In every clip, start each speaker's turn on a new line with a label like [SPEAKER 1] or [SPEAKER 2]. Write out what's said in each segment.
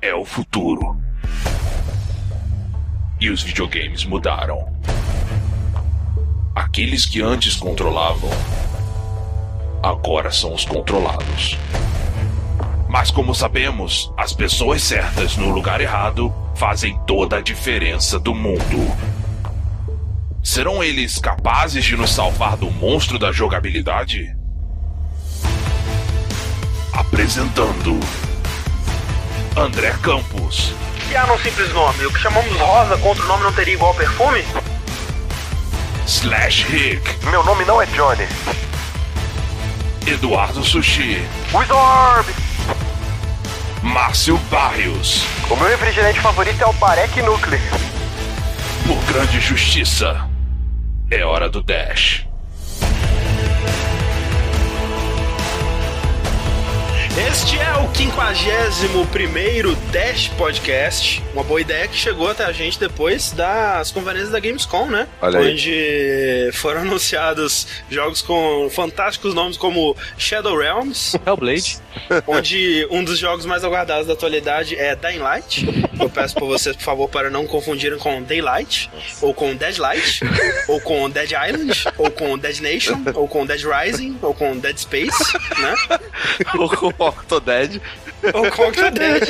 [SPEAKER 1] é o futuro. E os videogames mudaram. Aqueles que antes controlavam, agora são os controlados. Mas como sabemos, as pessoas certas no lugar errado fazem toda a diferença do mundo. Serão eles capazes de nos salvar do monstro da jogabilidade? Apresentando André Campos.
[SPEAKER 2] Criar num simples nome, o que chamamos rosa contra o nome não teria igual perfume?
[SPEAKER 1] Slash Rick.
[SPEAKER 3] Meu nome não é Johnny.
[SPEAKER 1] Eduardo Sushi.
[SPEAKER 3] Wizard!
[SPEAKER 1] Márcio Barrios.
[SPEAKER 3] O meu refrigerante favorito é o Barek Nuclear.
[SPEAKER 1] Por grande justiça, é hora do Dash.
[SPEAKER 2] Este é o 51 Dash Podcast. Uma boa ideia que chegou até a gente depois das conferências da Gamescom, né?
[SPEAKER 3] Olha aí.
[SPEAKER 2] Onde foram anunciados jogos com fantásticos nomes como Shadow Realms,
[SPEAKER 4] Hellblade.
[SPEAKER 2] onde um dos jogos mais aguardados da atualidade é Dying Light. Eu peço por vocês, por favor, para não confundirem com Daylight, ou com Deadlight, ou com Dead Island, ou com Dead Nation, ou com Dead Rising, ou com Dead Space, né?
[SPEAKER 4] Ou com Octodad.
[SPEAKER 2] Ou com Octodad.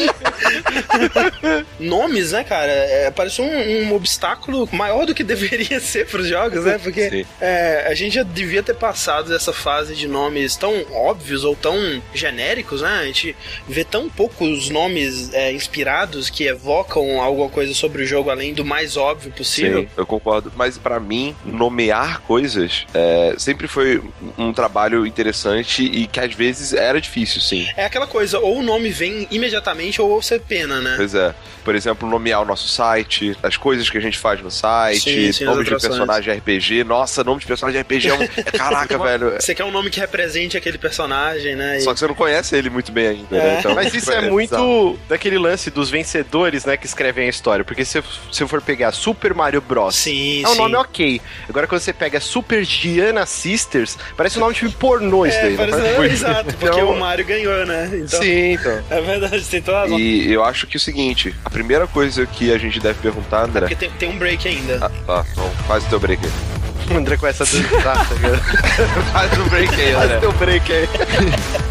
[SPEAKER 2] Nomes, né, cara? É, parece um, um obstáculo maior do que deveria ser pros jogos, né? Porque é, a gente já devia ter passado dessa fase de nomes tão óbvios ou tão genéricos, né? A gente vê tão poucos nomes é, inspirados que evocam alguma coisa sobre o jogo além do mais óbvio possível.
[SPEAKER 5] Sim, eu concordo. Mas pra mim, nomear coisas é, sempre foi um trabalho interessante e que às vezes era difícil, sim.
[SPEAKER 2] É aquela coisa, ou o nome vem imediatamente ou você pena, né?
[SPEAKER 5] Pois é. Por exemplo, nomear o nosso site, as coisas que a gente faz no site,
[SPEAKER 2] Sim, sim, as
[SPEAKER 5] nome de personagem RPG. Nossa, nome de personagem RPG é um. é- Caraca, velho.
[SPEAKER 2] Você quer um nome que represente aquele personagem, né? E-
[SPEAKER 5] Só que você não conhece ele muito bem ainda,
[SPEAKER 2] É.
[SPEAKER 5] né? Então,
[SPEAKER 4] Mas isso é
[SPEAKER 5] bizarro.
[SPEAKER 4] muito daquele lance dos vencedores, né, que escrevem a história. Porque se, se eu for pegar Super Mario Bros.
[SPEAKER 2] Sim,
[SPEAKER 4] É um
[SPEAKER 2] sim.
[SPEAKER 4] nome ok. Agora quando você pega Super Giana Sisters, parece um nome tipo pornô isso
[SPEAKER 2] É,
[SPEAKER 4] daí. não
[SPEAKER 2] parece-
[SPEAKER 4] muito?
[SPEAKER 2] exato, porque
[SPEAKER 4] Então-
[SPEAKER 2] o Mario ganhou, né? Então,
[SPEAKER 4] Sim, então.
[SPEAKER 2] É verdade, tem toda a.
[SPEAKER 5] E eu acho que é o seguinte: a primeira coisa que a gente deve perguntar, André.
[SPEAKER 2] Porque tem, tem um break ainda.
[SPEAKER 5] Ah, tá, então faz o teu break aí.
[SPEAKER 4] O André começa a dançar, tá ligado?
[SPEAKER 5] Faz o break aí,
[SPEAKER 4] Faz
[SPEAKER 5] André.
[SPEAKER 4] teu break aí.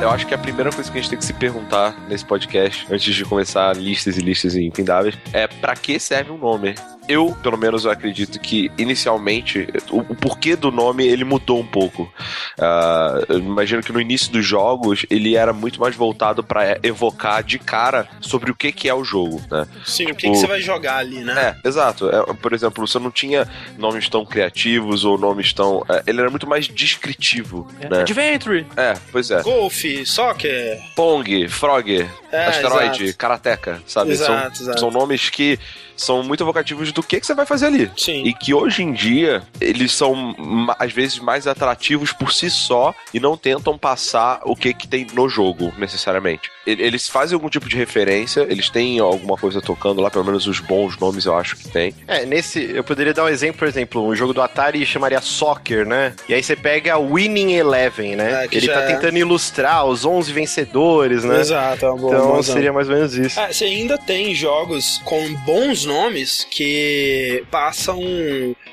[SPEAKER 5] eu acho que a primeira coisa que a gente tem que se perguntar nesse podcast, antes de começar listas e listas infindáveis, é pra que serve um nome? Eu, pelo menos, acredito que inicialmente o, o porquê do nome ele mudou um pouco. Ah, eu imagino que no início dos jogos ele era muito mais voltado pra evocar de cara sobre o que, que é o jogo, né?
[SPEAKER 2] Sim, o que,
[SPEAKER 5] tipo-
[SPEAKER 2] que você vai jogar ali, né?
[SPEAKER 5] É, exato. É, por exemplo, você não tinha nomes tão criativos ou nomes tão. é, ele era muito mais descritivo, né?
[SPEAKER 4] Adventure.
[SPEAKER 5] É, pois é.
[SPEAKER 2] Golf, soccer.
[SPEAKER 5] Pong, Frog,
[SPEAKER 2] É,
[SPEAKER 5] Asteroid,
[SPEAKER 2] exato.
[SPEAKER 5] Karateca, sabe?
[SPEAKER 2] Exato,
[SPEAKER 5] são,
[SPEAKER 2] exato.
[SPEAKER 5] são nomes que são muito evocativos do que, que você vai fazer ali.
[SPEAKER 2] Sim.
[SPEAKER 5] E que hoje em dia eles são às vezes mais atrativos por si só e não tentam passar o que, que tem no jogo, necessariamente. Eles fazem algum tipo de referência, eles têm alguma coisa tocando lá, pelo menos os bons nomes eu acho que tem.
[SPEAKER 4] É, nesse, eu poderia dar um exemplo, por exemplo, um jogo do Atari chamaria Soccer, né? E aí você pega Winning Eleven, né?
[SPEAKER 2] É, que
[SPEAKER 4] Ele tá
[SPEAKER 2] é.
[SPEAKER 4] tentando ilustrar os 11 vencedores, né?
[SPEAKER 2] Exato, é uma boa
[SPEAKER 4] Então
[SPEAKER 2] boa
[SPEAKER 4] seria mais ou menos isso.
[SPEAKER 2] Ah, você ainda tem jogos com bons nomes que passam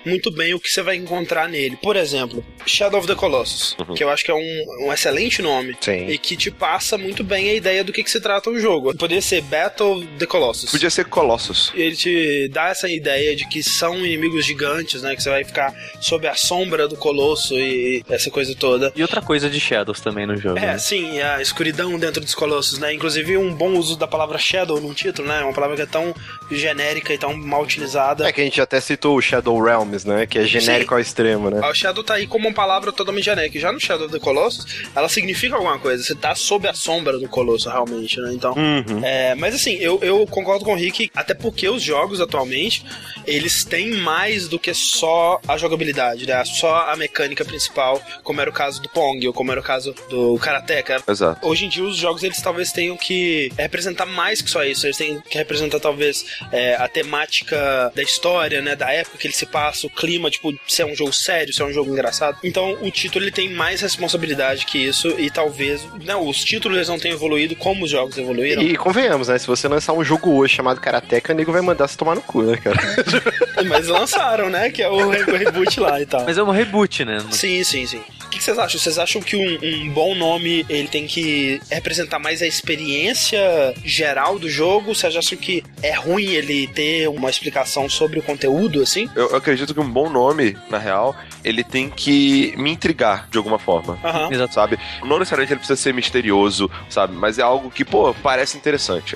[SPEAKER 2] muito bem o que você vai encontrar nele. Por exemplo, Shadow of the Colossus,
[SPEAKER 5] Uhum.
[SPEAKER 2] que eu acho que é um, um excelente nome.
[SPEAKER 4] Sim.
[SPEAKER 2] E que te passa muito bem a ideia do que, que se trata o jogo. Poderia ser Battle of the Colossus.
[SPEAKER 5] Podia ser Colossus.
[SPEAKER 2] Ele te dá essa ideia de que são inimigos gigantes, né? Que você vai ficar sob a sombra do colosso e essa coisa toda.
[SPEAKER 6] E outra coisa de Shadows também no jogo.
[SPEAKER 2] É,
[SPEAKER 6] né?
[SPEAKER 2] sim, a escuridão dentro dos colossos, né? Inclusive um bom uso da palavra shadow num título, né? Uma palavra que é tão genérica e tão mal utilizada.
[SPEAKER 4] É que a gente até citou o Shadow Realms, né? Que é genérico ao extremo, né?
[SPEAKER 2] O shadow tá aí como uma palavra totalmente genérica. já no Shadow of the Colossus, ela significa alguma coisa. Você tá sob a sombra do Colosso, realmente, né? Então.
[SPEAKER 4] Uhum.
[SPEAKER 2] É, mas assim, eu, eu concordo com o Rick, até porque os jogos atualmente, eles têm mais do que só a jogabilidade, né? Só a mecânica principal, como era o caso do Pong, ou como era o caso do Karateka.
[SPEAKER 5] Exato.
[SPEAKER 2] Hoje em dia, os jogos, eles talvez tenham que representar mais que só isso. Eles têm que representar, talvez, é, a temática da história, né? Da época que ele se passa, o clima, tipo, se é um jogo sério, se é um jogo engraçado. Então, o título, ele tem mais responsabilidade que isso, e talvez, não, os títulos eles não tenham evoluído como os jogos evoluíram.
[SPEAKER 4] E convenhamos, né? Se você lançar um jogo hoje chamado Karateka, o nego vai mandar você tomar no cu, né, cara?
[SPEAKER 2] Mas lançaram, né? Que é o re- o reboot lá e tal.
[SPEAKER 6] Mas é um reboot, né?
[SPEAKER 2] Sim, sim, sim. O que que vocês acham? Vocês acham que um, um bom nome ele tem que representar mais a experiência geral do jogo? Vocês acham que é ruim ele ter uma explicação sobre o conteúdo, assim?
[SPEAKER 5] Eu, eu acredito que um bom nome, na real, ele tem que me intrigar de alguma forma.
[SPEAKER 6] Exato.
[SPEAKER 5] Sabe? Não necessariamente ele precisa ser misterioso, sabe? Mas é algo que, pô, parece interessante.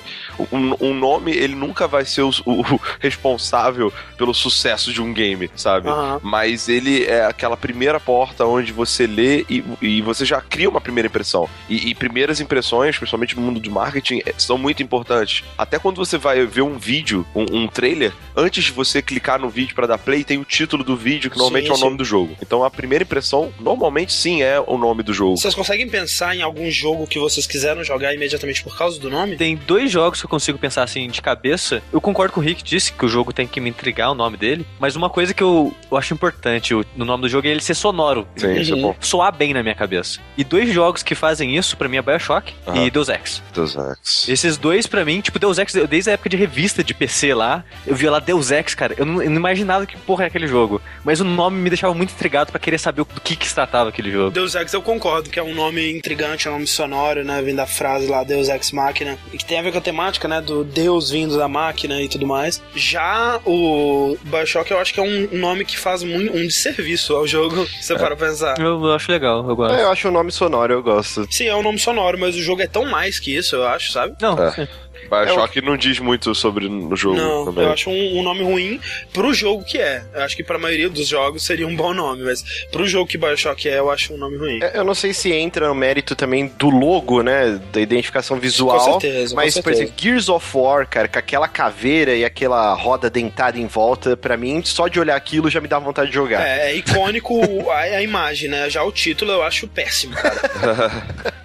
[SPEAKER 5] Um, um nome, ele nunca vai ser o, o responsável pelo sucesso de um game, sabe?
[SPEAKER 2] Aham.
[SPEAKER 5] Mas ele é aquela primeira porta onde você lê e, e você já cria uma primeira impressão. E, e primeiras impressões, principalmente no mundo do marketing, é- são muito importantes. Até quando você vai ver um vídeo, um, um trailer, antes de você clicar no vídeo para dar play, tem o título do vídeo, que normalmente
[SPEAKER 2] Sim,
[SPEAKER 5] é o
[SPEAKER 2] sim.
[SPEAKER 5] nome do jogo. Então a primeira impressão, normalmente sim é o nome do jogo.
[SPEAKER 2] Vocês conseguem pensar em algum jogo que vocês quiseram jogar imediatamente por causa do nome?
[SPEAKER 6] Tem dois jogos que eu consigo pensar assim de cabeça. Eu concordo com o Rick, disse que o jogo tem que me intrigar o nome dele. Mas uma coisa que eu, eu acho importante o- no nome do jogo é ele ser sonoro.
[SPEAKER 5] Sim, isso é
[SPEAKER 2] Uhum.
[SPEAKER 5] bom.
[SPEAKER 6] Soar bem na minha cabeça. E dois jogos que fazem isso, pra mim, é Bioshock
[SPEAKER 5] Aham.
[SPEAKER 6] e Deus Ex.
[SPEAKER 5] Deus Ex.
[SPEAKER 6] Esses dois, pra mim, tipo, Deus Ex, desde a época de revista de PC lá, eu via lá Deus Ex, cara. Eu não, eu não imaginava que porra é aquele jogo. Mas o nome me deixava muito intrigado pra querer saber o- do que que se tratava aquele jogo.
[SPEAKER 2] Deus Ex eu concordo, que é um nome intrigante, é um nome sonoro, né? Vem da frase lá, Deus Ex Máquina. E que tem a ver com a temática, né? Do Deus vindo da máquina e tudo mais. Já o Bioshock eu acho que é um nome que faz muito um desserviço ao jogo, se você para pra pensar.
[SPEAKER 6] Eu, eu acho legal, eu gosto.
[SPEAKER 4] É, eu acho o nome sonoro, eu gosto.
[SPEAKER 2] Sim, é um nome sonoro, mas o jogo é tão mais que isso, eu acho, sabe?
[SPEAKER 6] Não,
[SPEAKER 5] É.
[SPEAKER 6] sim.
[SPEAKER 5] Bioshock não diz muito sobre o jogo
[SPEAKER 2] Não,
[SPEAKER 5] também.
[SPEAKER 2] eu acho um, um nome ruim pro jogo que é. Eu acho que pra maioria dos jogos seria um bom nome, mas pro jogo que Bioshock é, eu acho um nome ruim.
[SPEAKER 4] É, Eu não sei se entra no mérito também do logo, né? Da identificação visual.
[SPEAKER 2] Com certeza, com
[SPEAKER 4] mas, por
[SPEAKER 2] certeza.
[SPEAKER 4] exemplo, Gears of War, cara, com aquela caveira e aquela roda dentada em volta, pra mim, só de olhar aquilo já me dá vontade de jogar.
[SPEAKER 2] É, é icônico a, a imagem, né? Já o título eu acho péssimo, cara.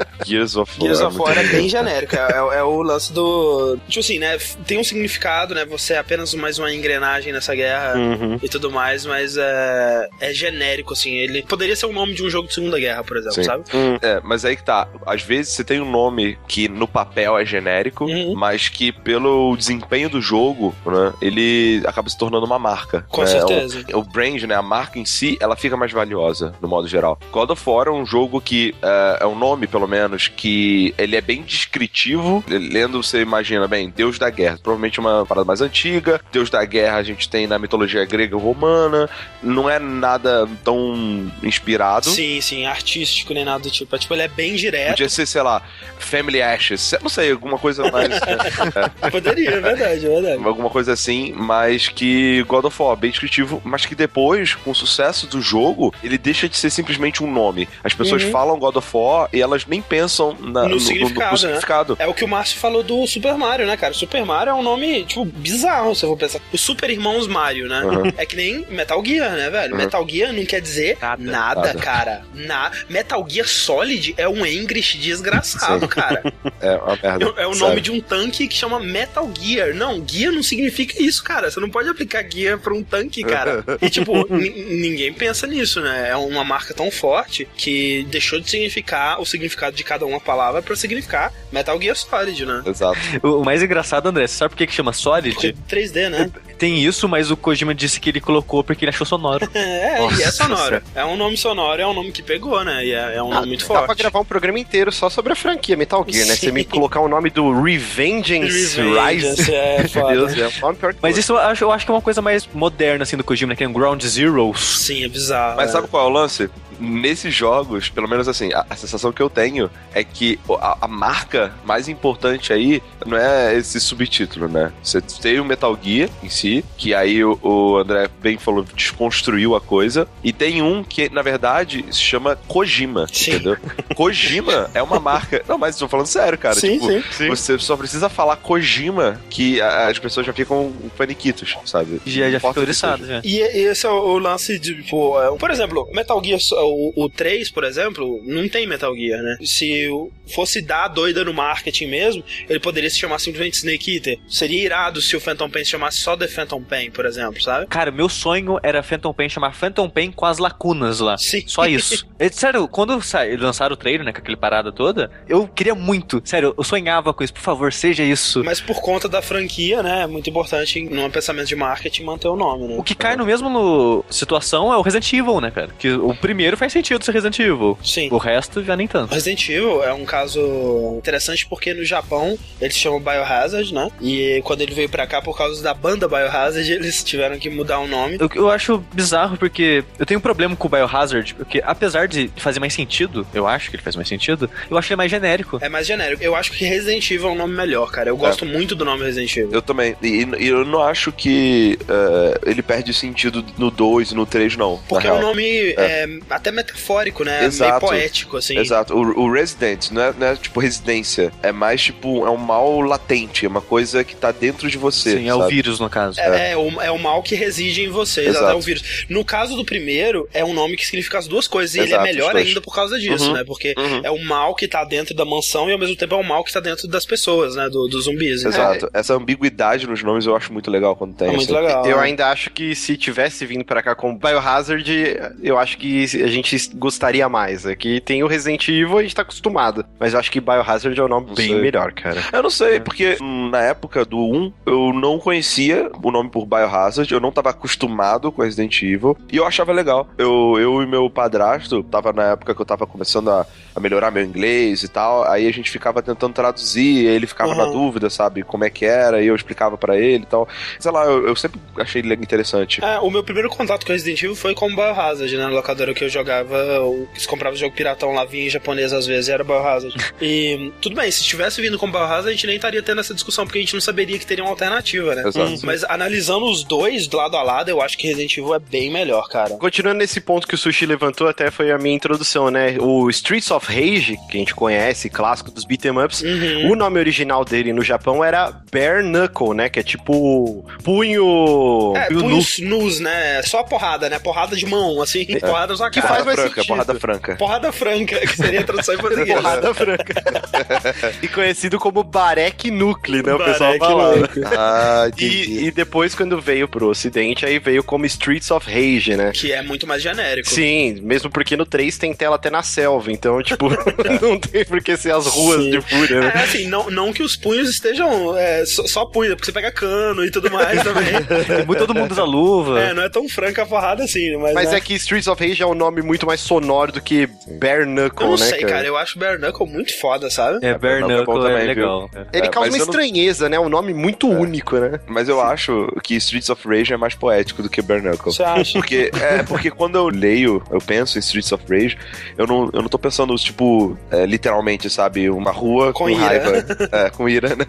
[SPEAKER 5] Gears of War.
[SPEAKER 2] Gears
[SPEAKER 5] é
[SPEAKER 2] of War é bem genérico. É, é- é o lance do. Tipo assim, né? Tem um significado, né? Você é apenas mais uma engrenagem nessa guerra
[SPEAKER 4] Uhum.
[SPEAKER 2] e tudo mais, mas é, é genérico, assim. Ele poderia ser o nome de um jogo de Segunda Guerra, por exemplo,
[SPEAKER 5] Sim.
[SPEAKER 2] sabe?
[SPEAKER 5] É, mas aí que tá. Às vezes você tem um nome que no papel é genérico,
[SPEAKER 2] Uhum.
[SPEAKER 5] mas que pelo desempenho do jogo, né, ele acaba se tornando uma marca.
[SPEAKER 2] Com
[SPEAKER 5] né?
[SPEAKER 2] certeza.
[SPEAKER 5] O, o brand, né, a marca em si, ela fica mais valiosa, no modo geral. God of War é um jogo que é, é um nome, pelo menos, que ele é bem descritivo. Lendo, você imagina, bem, Deus da Guerra. Provavelmente uma parada mais antiga. Deus da Guerra a gente tem na mitologia grega e romana. Não é nada tão inspirado.
[SPEAKER 2] Sim, sim, artístico nem nada do tipo. É, tipo, ele é bem direto.
[SPEAKER 5] Podia ser, sei lá, Family Ashes. Não sei, alguma coisa mais. é,
[SPEAKER 2] Poderia, é verdade, é verdade.
[SPEAKER 5] alguma coisa assim, mas que God of War, bem descritivo, mas que depois, com o sucesso do jogo, ele deixa de ser simplesmente um nome. As pessoas
[SPEAKER 2] Uhum.
[SPEAKER 5] falam God of War e elas nem pensam na-
[SPEAKER 2] No significado, né?
[SPEAKER 5] significado.
[SPEAKER 2] É o que o Márcio falou do Super Mario, né, cara? Super Mario é um nome, tipo, bizarro, se eu for pensar. Os Super Irmãos Mario, né?
[SPEAKER 5] Uhum.
[SPEAKER 2] É que nem Metal Gear, né, velho?
[SPEAKER 5] Uhum.
[SPEAKER 2] Metal Gear não quer dizer nada,
[SPEAKER 6] Nada.
[SPEAKER 5] Nada.
[SPEAKER 2] cara. Na... Metal Gear Solid é um English desgraçado,
[SPEAKER 5] Sim.
[SPEAKER 2] cara.
[SPEAKER 5] É uma merda.
[SPEAKER 2] É o nome de um tanque que chama Metal Gear. Não, Gear não significa isso, cara. Você não pode aplicar Gear pra um tanque, cara. E, tipo, ni- ninguém pensa nisso, né? É uma marca tão forte que deixou de significar o significado de cada uma palavra pra significar Metal Gear Solid, né?
[SPEAKER 5] Exato.
[SPEAKER 6] O mais engraçado, André, você sabe por que, que chama Solid?
[SPEAKER 2] Porque 3D, né?
[SPEAKER 6] Tem isso, mas o Kojima disse que ele colocou porque ele achou sonoro.
[SPEAKER 2] É, e é
[SPEAKER 6] Nossa
[SPEAKER 2] sonoro. É um nome sonoro, é um nome que pegou, né? E é, é um
[SPEAKER 4] Ah,
[SPEAKER 2] nome muito
[SPEAKER 4] Dá
[SPEAKER 2] forte.
[SPEAKER 4] pra gravar um programa inteiro só sobre a franquia Metal Gear, né?
[SPEAKER 2] Sim.
[SPEAKER 4] Você me colocar o nome do Revengeance
[SPEAKER 2] Revengeance,
[SPEAKER 4] Rise.
[SPEAKER 2] é
[SPEAKER 4] Meu
[SPEAKER 2] foda.
[SPEAKER 4] Deus, é um nome pior que
[SPEAKER 6] Mas isso eu acho, eu acho que é uma coisa mais moderna, assim, do Kojima, né? Que é um Ground Zeroes.
[SPEAKER 2] Sim, é bizarro.
[SPEAKER 5] Mas
[SPEAKER 2] é.
[SPEAKER 5] sabe qual é o lance? Nesses jogos, pelo menos assim, a, a sensação que eu tenho é que a, a marca mais importante aí não é esse subtítulo, né? Você tem o Metal Gear em si, que aí o, o André bem falou, desconstruiu a coisa, e tem um que, na verdade, se chama Kojima,
[SPEAKER 2] Sim.
[SPEAKER 5] entendeu? Kojima é uma marca. Não, mas estou falando sério, cara.
[SPEAKER 2] Sim,
[SPEAKER 5] tipo,
[SPEAKER 2] sim.
[SPEAKER 5] Você só precisa falar Kojima que a- as pessoas já ficam paniquitos, sabe?
[SPEAKER 6] Já, já
[SPEAKER 5] Não
[SPEAKER 6] fica
[SPEAKER 5] importa o que
[SPEAKER 6] oriçado,
[SPEAKER 5] seja.
[SPEAKER 6] já.
[SPEAKER 2] E esse é o lance de, tipo, é, por exemplo, Metal Gear, o, o 3, por exemplo, não tem Metal Gear, né? Se fosse dar doida no marketing mesmo, ele poderia se chamar simplesmente Snake Eater. Seria irado se o Phantom Pain se chamasse só The Phantom Pain, por exemplo, sabe?
[SPEAKER 6] Cara, meu sonho era Phantom Pain chamar Phantom Pain com as lacunas lá.
[SPEAKER 2] Sim.
[SPEAKER 6] Só isso. É, sério, quando lançaram o trailer, né, com aquele parada toda, eu queria muito. Sério, eu sonhava com isso. Por favor, seja isso.
[SPEAKER 2] Mas por conta da franquia, né, é muito importante num pensamento de marketing manter o nome, né?
[SPEAKER 6] O que cai no mesmo no- situação é o Resident Evil, né, cara? Que o primeiro faz sentido ser Resident Evil.
[SPEAKER 2] Sim.
[SPEAKER 6] O resto já nem tanto.
[SPEAKER 2] Resident Evil é um caso interessante porque no Japão eles chamam Biohazard, né? E quando ele veio pra cá por causa da banda Biohazard, eles tiveram que mudar o nome.
[SPEAKER 6] Eu, eu acho bizarro porque eu tenho um problema com o Biohazard, porque apesar de fazer mais sentido, eu acho que ele faz mais sentido, eu acho ele mais genérico.
[SPEAKER 2] É mais genérico. Eu acho que Resident Evil é um nome melhor, cara. Eu gosto muito do nome Resident Evil.
[SPEAKER 5] Eu também. E, e eu não acho que eh, ele perde sentido no 2 e no 3, não.
[SPEAKER 2] Porque é um
[SPEAKER 5] real.
[SPEAKER 2] nome é, até metafórico, né?
[SPEAKER 5] Exato.
[SPEAKER 2] Meio poético, assim.
[SPEAKER 5] Exato. O, o Resident não é, não é, tipo residência. É mais tipo, é um mal latente. É uma coisa que tá dentro de você.
[SPEAKER 6] Sim, é o
[SPEAKER 5] sabe?
[SPEAKER 6] vírus, no caso.
[SPEAKER 2] É, é o, é o mal que reside em você,
[SPEAKER 5] Exato.
[SPEAKER 2] é o vírus. No caso do primeiro, é um nome que significa as duas coisas, e ele é
[SPEAKER 5] Exato,
[SPEAKER 2] melhor ainda por causa disso,
[SPEAKER 5] Uhum,
[SPEAKER 2] né? Porque
[SPEAKER 5] uhum.
[SPEAKER 2] é o mal que tá dentro da mansão e ao mesmo tempo é o mal que tá dentro das pessoas, né? Do- dos zumbis.
[SPEAKER 5] Exato. Essa ambiguidade nos nomes eu acho muito legal quando tem.
[SPEAKER 2] É muito
[SPEAKER 5] assim.
[SPEAKER 2] legal.
[SPEAKER 4] Eu
[SPEAKER 2] né?
[SPEAKER 4] ainda acho que se tivesse vindo pra cá com Biohazard, eu acho que a gente gostaria mais. Aqui tem o Resident Evil, a gente tá acostumado. Mas eu acho que Biohazard é um nome
[SPEAKER 5] Não
[SPEAKER 4] bem
[SPEAKER 5] sei.
[SPEAKER 4] melhor, cara.
[SPEAKER 5] Eu não sei, porque hum, na época do 1, eu não conhecia o nome por Biohazard, eu não tava acostumado com Resident Evil, e eu achava legal. Eu, eu e meu padrasto, tava na época que eu tava começando a, a melhorar meu inglês e tal, aí a gente ficava tentando traduzir, ele ficava
[SPEAKER 2] Uhum.
[SPEAKER 5] na dúvida, sabe, como é que era, e eu explicava pra ele e tal. Sei lá, eu, eu sempre achei ele interessante.
[SPEAKER 2] É, o meu primeiro contato com Resident Evil foi com Biohazard, né? Na locadora que eu jogava, eu comprava o jogo piratão lá, vinha em japonês às vezes, era Biohazard. e tudo bem, se tivesse vindo com Biohazard, a gente nem estaria tendo essa discussão, porque a gente não saberia que teria uma alternativa, né?
[SPEAKER 5] Exato.
[SPEAKER 2] Mas analisando os dois lado a lado, eu acho que Resident Evil é bem melhor, cara.
[SPEAKER 4] Continuando nesse ponto que o Sushi levantou, até foi a minha introdução, né? O Streets of Rage, que a gente conhece, clássico dos beat'em ups,
[SPEAKER 2] Uhum.
[SPEAKER 4] o nome original dele no Japão era Bare Knuckle, né? Que é tipo punho...
[SPEAKER 2] É,
[SPEAKER 4] punho
[SPEAKER 2] né? Só porrada, né? Porrada de mão, assim, porrada na
[SPEAKER 4] Que mais
[SPEAKER 5] franca,
[SPEAKER 4] sentido.
[SPEAKER 5] porrada franca.
[SPEAKER 2] Porrada franca, que seria a tradução em português.
[SPEAKER 4] Porrada franca. e conhecido como Barek Nucle, né? O pessoal falava.
[SPEAKER 5] Ah.
[SPEAKER 4] E, e depois, quando veio pro ocidente, aí veio como Streets of Rage, né?
[SPEAKER 2] Que é muito mais genérico.
[SPEAKER 4] Sim, mesmo porque no 3 tem tela até na selva, então, tipo, não tem por que ser as ruas
[SPEAKER 2] Sim.
[SPEAKER 4] de fúria, né?
[SPEAKER 2] É assim, não, não que os punhos estejam é, só, só punho, porque você pega cano e tudo mais também.
[SPEAKER 6] Muito todo mundo usa luva.
[SPEAKER 2] é, não é tão franca a porrada assim, mas.
[SPEAKER 4] Mas
[SPEAKER 2] né?
[SPEAKER 4] é que Streets of Rage é um nome muito mais sonoro do que Bare Knuckle,
[SPEAKER 2] Eu não
[SPEAKER 4] né,
[SPEAKER 2] sei, cara? eu acho Bare Knuckle muito foda, sabe?
[SPEAKER 6] É, Bare
[SPEAKER 5] Bare Knuckle
[SPEAKER 6] é
[SPEAKER 5] também,
[SPEAKER 6] legal.
[SPEAKER 4] Ele
[SPEAKER 5] É,
[SPEAKER 4] causa uma
[SPEAKER 5] eu não-
[SPEAKER 4] estranheza, né? Um nome muito único, né?
[SPEAKER 5] Mas eu acho que Streets of Rage é mais poético do que Bare Knuckle.
[SPEAKER 2] Você acha?
[SPEAKER 5] Porque, é, porque quando eu leio, eu penso em Streets of Rage, eu não, eu não tô pensando, tipo, é, literalmente, sabe, uma rua
[SPEAKER 2] Com
[SPEAKER 5] com,
[SPEAKER 2] ira.
[SPEAKER 5] raiva. É, com ira, né?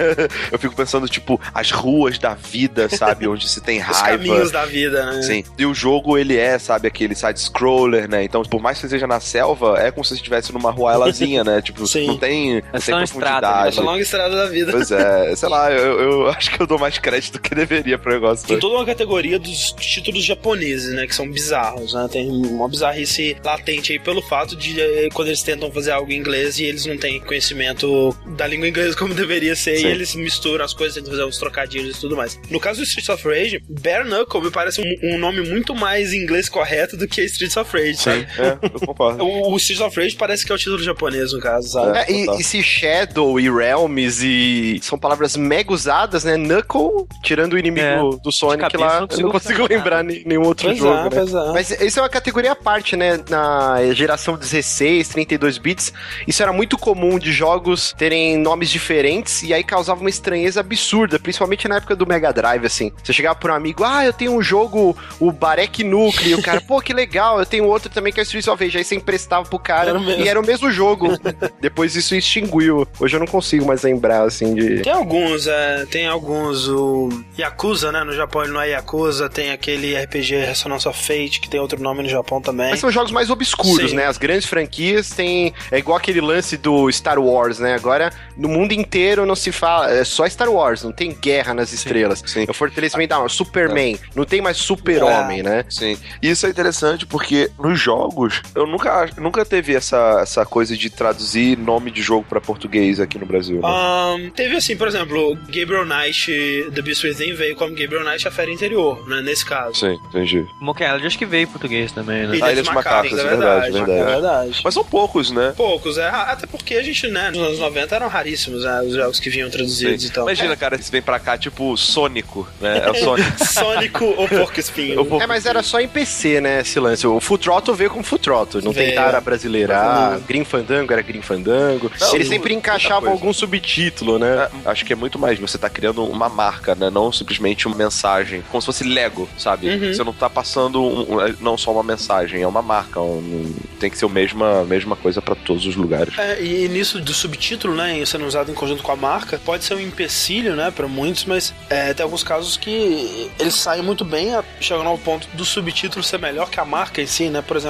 [SPEAKER 5] Eu fico pensando, tipo, as ruas da vida, sabe, onde se tem
[SPEAKER 2] Os
[SPEAKER 5] raiva.
[SPEAKER 2] caminhos da vida, né?
[SPEAKER 5] Sim. E o jogo, ele é, sabe, aquele side-scroller, né? Então, por mais que você seja na selva, é como se você estivesse numa ruelazinha, né? Tipo,
[SPEAKER 2] Sim.
[SPEAKER 5] não tem,
[SPEAKER 6] É
[SPEAKER 5] não tem
[SPEAKER 6] uma estrada,
[SPEAKER 2] Essa
[SPEAKER 5] profundidade.
[SPEAKER 2] longa estrada da vida.
[SPEAKER 5] Pois é, sei lá, eu, eu acho que eu dou mais crédito do que deveria pro negócio.
[SPEAKER 2] Tem toda uma categoria dos títulos japoneses, né? Que são bizarros, né? Tem uma bizarrice latente aí pelo fato de eh, quando eles tentam fazer algo em inglês e eles não têm conhecimento da língua inglesa como deveria ser,
[SPEAKER 5] Sim.
[SPEAKER 2] e eles misturam as coisas, tentam fazer uns trocadilhos e tudo mais. No caso do Streets of Rage, Bare Knuckle me parece um, um nome muito mais inglês correto do que Streets of Rage,
[SPEAKER 5] É, eu concordo.
[SPEAKER 2] O, o Streets of Rage parece que é o título japonês, no caso, sabe?
[SPEAKER 4] É, e, e se Shadow e Realms e são palavras mega usadas, né? Knuckle, tirando o inimigo
[SPEAKER 6] É.
[SPEAKER 4] do Sonic
[SPEAKER 6] cabeça,
[SPEAKER 4] lá,
[SPEAKER 6] não
[SPEAKER 4] eu não
[SPEAKER 6] consigo
[SPEAKER 4] lembrar ni- nenhum outro
[SPEAKER 2] Pois
[SPEAKER 4] jogo,
[SPEAKER 2] é,
[SPEAKER 4] né?
[SPEAKER 2] é.
[SPEAKER 4] Mas isso é uma categoria à parte, né? Na geração 16, 32 bits, isso era muito comum de jogos terem nomes diferentes e aí causava uma estranheza absurda, principalmente na época do Mega Drive, assim. Você chegava por um amigo, ah, eu tenho um jogo, o Barek Nuclear, e o cara, pô, que legal, eu tenho outro também também, que é Streets of Rage. Aí você emprestava pro cara
[SPEAKER 2] Era
[SPEAKER 4] e era o mesmo jogo. Depois isso extinguiu. Hoje eu não consigo mais lembrar, assim, de...
[SPEAKER 2] Tem alguns, é, tem alguns, o Yakuza, né? No Japão ele não é Yakuza, tem aquele RPG Resonance of Fate, que tem outro nome no Japão também.
[SPEAKER 4] Mas são jogos mais obscuros,
[SPEAKER 2] Sim.
[SPEAKER 4] né? As grandes franquias têm. É igual aquele lance do Star Wars, né? Agora, no mundo inteiro não se fala. É só Star Wars, não tem guerra nas estrelas.
[SPEAKER 5] sim.
[SPEAKER 4] É o fortalecimento da Superman. Não tem mais super-homem, né?
[SPEAKER 5] Sim. E isso é interessante porque nos jogos, eu nunca, nunca teve essa, essa coisa de traduzir nome de jogo pra português aqui no Brasil. né?
[SPEAKER 2] Ahn, teve assim, por exemplo, Gabriel Knight, The Beast Within veio como Gabriel Knight a Fera Interior, né? Nesse caso.
[SPEAKER 5] Sim, entendi.
[SPEAKER 6] Monkey Island acho que veio em português também, né?
[SPEAKER 2] Ilha
[SPEAKER 5] Ah, Ilha
[SPEAKER 2] dos
[SPEAKER 5] dos Macacos,
[SPEAKER 2] Macacos,
[SPEAKER 5] é verdade, verdade.
[SPEAKER 2] É verdade.
[SPEAKER 5] Mas são poucos, né?
[SPEAKER 2] Poucos, é. Até porque a gente, né, nos anos 90 eram raríssimos, né, os jogos que vinham traduzidos
[SPEAKER 5] Sim.
[SPEAKER 2] e tal.
[SPEAKER 5] Imagina, cara, se vem pra cá, tipo, Sônico, né? É o Sonic.
[SPEAKER 2] Sônico ou Porco Espinho.
[SPEAKER 4] É, mas era só em PC, né, esse lance. O Full Throttle veio como Full Throttle. Não
[SPEAKER 2] Veio.
[SPEAKER 4] tentaram brasileirar. Green Fandango era Green Fandango.
[SPEAKER 5] Não,
[SPEAKER 4] Eles sempre encaixavam algum subtítulo, né?
[SPEAKER 5] É, acho que é muito mais. Você tá criando uma marca, né? Não simplesmente uma mensagem. Como se fosse Lego, sabe?
[SPEAKER 2] Uhum.
[SPEAKER 5] Você não tá passando um- um- não só uma mensagem, é uma marca. um- tem que ser a mesma, mesma coisa pra todos os lugares.
[SPEAKER 2] É, e nisso do subtítulo, né, sendo usado em conjunto com a marca, pode ser um empecilho, né, pra muitos, mas é, tem alguns casos que eles saem muito bem, chegando ao ponto do subtítulo ser melhor que a marca em si, né, por exemplo,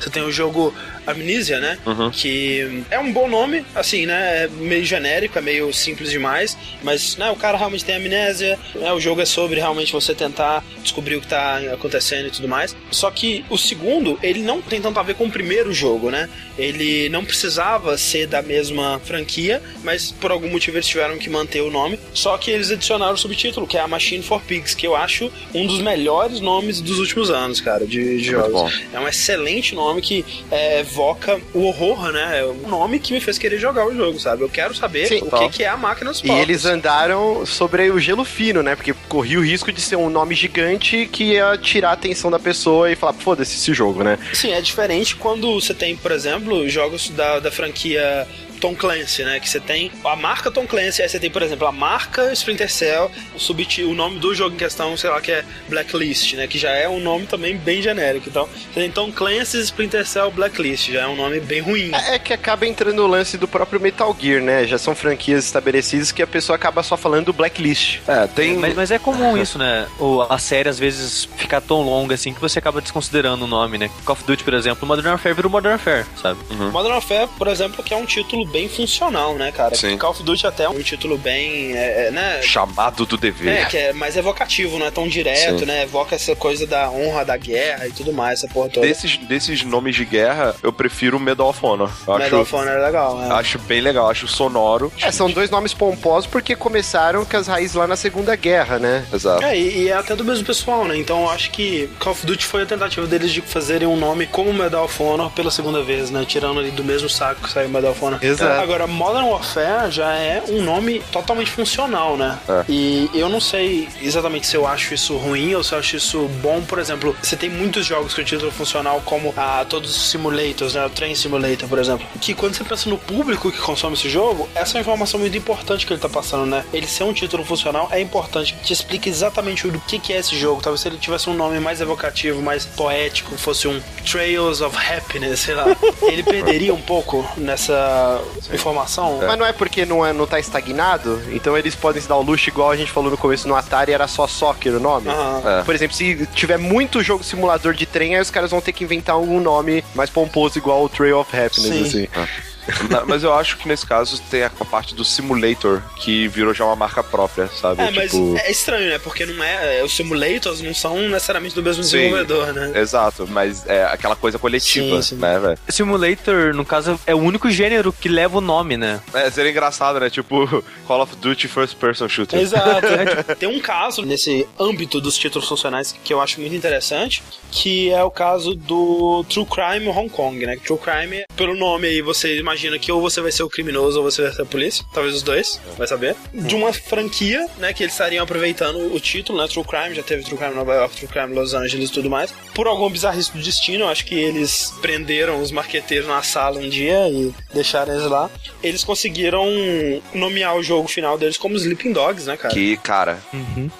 [SPEAKER 2] você tem o jogo Amnesia, né,
[SPEAKER 5] Uhum.
[SPEAKER 2] que é um bom nome, assim, né, é meio genérico, é meio simples demais, mas, né, o cara realmente tem amnésia, né, o jogo é sobre realmente você tentar descobrir o que tá acontecendo e tudo mais, só que o segundo, ele não tem tanto a ver com o primeiro jogo, né, ele não precisava ser da mesma franquia, mas por algum motivo eles tiveram que manter o nome. Só que eles adicionaram o subtítulo, que é a Machine for Pigs, que eu acho um dos melhores nomes dos últimos anos, cara, de, de
[SPEAKER 5] Muito
[SPEAKER 2] jogos. É um excelente nome que é, evoca o horror, né? É um nome que me fez querer jogar o jogo, sabe? Eu quero saber
[SPEAKER 4] Sim,
[SPEAKER 2] o que, que é a máquina dos
[SPEAKER 4] E eles andaram sobre o gelo fino, né? Porque corria o risco de ser um nome gigante que ia tirar a atenção da pessoa e falar, foda-se esse jogo, né?
[SPEAKER 2] Sim, é diferente quando você tem, por exemplo, jogos da, da franquia Tom Clancy, né? Que você tem a marca Tom Clancy, aí você tem, por exemplo, a marca Splinter Cell, o, subti o nome do jogo em questão, sei lá, que é Blacklist, né? Que já é um nome também bem genérico. Então, você tem Tom Clancy Splinter Cell Blacklist, já é um nome bem ruim.
[SPEAKER 4] É é que acaba entrando no lance do próprio Metal Gear, né? Já são franquias estabelecidas que a pessoa acaba só falando do Blacklist.
[SPEAKER 5] É, tem.
[SPEAKER 6] Mas, mas é comum isso, né? O, a série às vezes fica tão longa assim que você acaba desconsiderando o nome, né? Call of Duty, por exemplo, Modern Warfare vira o Modern Warfare, sabe?
[SPEAKER 2] Modern Warfare, por exemplo, que é um título bem funcional, né, cara?
[SPEAKER 5] Sim.
[SPEAKER 2] Call of Duty até é um título bem, é, é, né?
[SPEAKER 5] Chamado do dever.
[SPEAKER 2] É, que é mais evocativo, não é tão direto,
[SPEAKER 5] Sim.
[SPEAKER 2] né? Evoca essa coisa da honra da guerra e tudo mais, essa porra toda.
[SPEAKER 5] Desses, desses nomes de guerra, eu prefiro Medal of Honor. Eu acho,
[SPEAKER 2] Medal of Honor é legal, né?
[SPEAKER 5] acho bem legal, acho sonoro.
[SPEAKER 4] É, são dois nomes pomposos porque começaram com as raízes lá na Segunda Guerra, né?
[SPEAKER 5] Exato.
[SPEAKER 2] É, e, e é até do mesmo pessoal, né? Então eu acho que Call of Duty foi a tentativa deles de fazerem um nome como Medal of Honor pela segunda vez, né? Tirando ali do mesmo saco que saiu Medal of Honor.
[SPEAKER 4] Exato.
[SPEAKER 2] Agora, Modern Warfare já é um nome totalmente funcional, né?
[SPEAKER 5] É.
[SPEAKER 2] E eu não sei exatamente se eu acho isso ruim ou se eu acho isso bom. Por exemplo, você tem muitos jogos com título funcional, como a todos os simulators, né? O Train Simulator, por exemplo. Que quando você pensa no público que consome esse jogo, essa é uma informação muito importante que ele tá passando, né? Ele ser um título funcional é importante. Te explica exatamente do que, que é esse jogo. Talvez se ele tivesse um nome mais evocativo, mais poético, fosse um Trails of Happiness, sei lá. ele perderia um pouco nessa informação.
[SPEAKER 4] Mas não é porque não, é, não tá estagnado, então eles podem se dar o luxo, igual a gente falou no começo no Atari, era só Soccer o nome.
[SPEAKER 2] Aham.
[SPEAKER 5] É.
[SPEAKER 4] Por exemplo, se tiver muito jogo simulador de trem, aí os caras vão ter que inventar algum nome mais pomposo, igual o Trail of Happiness,
[SPEAKER 2] Sim.
[SPEAKER 4] assim.
[SPEAKER 5] Na- Mas eu acho que nesse caso tem a parte do simulator que virou já uma marca própria, sabe?
[SPEAKER 2] É, mas
[SPEAKER 5] tipo...
[SPEAKER 2] é estranho, né? Porque não é. Os simulators não são necessariamente do mesmo
[SPEAKER 5] Sim.
[SPEAKER 2] desenvolvedor, né?
[SPEAKER 5] Exato, mas é aquela coisa coletiva,
[SPEAKER 2] Sim, sim.
[SPEAKER 5] né, velho?
[SPEAKER 6] Simulator, no caso, é o único gênero que leva o nome, né?
[SPEAKER 5] É, seria engraçado, né? Tipo, Call of Duty First Person Shooter.
[SPEAKER 2] Exato. É, tipo, Tem um caso nesse âmbito dos títulos funcionais que eu acho muito interessante, que é o caso do True Crime Hong Kong, né? True Crime, pelo nome aí, você imagina imagina que ou você vai ser o criminoso ou você vai ser a polícia, talvez os dois, vai saber. De uma franquia, né, que eles estariam aproveitando o título, né, True Crime, já teve True Crime Nova York, True Crime Los Angeles e tudo mais. Por algum bizarrice do destino, eu acho que eles prenderam os marqueteiros na sala um dia e deixaram eles lá. Eles conseguiram nomear o jogo final deles como Sleeping Dogs, né, cara?
[SPEAKER 5] Que, cara,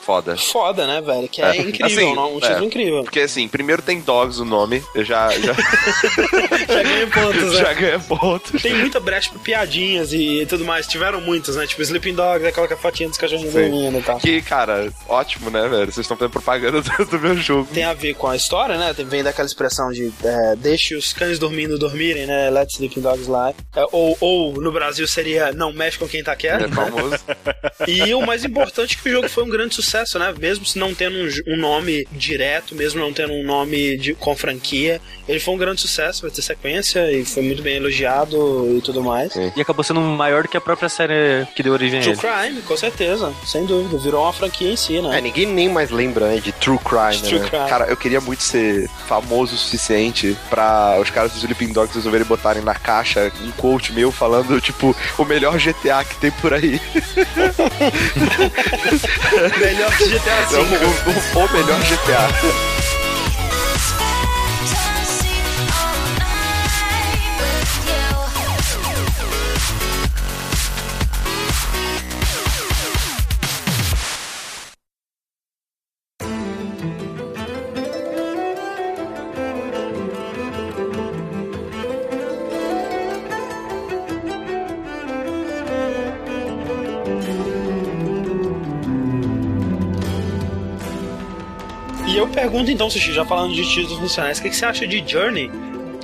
[SPEAKER 5] foda.
[SPEAKER 2] Foda, né, velho? Que é,
[SPEAKER 5] É.
[SPEAKER 2] incrível,
[SPEAKER 5] Assim,
[SPEAKER 2] não? um título
[SPEAKER 5] é.
[SPEAKER 2] incrível.
[SPEAKER 5] Porque assim, primeiro tem Dogs o nome, eu já, já,
[SPEAKER 2] Já ganhei pontos, né?
[SPEAKER 5] já ganha pontos.
[SPEAKER 2] Tem muita brecha pra piadinhas e tudo mais. Tiveram muitas, né? Tipo, Sleeping Dogs, aí coloca a fotinha dos cachorrinhos
[SPEAKER 5] Sim.
[SPEAKER 2] dormindo e tal.
[SPEAKER 5] Que, cara, ótimo, né, velho? Vocês estão fazendo propaganda do, meu jogo.
[SPEAKER 2] Tem a ver com a história, né? Vem daquela expressão de é, deixe os cães dormindo dormirem, né? Let sleeping dogs lie. É, ou, ou no Brasil seria não mexe com quem tá quieto.
[SPEAKER 5] É famoso.
[SPEAKER 2] E o mais importante é que o jogo foi um grande sucesso, né? Mesmo se não tendo um, um nome direto, mesmo não tendo um nome de, com franquia, ele foi um grande sucesso, vai ter sequência e foi muito bem elogiado e tudo mais.
[SPEAKER 6] E acabou sendo maior do que a própria série que deu origem a
[SPEAKER 2] True
[SPEAKER 6] ele.
[SPEAKER 2] Crime, com certeza, sem dúvida. Virou uma franquia em si, né?
[SPEAKER 4] É, ninguém nem mais lembra né, de True Crime,
[SPEAKER 2] True
[SPEAKER 4] né?
[SPEAKER 2] Crime.
[SPEAKER 5] Cara, eu queria muito ser famoso o suficiente pra os caras do Sleeping Dogs resolverem botarem na caixa um quote meu falando, tipo, o melhor GTA que tem por aí.
[SPEAKER 2] Melhor que GTA
[SPEAKER 5] É o,
[SPEAKER 2] V.
[SPEAKER 5] o- o- o melhor GTA.
[SPEAKER 2] Eu pergunto então, Sushi, já falando de títulos funcionais, o que, que você acha de Journey?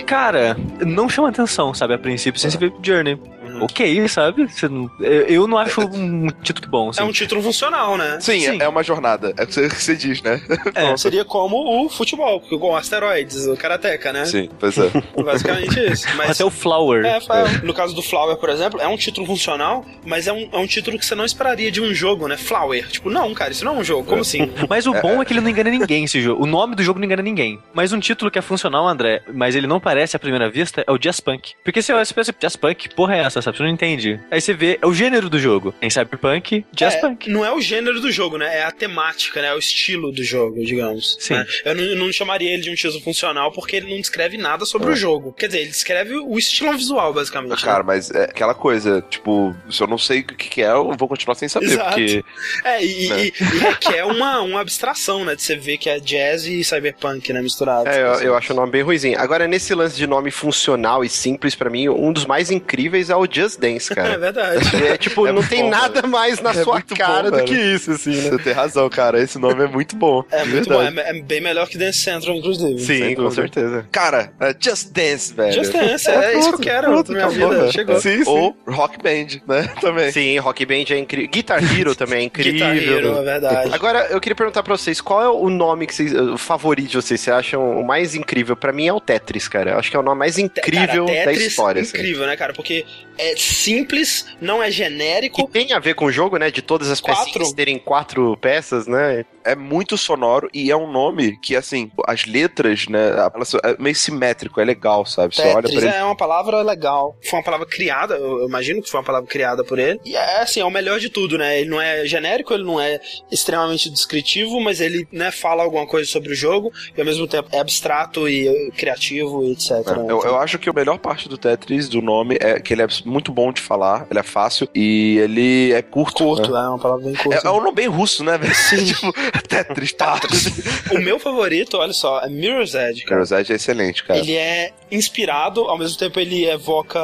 [SPEAKER 6] Cara, não chama atenção, sabe, a princípio, sem se ver Journey. Ok, sabe? Não- eu, eu não acho um título bom, assim.
[SPEAKER 2] É um título funcional, né?
[SPEAKER 5] Sim,
[SPEAKER 6] Sim.
[SPEAKER 5] É, é uma jornada. É o que você, diz, né?
[SPEAKER 6] É,
[SPEAKER 2] Seria como o futebol, com asteroides, o Karateka, né?
[SPEAKER 5] Sim, pois é.
[SPEAKER 2] Basicamente isso. Mas
[SPEAKER 6] Até o Flower.
[SPEAKER 2] É, no caso do Flower, por exemplo, é um título funcional, mas é um, é um título que você não esperaria de um jogo, né? Flower. Tipo, não, cara, isso não é um jogo. Como assim?
[SPEAKER 6] Mas o bom é que ele não engana ninguém, esse jogo. O nome do jogo não engana ninguém. Mas um título que é funcional, André, mas ele não parece à primeira vista, é o Jazz Punk. Porque você olha e você pensa, Jazz Punk, porra é essa, sabe? Você não entende. Aí você vê, é o gênero do jogo. Tem Cyberpunk, Jazz
[SPEAKER 2] É,
[SPEAKER 6] Punk.
[SPEAKER 2] Não é o gênero do jogo, né? É a temática, né? É o estilo do jogo, digamos.
[SPEAKER 6] Sim.
[SPEAKER 2] né? Eu não, eu não chamaria ele de um título funcional porque ele não descreve nada sobre o jogo. Quer dizer, ele descreve o estilo visual, basicamente.
[SPEAKER 5] Cara,
[SPEAKER 2] né?
[SPEAKER 5] mas é aquela coisa, tipo, se eu não sei o que, que é, eu vou continuar sem saber,
[SPEAKER 2] Exato.
[SPEAKER 5] porque.
[SPEAKER 2] É, e,
[SPEAKER 5] né?
[SPEAKER 2] e- e requer uma, uma abstração, né? De você ver que é jazz e cyberpunk, né? Misturados.
[SPEAKER 4] É, eu, eu acho o nome bem ruizinho. Agora, nesse lance de nome funcional e simples, pra mim, um dos mais incríveis é o Just Dance,
[SPEAKER 2] É
[SPEAKER 4] cara.
[SPEAKER 2] verdade.
[SPEAKER 4] É, tipo,
[SPEAKER 5] É
[SPEAKER 4] não
[SPEAKER 5] muito
[SPEAKER 4] tem
[SPEAKER 5] bom,
[SPEAKER 4] nada mais na
[SPEAKER 5] É
[SPEAKER 4] sua cara
[SPEAKER 5] bom,
[SPEAKER 4] do que isso, assim, né?
[SPEAKER 5] Você tem razão, cara. Esse nome é muito bom.
[SPEAKER 2] É muito
[SPEAKER 5] verdade.
[SPEAKER 2] bom. É, é bem melhor que Dance Central, inclusive.
[SPEAKER 4] Sim, com
[SPEAKER 5] dúvida.
[SPEAKER 4] certeza.
[SPEAKER 5] Cara, é Just Dance, velho.
[SPEAKER 2] Just Dance, é, isso que eu quero
[SPEAKER 5] Pronto,
[SPEAKER 2] minha
[SPEAKER 5] acabou,
[SPEAKER 2] vida. Chegou.
[SPEAKER 4] Sim, sim.
[SPEAKER 5] Ou Rock Band, né? Também.
[SPEAKER 4] Sim, Rock Band é incrível. Guitar Hero também é incrível.
[SPEAKER 2] Guitar Hero, é verdade.
[SPEAKER 4] Agora, eu queria perguntar pra vocês, qual é o nome que vocês, o favorito de vocês? Vocês acham o mais incrível? Pra mim é o Tetris, cara. Eu acho que é o nome mais incrível
[SPEAKER 2] Cara,
[SPEAKER 4] da
[SPEAKER 2] Tetris,
[SPEAKER 4] história. assim.
[SPEAKER 2] Incrível, né, cara? Porque é simples, não é genérico.
[SPEAKER 4] tem a ver com o jogo, né? De todas as
[SPEAKER 2] Quatro.
[SPEAKER 4] pecinhas terem quatro peças, né?
[SPEAKER 5] É muito sonoro e é um nome que, assim, as letras, né? elas É meio simétrico, é legal, sabe? Você olha
[SPEAKER 2] Tetris
[SPEAKER 5] pra ele.
[SPEAKER 2] é uma palavra legal. Foi uma palavra criada, eu imagino que foi uma palavra criada por ele. E é assim, é o melhor de tudo, né? Ele não é genérico, ele não é extremamente descritivo, mas ele, né, fala alguma coisa sobre o jogo e ao mesmo tempo é abstrato e eh, criativo e etc.
[SPEAKER 5] É,
[SPEAKER 2] né?
[SPEAKER 5] eu, eu acho que a melhor parte do Tetris, do nome, é que ele é muito bom de falar, ele é fácil e ele é curto.
[SPEAKER 2] Curto,
[SPEAKER 5] né?
[SPEAKER 2] é uma palavra bem curta.
[SPEAKER 5] É, é um nome bem russo, né, velho? tipo, Tetris, pá.
[SPEAKER 2] O meu favorito, olha só, é Mirror's Edge, cara.
[SPEAKER 5] Mirror's Edge é excelente, cara.
[SPEAKER 2] Ele é inspirado, ao mesmo tempo ele evoca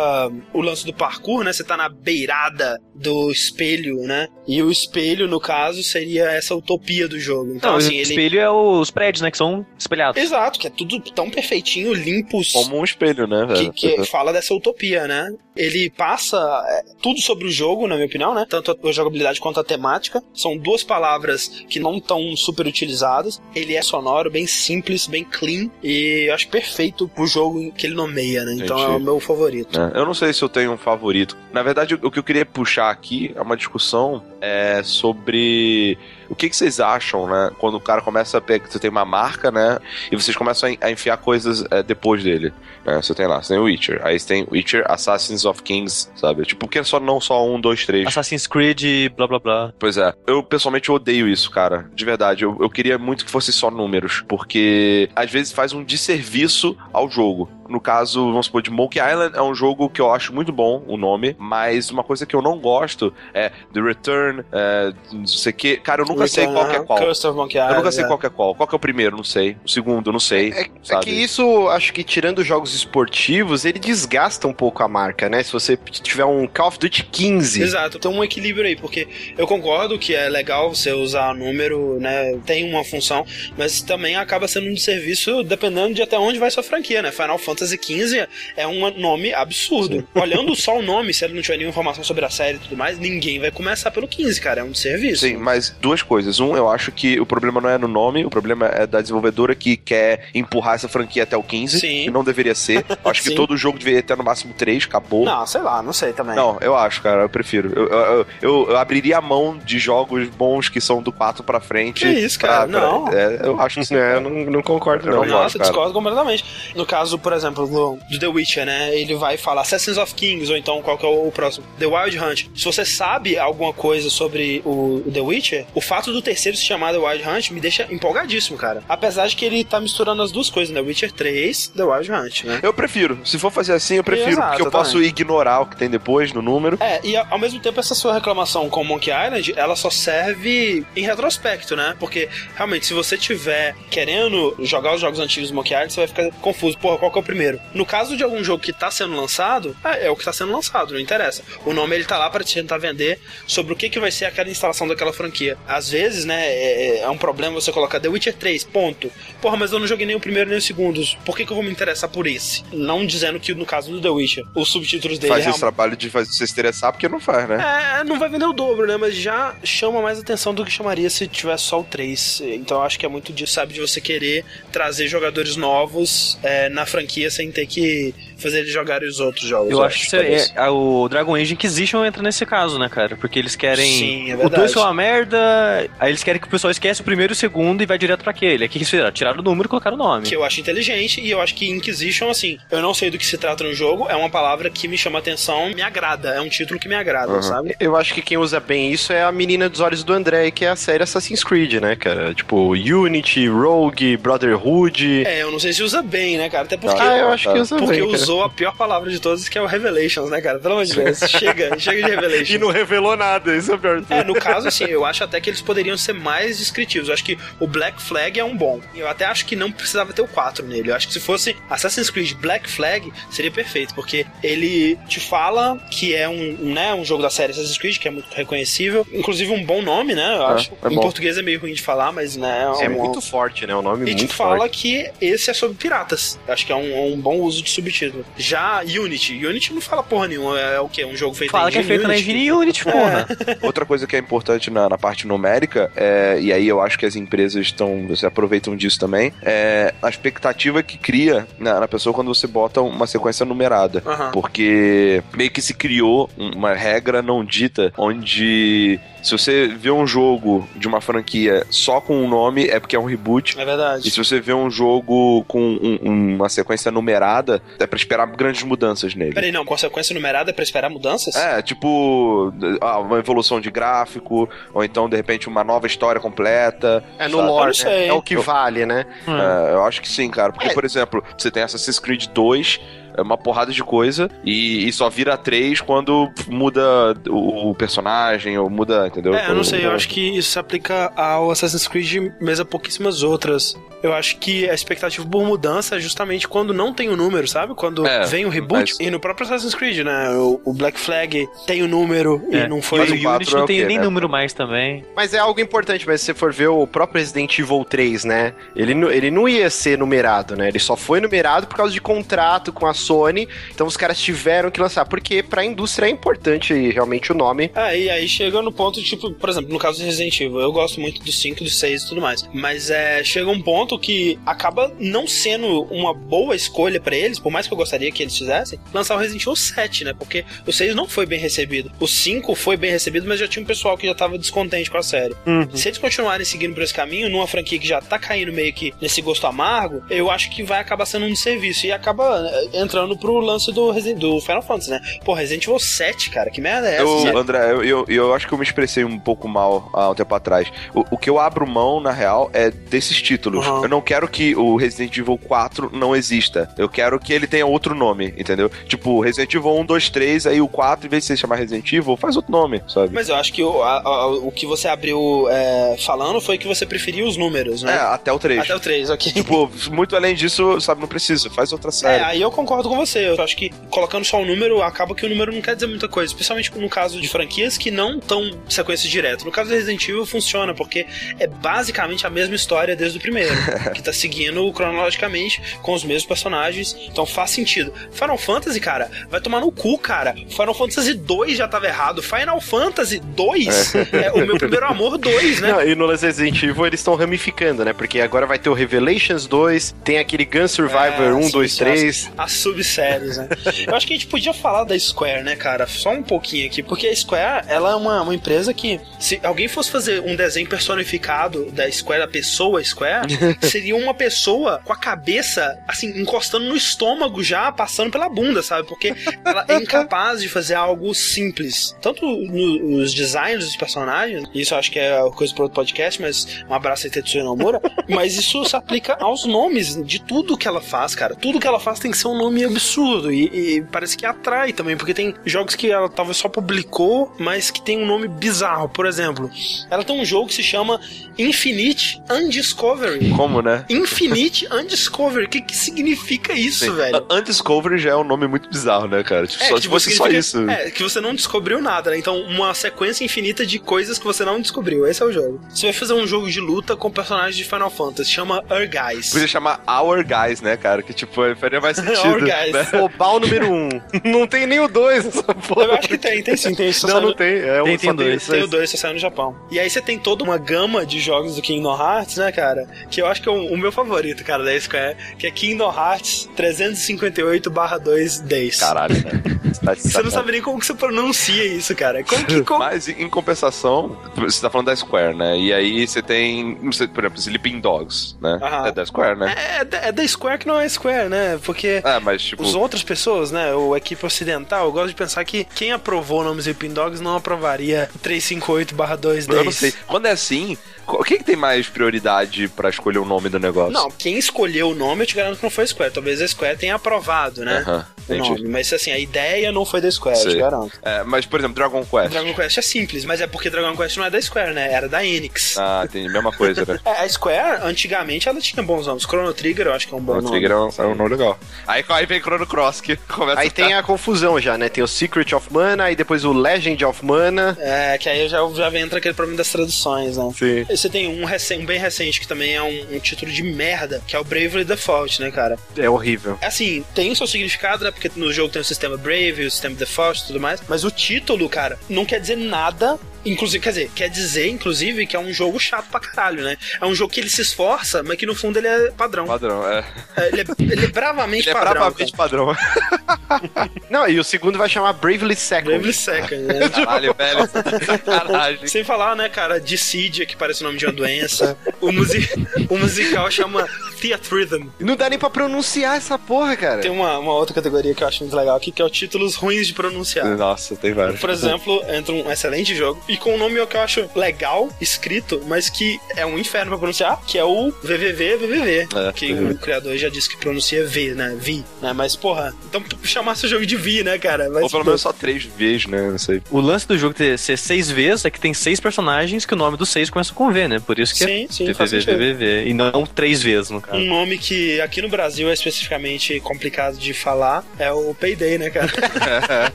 [SPEAKER 2] o lance do parkour, né? Você tá na beirada do espelho, né? E o espelho, no caso, seria essa utopia do jogo. Então,
[SPEAKER 6] Não,
[SPEAKER 2] assim,
[SPEAKER 6] o
[SPEAKER 2] ele.
[SPEAKER 6] espelho é os prédios, né, que são espelhados.
[SPEAKER 2] Exato, que é tudo tão perfeitinho, limpos.
[SPEAKER 5] Como um espelho, né,
[SPEAKER 2] Que,
[SPEAKER 5] velho?
[SPEAKER 2] que fala dessa utopia, né? Ele passa é, tudo sobre o jogo, na minha opinião, né? Tanto a jogabilidade quanto a temática. São duas palavras que não estão super utilizadas. Ele é sonoro, bem simples, bem clean e eu acho perfeito pro jogo que ele nomeia, né? Então
[SPEAKER 5] Entendi.
[SPEAKER 2] é o meu favorito.
[SPEAKER 5] É, Eu não sei se eu tenho um favorito. Na verdade, o que eu queria puxar aqui é uma discussão é, sobre o que, que vocês acham, né? Quando o cara começa a pegar. Você tem uma marca, né? E vocês começam a en- a enfiar coisas é, depois dele. né? Você tem lá, você tem o Witcher. Aí você tem Witcher, Assassins of Kings, sabe? Tipo, que é só não só um, dois, três.
[SPEAKER 6] Assassin's Creed, blá blá blá.
[SPEAKER 5] Pois é, eu pessoalmente odeio isso, cara. De verdade, eu, eu queria muito que fosse só números, porque às vezes faz um desserviço ao jogo. No caso, vamos supor, de Monkey Island é um jogo que eu acho muito bom, o nome, mas uma coisa que eu não gosto é The Return, é, não sei o que. Cara, eu nunca sei qual que é qual.
[SPEAKER 2] Curse of Monkey
[SPEAKER 5] Eu
[SPEAKER 2] Island,
[SPEAKER 5] nunca sei
[SPEAKER 2] é.
[SPEAKER 5] qual que é qual. Qual que é o primeiro? Não sei. O segundo, não sei.
[SPEAKER 4] É, é
[SPEAKER 5] sabe?
[SPEAKER 4] que isso, acho que tirando os jogos esportivos, ele desgasta um pouco a marca, né? Se você tiver um Call of Duty 15.
[SPEAKER 2] Exato, tem um equilíbrio aí, porque eu concordo que é legal você usar número, né? Tem uma função, mas também acaba sendo um serviço dependendo de até onde vai sua franquia, né? Final Fantasy XV é um nome absurdo. Olhando só o nome, se ele não tiver nenhuma informação sobre a série e tudo mais, ninguém vai começar pelo 15, cara. É um serviço.
[SPEAKER 5] Sim, mas duas coisas. Um, eu acho que o problema não é no nome, o problema é da desenvolvedora que quer empurrar essa franquia até o 15,
[SPEAKER 2] Sim.
[SPEAKER 5] que não deveria ser. Eu acho que
[SPEAKER 2] Sim.
[SPEAKER 5] todo jogo deveria ter no máximo 3, acabou.
[SPEAKER 2] Não, sei lá, não sei também.
[SPEAKER 5] Não, eu acho, cara, eu prefiro. Eu, eu, eu- eu abriria a mão de jogos bons que são do 4 pra frente.
[SPEAKER 2] Que isso, cara,
[SPEAKER 5] pra- pra-
[SPEAKER 2] não.
[SPEAKER 5] é, eu acho que sim.
[SPEAKER 4] É, eu não, não concordo,
[SPEAKER 5] Eu
[SPEAKER 4] não.
[SPEAKER 5] não gosto,
[SPEAKER 2] Nossa,
[SPEAKER 5] cara.
[SPEAKER 2] discordo completamente. No caso, por exemplo, do, do The Witcher, né? Ele vai falar Assassins of Kings, ou então qual que é o próximo? The Wild Hunt. Se você sabe alguma coisa sobre o, o The Witcher, o fato do terceiro se chamar The Wild Hunt me deixa empolgadíssimo, cara. Apesar de que ele tá misturando as duas coisas, né? Witcher 3, The Wild Hunt, né?
[SPEAKER 5] Eu prefiro. Se for fazer assim, eu prefiro.
[SPEAKER 2] Exato,
[SPEAKER 5] porque eu posso
[SPEAKER 2] também.
[SPEAKER 5] ignorar o que tem depois no número.
[SPEAKER 2] É, e ao mesmo tempo essa sua reclamação com Monkey Island, ela só serve em retrospecto, né? Porque realmente, se você tiver querendo jogar os jogos antigos do Monkey Island, você vai ficar confuso. Porra, qual que é o primeiro? No caso de algum jogo que tá sendo lançado, é, é o que tá sendo lançado, não interessa. O nome ele tá lá para te tentar vender sobre o que, que vai ser aquela instalação daquela franquia. Às vezes, né, é, é um problema você colocar The Witcher 3, ponto. Porra, mas eu não joguei nem o primeiro nem o segundo. Por que, que eu vou me interessar por esse? Não dizendo que no caso do The Witcher, os subtítulos dele
[SPEAKER 5] Faz
[SPEAKER 2] realmente-
[SPEAKER 5] esse trabalho de fazer você se interessar, porque não faz, né?
[SPEAKER 2] é, não vai vender o dobro, né? Mas já chama mais atenção do que chamaria se tivesse só o 3. Então eu acho que é muito disso, sabe? De você querer trazer jogadores novos é, na franquia sem ter que fazer eles jogarem os outros jogos.
[SPEAKER 6] Eu acho que isso
[SPEAKER 2] é
[SPEAKER 6] é, o Dragon Age Inquisition entra nesse caso, né, cara? Porque eles querem.
[SPEAKER 2] Sim, é
[SPEAKER 6] o
[SPEAKER 2] verdade.
[SPEAKER 6] 2 foi uma merda, aí eles querem que o pessoal esquece o primeiro e o segundo e vai direto pra aquele. O que que eles fizeram? Tiraram o número e colocaram o nome.
[SPEAKER 2] Que eu acho inteligente e eu acho que Inquisition, assim, eu não sei do que se trata no jogo, é uma palavra que me chama atenção, me agrada, é um título que me agrada,
[SPEAKER 5] Uhum.
[SPEAKER 2] sabe?
[SPEAKER 4] Eu acho que quem usa bem isso é a menina dos olhos do André, que é a série Assassin's Creed, né, cara? Tipo, Unity, Rogue, Brotherhood.
[SPEAKER 2] É, eu não sei se usa bem, né, cara? Até porque.
[SPEAKER 4] Ah, eu acho que usa
[SPEAKER 2] Porque
[SPEAKER 4] bem. cara.
[SPEAKER 2] Usou a pior palavra de todas, que é o Revelations, né, cara? Pelo amor de Deus. chega, chega de Revelations.
[SPEAKER 4] E não revelou nada, isso é o pior. de
[SPEAKER 2] É, no caso, assim, eu acho até que eles poderiam ser mais descritivos. Eu acho que o Black Flag é um bom. Eu até acho que não precisava ter o 4 nele. Eu acho que se fosse Assassin's Creed Black Flag, seria perfeito, porque ele te fala que é um, né, um jogo da série Assassin's Creed, que é muito reconhecível. Inclusive um bom nome, né? Eu
[SPEAKER 5] É,
[SPEAKER 2] acho.
[SPEAKER 5] é
[SPEAKER 2] em
[SPEAKER 5] bom.
[SPEAKER 2] português é meio ruim de falar, mas, né,
[SPEAKER 4] É
[SPEAKER 2] um-
[SPEAKER 4] muito forte, né? O nome
[SPEAKER 2] e
[SPEAKER 4] muito
[SPEAKER 2] te fala
[SPEAKER 4] forte.
[SPEAKER 2] que esse é sobre piratas. Acho que é um, um bom uso de subtítulo. Já Unity. Unity não fala porra nenhuma. É o quê? Um jogo feito
[SPEAKER 6] Fala
[SPEAKER 2] em
[SPEAKER 6] que é feito na
[SPEAKER 2] Unity?
[SPEAKER 6] Engine Unity, porra.
[SPEAKER 5] Outra coisa que é importante na, na parte numérica, é, e aí eu acho que as empresas estão se aproveitam disso também, é a expectativa que cria na, na pessoa quando você bota uma sequência numerada.
[SPEAKER 2] Aham.
[SPEAKER 5] Porque meio que se criou um- uma regra não dita onde se você vê um jogo de uma franquia só com um nome, é porque é um reboot.
[SPEAKER 2] É
[SPEAKER 5] E
[SPEAKER 2] verdade.
[SPEAKER 5] se você vê um jogo com um- um- uma sequência numerada, é pra esperar grandes mudanças nele.
[SPEAKER 2] Peraí, não. Consequência numerada é pra esperar mudanças?
[SPEAKER 5] É, tipo, ah, uma evolução de gráfico, ou então, de repente, uma nova história completa.
[SPEAKER 4] É no
[SPEAKER 5] sabe?
[SPEAKER 4] Lore, né? É o que vale, né?
[SPEAKER 5] É, eu acho que sim, cara. Porque,
[SPEAKER 4] É.
[SPEAKER 5] por exemplo, você tem Assassin's Creed 2, é uma porrada de coisa, e, e só vira 3 quando muda o, o personagem, ou muda, entendeu?
[SPEAKER 2] É, eu não sei, eu acho que isso se aplica ao Assassin's Creed, mas a pouquíssimas outras Eu acho que a expectativa por mudança é justamente quando não tem o número, sabe? Quando
[SPEAKER 5] É,
[SPEAKER 2] vem o reboot.
[SPEAKER 5] mas-
[SPEAKER 2] E no próprio Assassin's Creed, né? O, o Black Flag tem o número
[SPEAKER 6] É.
[SPEAKER 2] e não foi.
[SPEAKER 6] Mas o
[SPEAKER 5] Mas o
[SPEAKER 6] Unity
[SPEAKER 5] é
[SPEAKER 6] não
[SPEAKER 5] o
[SPEAKER 6] tem
[SPEAKER 5] quê,
[SPEAKER 6] nem
[SPEAKER 5] né?
[SPEAKER 6] número mais também.
[SPEAKER 4] Mas é algo importante, mas se você for ver o próprio Resident Evil 3, né? Ele, não- ele não ia ser numerado, né? Ele só foi numerado por causa de contrato com a Sony. Então os caras tiveram que lançar. Porque pra indústria é importante realmente o nome.
[SPEAKER 2] Ah, e aí chega no ponto, tipo, por exemplo, no caso do Resident Evil, eu gosto muito do 5, do 6 e tudo mais. Mas é, chega um ponto que acaba não sendo uma boa escolha pra eles, por mais que eu gostaria que eles fizessem, lançar o Resident Evil 7, né? Porque o 6 não foi bem recebido. O 5 foi bem recebido, mas já tinha um pessoal que já tava descontente com a série. Se eles continuarem seguindo por esse caminho, numa franquia que já tá caindo meio que nesse gosto amargo, eu acho que vai acabar sendo um desserviço. E acaba eh, entrando pro lance do, Resident- do Final Fantasy, né? Pô, Resident Evil 7, cara, que merda é essa?
[SPEAKER 5] Eu? André, eu, eu, eu acho que eu me expressei um pouco mal há um tempo atrás. O, o que eu abro mão, na real, é desses títulos.
[SPEAKER 2] Uhum.
[SPEAKER 5] Eu não quero que o Resident Evil 4 não exista. Eu quero que ele tenha outro nome, entendeu? Tipo, Resident Evil 1, 2, 3, aí o 4, em vez de se chamar Resident Evil, faz outro nome, sabe?
[SPEAKER 2] Mas eu acho que o, a- a- o que você abriu é, falando foi que você preferia os números,
[SPEAKER 5] É,
[SPEAKER 2] né?
[SPEAKER 5] até o 3.
[SPEAKER 2] Até o 3, ok.
[SPEAKER 5] Tipo, muito além disso, sabe, não precisa. Faz outra série.
[SPEAKER 2] É, aí eu concordo com você. Eu acho que colocando só o número, acaba que o número não quer dizer muita coisa. Especialmente no caso de franquias que não estão sequência direto. No caso do Resident Evil funciona, porque é basicamente a mesma história desde o primeiro. que tá seguindo cronologicamente com os mesmos personagens. Então faz sentido. Final Fantasy, cara, vai tomar no cu, cara. Final Fantasy 2 já tava errado. Final Fantasy 2 é, o meu primeiro amor 2, né?
[SPEAKER 4] Não, e no Resident Evil eles estão ramificando, né? Porque agora vai ter o Revelations 2, tem aquele Gun Survivor
[SPEAKER 2] É,
[SPEAKER 4] 1,
[SPEAKER 2] sim,
[SPEAKER 4] 2,
[SPEAKER 2] sim,
[SPEAKER 4] 3.
[SPEAKER 2] As subséries, né? Eu acho que a gente podia falar da Square, né, cara? Só um pouquinho aqui. Porque a Square, ela é uma, uma empresa que, se alguém fosse fazer um desenho personificado da Square, da pessoa Square, seria uma pessoa com a cabeça, assim, encostando no estômago já, passando pela bunda, sabe? Porque ela é incapaz de fazer algo simples. Tanto no- nos designs dos personagens, isso eu acho que é coisa para outro podcast, mas um abraço aí, Tetsuya Nomura. mas isso se aplica aos nomes de tudo que ela faz, cara. Tudo que ela faz tem que ser um nome absurdo. E, e parece que atrai também, porque tem jogos que ela talvez só publicou, mas que tem um nome bizarro. Por exemplo, ela tem um jogo que se chama Infinite Undiscovery.
[SPEAKER 5] Como, né?
[SPEAKER 2] Infinite Undiscovery. O que, que significa isso,
[SPEAKER 5] Sim.
[SPEAKER 2] velho?
[SPEAKER 5] Undiscovery já é um nome muito bizarro, né, cara? Tipo, só,
[SPEAKER 2] que
[SPEAKER 5] se fosse só isso.
[SPEAKER 2] É, que você não descobriu nada, né? Então, uma sequência infinita de coisas que você não descobriu. Esse é o jogo. Você vai fazer um jogo de luta com personagens de Final Fantasy. Chama Our Guys.
[SPEAKER 5] Podia chamar Our Guys, né, cara? Que tipo, faria mais sentido.
[SPEAKER 2] Guys.
[SPEAKER 4] Global número 1. não tem nem o 2 nessa porra.
[SPEAKER 2] Eu acho que tem, tem sim, tem.
[SPEAKER 4] Não, não
[SPEAKER 2] no-
[SPEAKER 4] tem. É,
[SPEAKER 6] Tem,
[SPEAKER 4] só
[SPEAKER 6] tem dois.
[SPEAKER 2] Tem o 2, só saiu no Japão. E aí você tem toda uma gama de jogos do Kingdom Hearts, né, cara? Que eu acho que é o, o meu favorito, cara, da Square, que é Kingdom Hearts 358/2 Days.
[SPEAKER 5] Caralho, né? Você tá de
[SPEAKER 2] Você não sabe nem como que você pronuncia isso, cara. Como que. Como...
[SPEAKER 5] Mas em compensação, você tá falando da Square, né? E aí você tem, por exemplo, Sleeping Dogs, né?
[SPEAKER 2] Aham.
[SPEAKER 5] É da Square, né?
[SPEAKER 2] É, da- é da Square que não é Square, né? Porque
[SPEAKER 5] É, mas tipo.
[SPEAKER 2] Os outras pessoas, né, o equipe ocidental, eu gosto de pensar que quem aprovou o nome Sleeping Dogs não aprovaria 358/2
[SPEAKER 5] Eu não sei. Quando é assim, quem que tem mais prioridade pra escolher o nome do negócio?
[SPEAKER 2] Não, quem escolheu o nome eu te garanto que não foi a Square. Talvez a Square tenha aprovado, né?
[SPEAKER 5] Aham,
[SPEAKER 2] o
[SPEAKER 5] entendi.
[SPEAKER 2] nome. Mas assim, a ideia não foi da Square, eu
[SPEAKER 5] Sei.
[SPEAKER 2] te garanto.
[SPEAKER 5] É, mas, por exemplo, Dragon Quest.
[SPEAKER 2] Dragon Quest é simples, mas é porque Dragon Quest não é da Square, né? Era da Enix.
[SPEAKER 5] Ah, entendi. Mesma coisa, né?
[SPEAKER 2] É, a Square, antigamente, ela tinha bons nomes. Chrono Trigger, eu acho que é um bom
[SPEAKER 5] O
[SPEAKER 2] nome.
[SPEAKER 5] Trigger é um, é um nome legal. Aí, aí vem Chrono Cross, que começa
[SPEAKER 4] Aí
[SPEAKER 5] a
[SPEAKER 4] tem a confusão já, né? Tem o Secret of Mana, aí depois o Legend of Mana.
[SPEAKER 2] É, que aí já, já entra aquele problema das traduções, né?
[SPEAKER 4] Sim.
[SPEAKER 2] E Você tem um, recém, um bem recente, que também é um, um título de merda, que é o Bravely Default, né, cara?
[SPEAKER 4] É horrível.
[SPEAKER 2] Assim, tem o seu significado, né? Porque no jogo tem o sistema Brave, o sistema Default e tudo mais. Mas o título, cara, não quer dizer nada. Inclusive, quer dizer, quer dizer, inclusive, que é um jogo chato pra caralho, né? É um jogo que ele se esforça, mas que no fundo ele é padrão.
[SPEAKER 5] Padrão, é.
[SPEAKER 2] É, Ele é, ele é bravamente
[SPEAKER 5] Ele é
[SPEAKER 2] padrão.
[SPEAKER 5] bravamente padrão.
[SPEAKER 4] Não, e o segundo vai chamar Bravely Second.
[SPEAKER 2] Bravely Second, né?
[SPEAKER 5] Caralho, velho. Sacanagem.
[SPEAKER 2] Sem falar, né, cara, Dissidia, que parece o nome de uma doença. O, musi o musical chama Theatrhythm.
[SPEAKER 4] Não dá nem pra pronunciar essa porra, cara.
[SPEAKER 2] Tem uma, uma outra categoria que eu acho muito legal aqui, que é o títulos ruins de pronunciar.
[SPEAKER 5] Nossa, tem vários.
[SPEAKER 2] Por exemplo, entra um excelente jogo E com um nome que eu acho legal, escrito, mas que é um inferno pra pronunciar, que é o VVV,
[SPEAKER 5] É,
[SPEAKER 2] que
[SPEAKER 5] VVV.
[SPEAKER 2] o criador já disse que pronuncia V, né? Vi, né? Mas, porra, então chamar seu jogo de Vi, né, cara? Mas,
[SPEAKER 5] Ou pelo
[SPEAKER 2] pô,
[SPEAKER 5] menos só três vezes, né? Não sei.
[SPEAKER 6] O lance do jogo ter ser seis vezes é que tem seis personagens que o nome dos seis começa com V, né? Por isso que
[SPEAKER 2] Sim, sim,
[SPEAKER 6] é
[SPEAKER 2] faz sentido.
[SPEAKER 6] VVVVV. E não três vezes, no caso.
[SPEAKER 2] Um nome que aqui no Brasil é especificamente complicado de falar é o Payday, né, cara?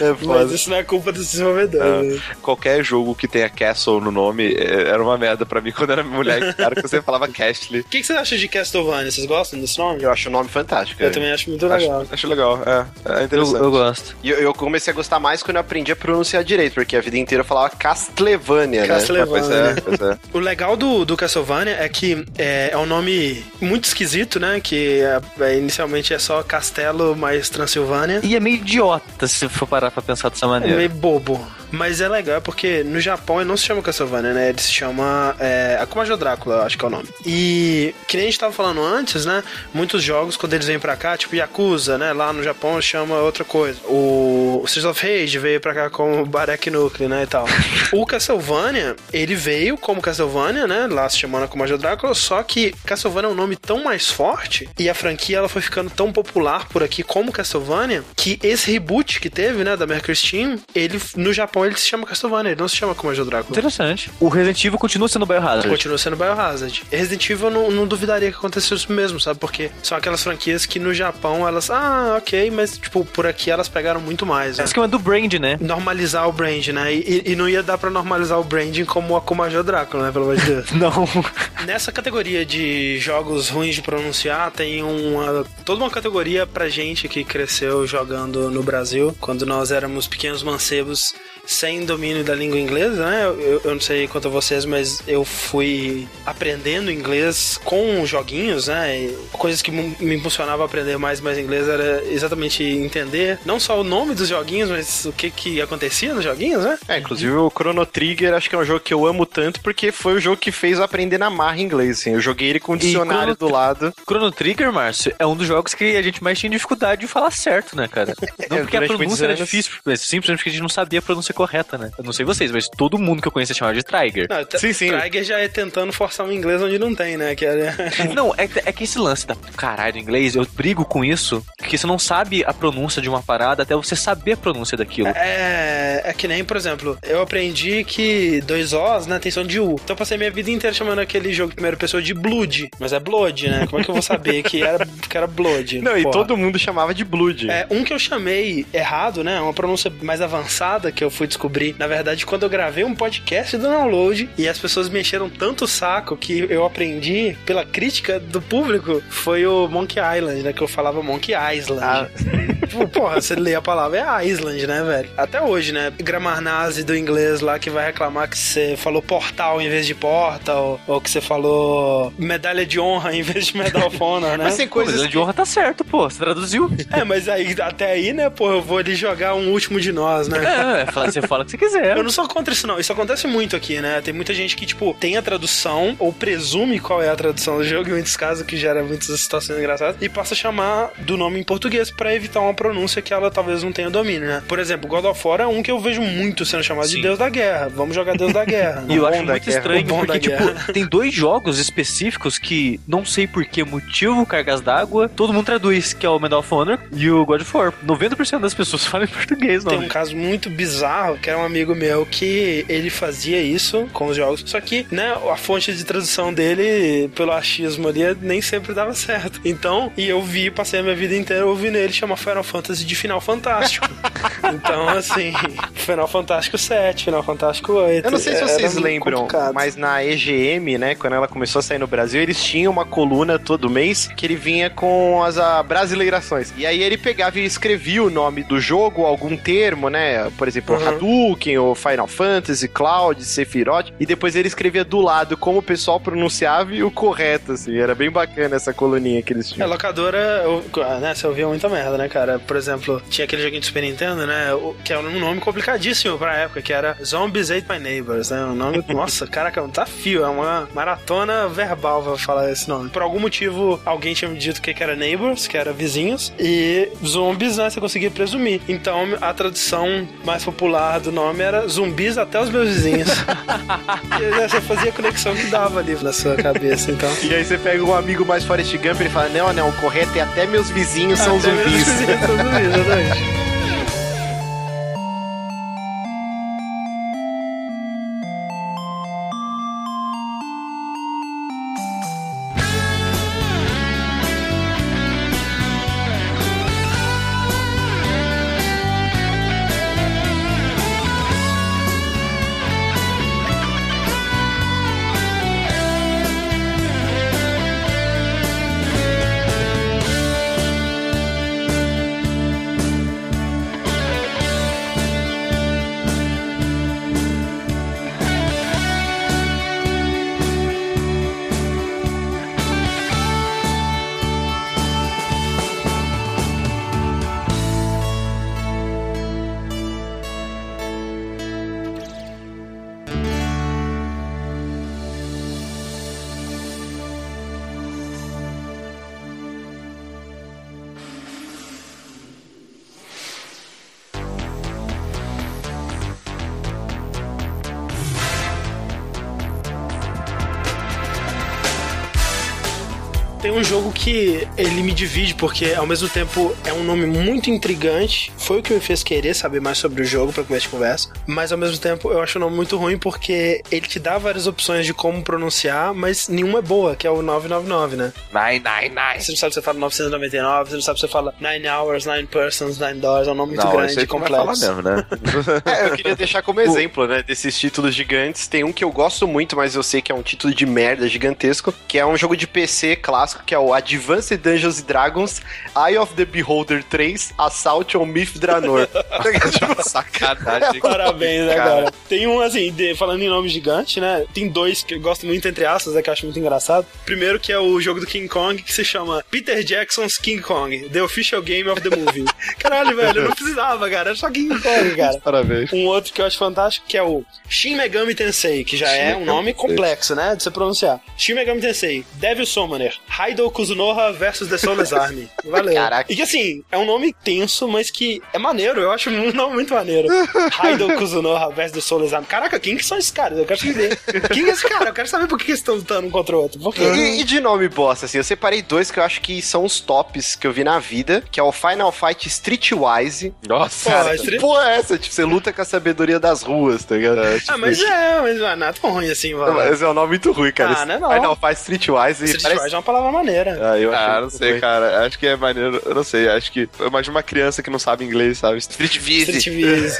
[SPEAKER 5] É
[SPEAKER 2] Mas isso não é culpa dos desenvolvedores. né?
[SPEAKER 5] Qualquer jogo que tenha Castle no nome é, era uma merda pra mim quando era moleque, cara, que você falava Castle.
[SPEAKER 2] O que, que vocês acham de Castlevania? Vocês gostam desse nome?
[SPEAKER 4] Eu acho o nome fantástico.
[SPEAKER 2] Eu
[SPEAKER 4] é.
[SPEAKER 2] também acho muito legal.
[SPEAKER 5] Acho, acho legal, é. É
[SPEAKER 6] Eu,
[SPEAKER 5] interessante.
[SPEAKER 6] eu gosto.
[SPEAKER 4] E eu, eu comecei a gostar mais quando eu aprendi a pronunciar direito, porque a vida inteira eu falava Castlevania, né?
[SPEAKER 2] Castlevania.
[SPEAKER 5] Pois é, pois é.
[SPEAKER 2] O legal do, do Castlevania é que é, é um nome muito esquisito, né? Que é- é, inicialmente é só Castelo mais Transilvânia.
[SPEAKER 6] E é meio idiota se for parar pra pensar dessa
[SPEAKER 2] É
[SPEAKER 6] maneira.
[SPEAKER 2] meio bobo. Mas é legal porque no Japão ele não se chama Castlevania, né? Ele se chama é, Akuma jo Drácula, acho que é o nome. E que nem a gente tava falando antes, né? Muitos jogos, quando eles vêm pra cá, tipo Yakuza, né? Lá no Japão chama outra coisa. O Streets of Rage veio pra cá como Barek Nucleo, né? E tal. o Castlevania, ele veio como Castlevania, né? Lá se chamando Akuma jo Drácula, só que Castlevania é um nome tão mais forte e a franquia ela foi ficando tão popular por aqui como Castlevania que esse reboot que teve, né, da Mercury Steam, ele no Japão ele se chama Castlevania, ele não se chama como o Drácula.
[SPEAKER 6] Interessante. O Resident Evil continua sendo Biohazard.
[SPEAKER 2] Continua sendo Biohazard. Resident Evil eu não, não duvidaria que acontecesse isso mesmo, sabe? Porque são aquelas franquias que no Japão elas, ah, ok, mas tipo, por aqui elas pegaram muito mais.
[SPEAKER 6] É
[SPEAKER 2] Né?
[SPEAKER 6] esquema do Brand, né?
[SPEAKER 2] Normalizar o brand, né? E, e não ia dar pra normalizar o branding como o Akuma jo Drácula, né? Pelo amor de Deus.
[SPEAKER 6] Não.
[SPEAKER 2] Nessa categoria de jogos ruins de pronunciar, tem uma toda uma categoria pra gente que cresceu jogando no Brasil, quando nós éramos pequenos mancebos sem domínio da língua inglesa, né? Eu, eu não sei quanto a vocês, mas eu fui aprendendo inglês com joguinhos, né? E coisas que me impulsionavam a aprender mais e mais inglês era exatamente entender não só o nome dos joguinhos, mas o que que acontecia nos joguinhos, né?
[SPEAKER 4] É, inclusive o Chrono Trigger acho que é um jogo que eu amo tanto porque foi o jogo que fez eu aprender na marra inglês, assim. Eu joguei ele com o dicionário
[SPEAKER 6] Chrono
[SPEAKER 4] do lado.
[SPEAKER 6] Chrono Trigger, Márcio, é um dos jogos que a gente mais tinha dificuldade de falar certo, né, cara? Não porque a pronúncia era difícil, mas simplesmente porque a gente não sabia a pronúncia correta, né? Eu não sei vocês, mas todo mundo que eu conheço chamava de Trigger.
[SPEAKER 2] Não,
[SPEAKER 4] Sim, sim.
[SPEAKER 2] Trigger já é tentando forçar um inglês onde não tem, né? Que é...
[SPEAKER 6] Não, é, é que esse lance da caralho inglês, eu brigo com isso, porque você não sabe a pronúncia de uma parada até você saber a pronúncia daquilo.
[SPEAKER 2] É, é que nem, por exemplo, eu aprendi que dois Os, né, tem som de U. Então eu passei minha vida inteira chamando aquele jogo de primeira pessoa de Blood. Mas é Blood, né? Como é que eu vou saber que era, que era Blood?
[SPEAKER 4] Não, e
[SPEAKER 2] Porra.
[SPEAKER 4] todo mundo chamava de Blood.
[SPEAKER 2] É, um que eu chamei errado, né? Uma pronúncia mais avançada que eu fui descobrir, na verdade, quando eu gravei um podcast do download e as pessoas me encheram tanto o saco que eu aprendi pela crítica do público, foi o Monkey Island, né? Que eu falava Monkey Island.
[SPEAKER 4] Ah.
[SPEAKER 2] Porra, você lê a palavra é Island, né, velho? Até hoje, né? Grammar nazi do inglês lá que vai reclamar que você falou portal em vez de portal, ou que você falou medalha de honra em vez de medal of honor, né?
[SPEAKER 4] Mas tem
[SPEAKER 6] Pô, mas
[SPEAKER 4] coisas
[SPEAKER 6] de honra tá certo, pô, você traduziu.
[SPEAKER 2] É, mas aí, até aí, né, pô, eu vou ali jogar um último de nós, né?
[SPEAKER 6] É, fala- você fala o que você quiser.
[SPEAKER 2] Eu não sou contra isso, não. Isso acontece muito aqui, né? Tem muita gente que, tipo, tem a tradução, ou presume qual é a tradução do jogo, em muitos casos, que gera muitas situações engraçadas, e passa a chamar do nome em português pra evitar uma pronúncia que ela talvez não tenha domínio, né? Por exemplo, God of War é um que eu vejo muito sendo chamado de
[SPEAKER 6] Sim.
[SPEAKER 2] Deus da Guerra. Vamos jogar Deus da Guerra.
[SPEAKER 6] E eu acho muito
[SPEAKER 4] guerra.
[SPEAKER 6] estranho, porque, tipo, tem dois jogos específicos que, não sei por que motivo, cargas d'água, todo mundo traduz, que é o Medal of Honor e o God of War. 90% das pessoas falam em português,
[SPEAKER 2] Tem
[SPEAKER 6] não.
[SPEAKER 2] um caso muito bizarro, que era um amigo meu que ele fazia isso com os jogos. Só que, né, a fonte de tradução dele, pelo achismo ali, nem sempre dava certo. Então, e eu vi, passei a minha vida inteira ouvindo ele chamar Final Fantasy de Final Fantástico. então, assim, Final Fantástico 7, Final Fantástico 8.
[SPEAKER 4] Eu não sei se
[SPEAKER 2] era
[SPEAKER 4] vocês lembram,
[SPEAKER 2] complicado.
[SPEAKER 4] mas na EGM, né, quando ela começou a sair no Brasil, eles tinham uma coluna todo mês que ele vinha com as ah, brasileirações. E aí ele pegava e escrevia o nome do jogo, algum termo, né? Por exemplo,
[SPEAKER 2] Uhum.
[SPEAKER 4] Hadouken, ou Final Fantasy, Cloud, Sephiroth. E depois ele escrevia do lado como o pessoal pronunciava e o correto, assim. Era bem bacana essa coluninha que eles
[SPEAKER 2] É,
[SPEAKER 4] tinham.
[SPEAKER 2] locadora, eu- né, você ouvia muita merda, né, cara? por exemplo, tinha aquele joguinho de Super Nintendo, né? Que era um nome complicadíssimo pra época, que era Zombies Ate My Neighbors, né? Um nome, nossa, caraca, é um desafio, é uma maratona verbal pra falar esse nome. Por algum motivo, alguém tinha me dito que que era Neighbors, que era vizinhos, e zombies, né? Você conseguia presumir. Então, a tradução mais popular do nome era zumbis até os meus vizinhos. e você fazia a conexão que dava ali na sua cabeça, então.
[SPEAKER 4] E aí você pega um amigo mais Forrest Gump e ele fala: Não, não, o correto é até meus vizinhos são
[SPEAKER 2] Até meus
[SPEAKER 4] zumbis.
[SPEAKER 2] vizinhos são zumbis, exatamente. Tem um jogo que ele me divide, porque ao mesmo tempo é um nome muito intrigante. Foi o que me fez querer saber mais sobre o jogo pra começar de conversa. Mas ao mesmo tempo eu acho o nome muito ruim porque ele te dá várias opções de como pronunciar, mas nenhuma é boa, que é o 999, né?
[SPEAKER 5] Nine, nine, nine.
[SPEAKER 2] Você não sabe se você fala 999, você não sabe se você fala 9 hours, 9 persons, 9 dollars. É um nome muito
[SPEAKER 5] Não,
[SPEAKER 2] grande e complexo.
[SPEAKER 5] mesmo, né?
[SPEAKER 4] É, eu queria deixar como exemplo, né, desses títulos gigantes. Tem um que eu gosto muito, mas eu sei que é um título de merda gigantesco, que é um jogo de PC clássico, que é o Advanced Dungeons Dragons Eye of the Beholder 3 Assault on Mithranor. tipo,
[SPEAKER 5] Sacanagem.
[SPEAKER 2] Parabéns, né,
[SPEAKER 4] Cara.
[SPEAKER 2] cara? Tem um, assim, de- falando em nome gigante, né? Tem dois que eu gosto muito, entre aspas, né, que eu acho muito engraçado. Primeiro que é o jogo do King Kong, que se chama Peter Jackson's King Kong, The Official Game of the Movie. Caralho, velho, eu não precisava, cara. Era só King Kong, cara.
[SPEAKER 5] Parabéns.
[SPEAKER 2] Um outro que eu acho fantástico, que é o Shin Megami Tensei, que já
[SPEAKER 5] Shin
[SPEAKER 2] é um nome
[SPEAKER 5] Tensei.
[SPEAKER 2] complexo, né, de você pronunciar. Shin Megami Tensei, Devil Summoner, Haido Kuzunoha versus The Soulless Army. Valeu.
[SPEAKER 4] Caraca.
[SPEAKER 2] E que assim, é um nome tenso, mas que é maneiro, eu acho um nome muito maneiro. Haido Kuzunoha versus Soulless Army. Caraca, quem que são esses caras? Eu quero saber. Quem é esse cara? Eu quero saber por que que eles estão lutando um contra o outro. Por quê?
[SPEAKER 4] E, e de nome bosta, assim, eu separei dois que eu acho que são os tops que eu vi na vida, que é o Final Fight Streetwise.
[SPEAKER 5] Nossa.
[SPEAKER 2] Pô,
[SPEAKER 4] Que
[SPEAKER 2] Street-
[SPEAKER 4] porra é essa? Tipo, você luta com a sabedoria das ruas, tá ligado?
[SPEAKER 2] Ah, mas é, mas não é tão ruim assim,
[SPEAKER 4] Não,
[SPEAKER 2] mano.
[SPEAKER 4] Mas é um nome muito ruim, cara.
[SPEAKER 2] Ah, não é não.
[SPEAKER 4] Final Fight Streetwise.
[SPEAKER 2] Street
[SPEAKER 4] parece-
[SPEAKER 2] é uma palavra maneira.
[SPEAKER 4] Ah, eu
[SPEAKER 5] Ah, não sei,
[SPEAKER 4] ruim.
[SPEAKER 5] cara. Acho que é maneiro. Eu não sei. Acho que. Eu imagino uma criança que não sabe inglês, sabe? Street
[SPEAKER 2] Street
[SPEAKER 5] Viz.
[SPEAKER 2] Viz.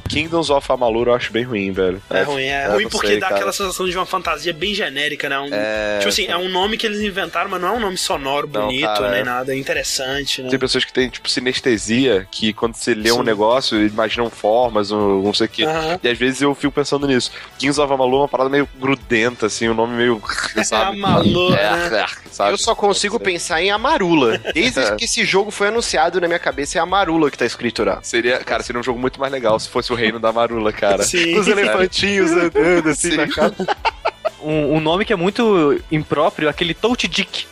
[SPEAKER 5] Kingdoms of Amalur eu acho bem ruim, velho.
[SPEAKER 2] É ruim, é
[SPEAKER 5] eu
[SPEAKER 2] ruim porque
[SPEAKER 5] sei,
[SPEAKER 2] dá
[SPEAKER 5] cara.
[SPEAKER 2] aquela sensação de uma fantasia bem genérica, né? Um,
[SPEAKER 5] É,
[SPEAKER 2] tipo assim, é um nome que eles inventaram, mas não é um nome sonoro,
[SPEAKER 5] Não,
[SPEAKER 2] bonito,
[SPEAKER 5] cara,
[SPEAKER 2] nem
[SPEAKER 5] é.
[SPEAKER 2] nada, interessante, né?
[SPEAKER 5] Tem pessoas que têm, tipo, sinestesia, que quando você lê um
[SPEAKER 2] Sim.
[SPEAKER 5] negócio, imaginam formas, ou não sei o quê. E às vezes eu fico pensando nisso. Kings of Amalur é uma parada meio grudenta, assim, o nome meio. Sabe?
[SPEAKER 2] Amalur,
[SPEAKER 5] É,
[SPEAKER 2] né?
[SPEAKER 5] sabe?
[SPEAKER 4] Eu só consigo pensar em Amarula. Desde
[SPEAKER 5] É.
[SPEAKER 4] que esse jogo foi anunciado na minha cabeça, é Amarula que tá escrito lá.
[SPEAKER 5] Seria, cara, seria um jogo muito mais legal se fosse o reino da Marula, cara.
[SPEAKER 2] Sim.
[SPEAKER 4] Os elefantinhos andando assim
[SPEAKER 5] Sim.
[SPEAKER 4] na casa.
[SPEAKER 6] Um, um nome que é muito impróprio, aquele Touch Dick,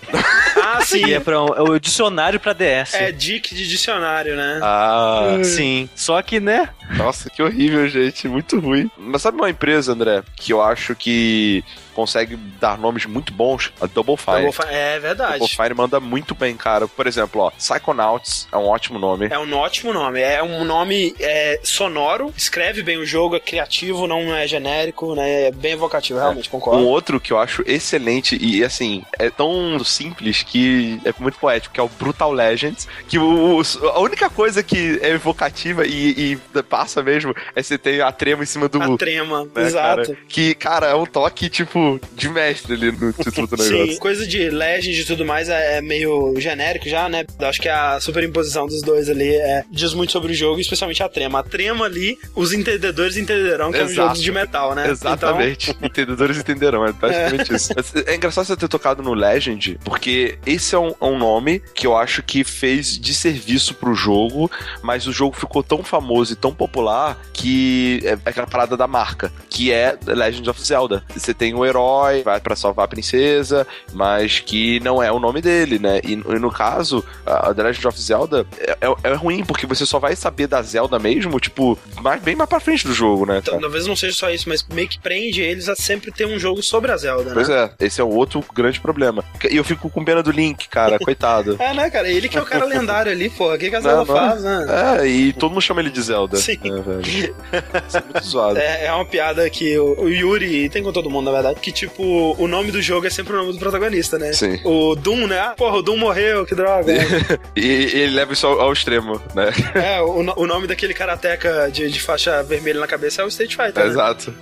[SPEAKER 2] Ah, sim.
[SPEAKER 6] que é, pra, um- é o dicionário pra DS.
[SPEAKER 2] É dick de dicionário, né?
[SPEAKER 5] Ah,
[SPEAKER 6] Sim. Só que, né?
[SPEAKER 5] nossa, que horrível, gente. Muito ruim. Mas sabe uma empresa, André, que eu acho que consegue dar nomes muito bons? A Double Fire.
[SPEAKER 2] Double Fine- É verdade.
[SPEAKER 5] Double Fire manda muito bem, cara. Por exemplo, ó, Psychonauts é um ótimo nome.
[SPEAKER 2] É um ótimo nome. É um nome é, sonoro, escreve bem o jogo, é criativo, não é genérico, né? É bem evocativo, realmente,
[SPEAKER 5] Um
[SPEAKER 2] concordo.
[SPEAKER 5] Outro que eu acho excelente e, assim, é tão simples que é muito poético, que é o Brutal Legends, que o, a única coisa que é evocativa e, e passa mesmo é você ter a trema em cima do...
[SPEAKER 2] A trema,
[SPEAKER 5] né,
[SPEAKER 2] exato.
[SPEAKER 5] cara? Que, cara, é um toque, tipo, de mestre ali no título do negócio.
[SPEAKER 2] Sim, coisa de Legend e tudo mais é, é meio genérico já, né? Eu Acho que a superimposição dos dois ali é, diz muito sobre o jogo, especialmente a trema. A trema ali, os entendedores entenderão que é um
[SPEAKER 5] Exato.
[SPEAKER 2] jogo de metal, né?
[SPEAKER 5] Exatamente. Entendedores entenderão, é basicamente isso. Mas É engraçado você ter tocado no Legend, porque esse é um, é um nome que eu acho que fez de serviço pro jogo, mas o jogo ficou tão famoso e tão popular que é aquela parada da marca, que é Legend of Zelda. Você tem um herói, vai pra salvar a princesa, mas que não é o nome dele, né? E, e no caso, a The Legend of Zelda é, é- é ruim, porque você só vai saber da Zelda mesmo, tipo, mais, bem mais pra frente do jogo, né?
[SPEAKER 2] Então, talvez não seja só isso, mas meio que prende eles a sempre ter um jogo sobre a Zelda, né?
[SPEAKER 5] Pois é, esse é o outro grande problema. E eu fico com pena do Link, cara, coitado.
[SPEAKER 2] É, né, cara? Ele que é o cara lendário ali, pô. O que, que a Zelda
[SPEAKER 5] Não, não é?
[SPEAKER 2] faz, né?
[SPEAKER 5] É, e todo mundo chama ele de Zelda.
[SPEAKER 2] Sim.
[SPEAKER 5] É, velho. Isso é muito zoado.
[SPEAKER 2] É, é uma piada que o, o Yuri, tem com todo mundo, na verdade, que tipo, o nome do jogo é sempre o nome do protagonista, né?
[SPEAKER 5] Sim.
[SPEAKER 2] O Doom, né? Ah, porra, o Doom morreu, que droga.
[SPEAKER 5] E, e ele leva isso ao, ao extremo, né?
[SPEAKER 2] é, o, o nome daquele karateca de, de faixa vermelha na cabeça é o Street Fighter. né?
[SPEAKER 5] Exato.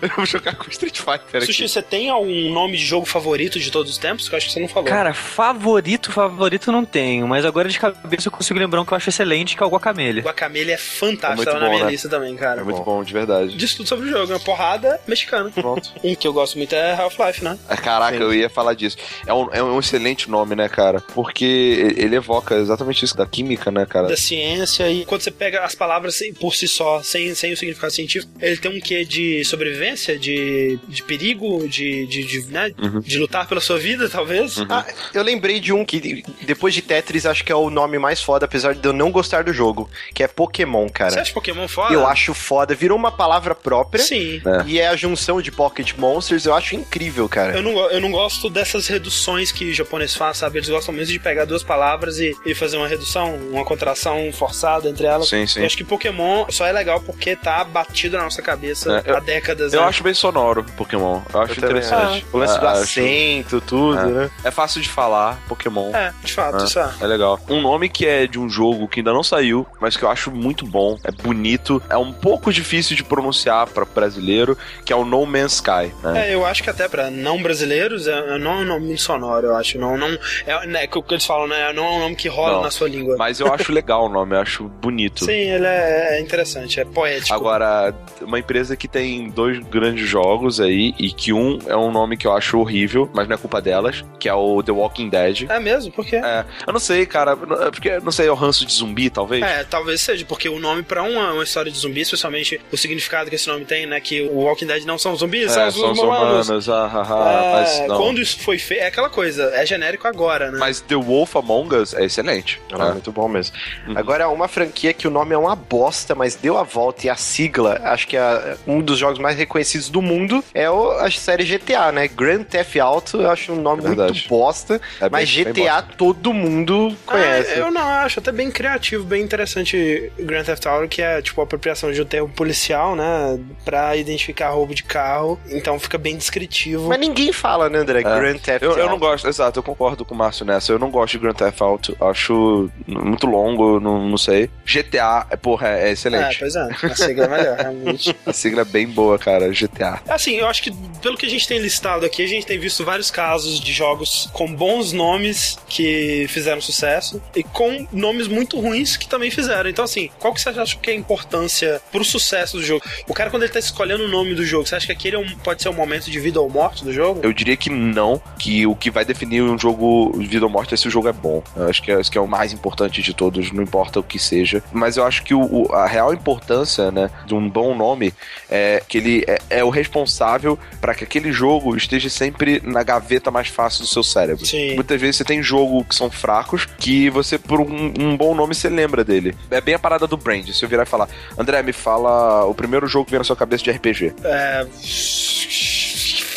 [SPEAKER 5] Eu vou jogar com Street Fighter
[SPEAKER 2] Sushi, você tem algum nome de jogo favorito de todos os tempos? Que eu acho que você não falou.
[SPEAKER 6] Cara, favorito, favorito não tenho, mas agora de cabeça eu consigo lembrar um que eu acho excelente, que é o Guacamele.
[SPEAKER 2] Guacamele é
[SPEAKER 5] É
[SPEAKER 2] fantástico,
[SPEAKER 5] muito
[SPEAKER 2] tá na
[SPEAKER 5] bom,
[SPEAKER 2] minha
[SPEAKER 5] né?
[SPEAKER 2] lista também, cara.
[SPEAKER 5] É muito bom, de verdade.
[SPEAKER 2] Diz tudo sobre o jogo, é uma porrada mexicana.
[SPEAKER 5] Pronto.
[SPEAKER 2] Um que eu gosto muito é Half-Life, né?
[SPEAKER 5] Ah, Caraca, eu ia falar disso. É um, é um excelente nome, né, cara? Porque ele evoca exatamente isso da química, né, cara?
[SPEAKER 2] Da ciência e quando você pega as palavras por si só, sem, sem o significado científico, ele tem um quê de sobrevivência, de, de perigo, de, de, de, né?
[SPEAKER 5] Uhum.
[SPEAKER 2] de lutar pela sua vida, talvez.
[SPEAKER 4] Ah, eu lembrei de um que, depois de Tetris, acho que é o nome mais foda, apesar de eu não gostar do jogo, que é Pokémon,
[SPEAKER 2] Você
[SPEAKER 4] cara.
[SPEAKER 2] acha Pokémon foda?
[SPEAKER 4] Eu acho foda. Virou uma palavra própria.
[SPEAKER 2] Sim.
[SPEAKER 5] É.
[SPEAKER 4] E é a junção de Pocket Monsters, eu acho incrível, cara.
[SPEAKER 2] Eu não, eu não gosto dessas reduções que os japoneses fazem, sabe? Eles gostam mesmo de pegar duas palavras e, e fazer uma redução, uma contração forçada entre elas.
[SPEAKER 5] Sim, sim.
[SPEAKER 2] Eu acho que Pokémon só é legal porque tá batido na nossa cabeça
[SPEAKER 5] É, eu-
[SPEAKER 2] há décadas.
[SPEAKER 5] Eu
[SPEAKER 2] né?
[SPEAKER 5] acho bem sonoro Pokémon. Eu acho
[SPEAKER 4] Eu
[SPEAKER 5] interessante.
[SPEAKER 4] O lance do
[SPEAKER 5] Ah, acho-
[SPEAKER 4] acento, tudo,
[SPEAKER 5] É.
[SPEAKER 4] né?
[SPEAKER 5] É fácil de falar, Pokémon.
[SPEAKER 2] É, de fato,
[SPEAKER 5] É.
[SPEAKER 2] isso é.
[SPEAKER 5] É legal. Um nome que é de um jogo que ainda não saiu, mas que eu acho muito bom, é bonito, é um pouco difícil de pronunciar para brasileiro, que é o No Man's Sky. Né?
[SPEAKER 2] É, eu acho que até pra não brasileiros é, é não é um nome muito sonoro, eu acho. Não, não, é, né, que o que eles falam, né? Não é um nome que rola
[SPEAKER 5] Não.
[SPEAKER 2] na sua língua.
[SPEAKER 5] Mas eu acho legal o nome, eu acho bonito.
[SPEAKER 2] Sim, ele é, é interessante, é poético.
[SPEAKER 5] Agora, uma empresa que tem dois grandes jogos aí, e que um é um nome que eu acho horrível, mas não é culpa delas, que é o The Walking Dead.
[SPEAKER 2] É mesmo? Por quê?
[SPEAKER 5] É, eu não sei, cara, é porque, não sei, é o ranço de zumbi, talvez?
[SPEAKER 2] É, talvez seja, porque o nome pra uma, uma história de zumbi, especialmente o significado que esse nome tem, né? Que o Walking Dead não são zumbis,
[SPEAKER 5] É,
[SPEAKER 2] são os
[SPEAKER 5] são os
[SPEAKER 2] humanos.
[SPEAKER 5] humanos, ah, ah, ah,
[SPEAKER 2] É,
[SPEAKER 5] mas não.
[SPEAKER 2] quando isso foi feito, é aquela coisa, é genérico agora, né?
[SPEAKER 5] Mas The Wolf Among Us é excelente.
[SPEAKER 4] Ah,
[SPEAKER 5] É.
[SPEAKER 4] muito bom mesmo.
[SPEAKER 5] Uhum.
[SPEAKER 4] Agora, uma franquia que o nome é uma bosta, mas deu a volta e a sigla, acho que é um dos jogos mais reconhecidos do mundo, é o- a série GTA, né? Grand Theft Auto, eu acho um nome
[SPEAKER 5] Verdade.
[SPEAKER 4] muito bosta,
[SPEAKER 5] É bem-
[SPEAKER 4] mas
[SPEAKER 5] bem
[SPEAKER 4] GTA todo mundo conhece.
[SPEAKER 2] Ah, eu não acho, até bem criativo, bem interessante Grand Theft Auto, que é tipo a apropriação de um termo policial, né? Pra identificar roubo de carro. Então fica bem descritivo.
[SPEAKER 4] Mas ninguém fala, né, André?
[SPEAKER 5] É.
[SPEAKER 4] Grand Theft
[SPEAKER 5] Eu,
[SPEAKER 4] Auto.
[SPEAKER 5] eu não gosto, exato, eu concordo com o Márcio nessa. Eu não gosto de Grand Theft Auto, acho muito longo, não, não sei. GTA, é, porra, é, é
[SPEAKER 2] É,
[SPEAKER 5] excelente.
[SPEAKER 2] pois é, a sigla é melhor, realmente.
[SPEAKER 5] A sigla é bem boa, cara, GTA.
[SPEAKER 2] Assim, eu acho que pelo que a gente tem listado aqui, a gente tem visto vários casos de jogos com bons nomes que fizeram sucesso e com nomes muito ruins que também fizeram. Então, assim, qual que você acha que é a importância pro sucesso do jogo? O cara, quando ele tá escolhendo o nome do jogo, você acha que aquele é um- pode ser um momento de vida ou morte do jogo?
[SPEAKER 5] Eu diria que não, que o que vai definir um jogo vida ou morte é se o jogo é bom. Eu acho que é, que é o mais importante de todos, não importa o que seja. Mas eu acho que o- a real importância, né, de um bom nome é que ele é, é o responsável para que aquele jogo esteja sempre na gaveta mais fácil do seu cérebro.
[SPEAKER 2] Sim.
[SPEAKER 5] Muitas vezes você tem jogo que são fracos que você, por um, um bom nome, você lembra dele. É bem a parada do brand. Se eu virar e falar, André, me fala o primeiro jogo que vem na sua cabeça de RPG.
[SPEAKER 2] É.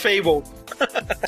[SPEAKER 2] Fable.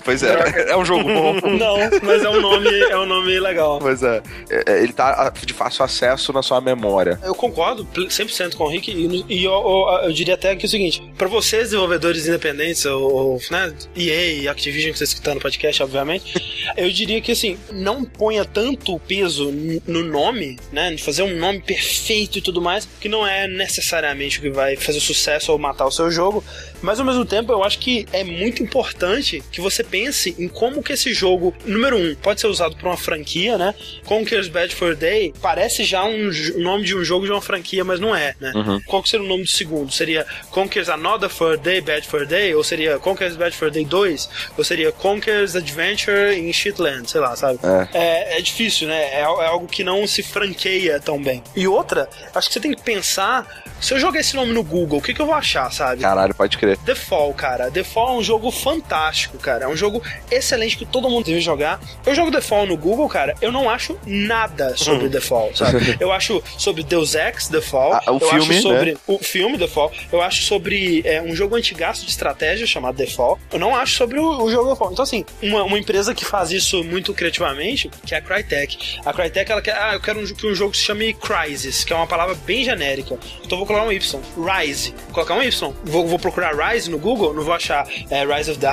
[SPEAKER 5] Pois é, é um jogo bom.
[SPEAKER 2] Não, mas é um nome, é um nome legal.
[SPEAKER 5] Pois é. É, é, Ele tá de fácil acesso na sua memória.
[SPEAKER 2] Eu concordo pl- 100% com o Rick e, eu, eu- eu diria até que é o seguinte, pra vocês desenvolvedores independentes, ou, né, EA e Activision que vocês escutando no podcast, obviamente, eu diria que assim, não ponha tanto peso no nome, né, de fazer um nome perfeito e tudo mais, que não é necessariamente o que vai fazer sucesso ou matar o seu jogo, mas ao mesmo tempo eu acho que é muito importante que você pense em como que esse jogo, número um, pode ser usado para uma franquia, né? Conker's Bad for Day parece já um nome de um jogo de uma franquia, mas não é, né? Qual que seria o nome do segundo? Seria Conker's Another for Day, Bad for Day? Ou seria Conker's Bad for Day 2? Ou seria Conker's Adventure in Shitland? Sei lá, sabe? É, é difícil, né? É, é algo que não se franqueia tão bem. E outra, acho que você tem que pensar, se eu jogar esse nome no Google, o que, que eu vou achar, sabe?
[SPEAKER 5] Caralho, pode crer.
[SPEAKER 2] The Fall, cara. The Fall é um jogo fantástico, cara. É um jogo excelente que todo mundo deve jogar. Eu jogo The Fall no Google, cara. Eu não acho nada sobre The Fall, sabe? Eu acho sobre Deus Ex The Fall.
[SPEAKER 5] Ah, o
[SPEAKER 2] eu
[SPEAKER 5] filme,
[SPEAKER 2] acho sobre
[SPEAKER 5] né?
[SPEAKER 2] o filme The Fall. Eu acho sobre é, um jogo antigaço de estratégia chamado The Fall. Eu não acho sobre o, o jogo The Fall. Então, assim, uma, uma empresa que faz isso muito criativamente, que é a Crytek. A Crytek, ela quer, ah, eu quero um, que um jogo se chame Crysis, que é uma palavra bem genérica. Então, eu vou colocar um Y. Rise. Vou colocar um Y. Vou, vou procurar Rise no Google, não vou achar é, Rise of the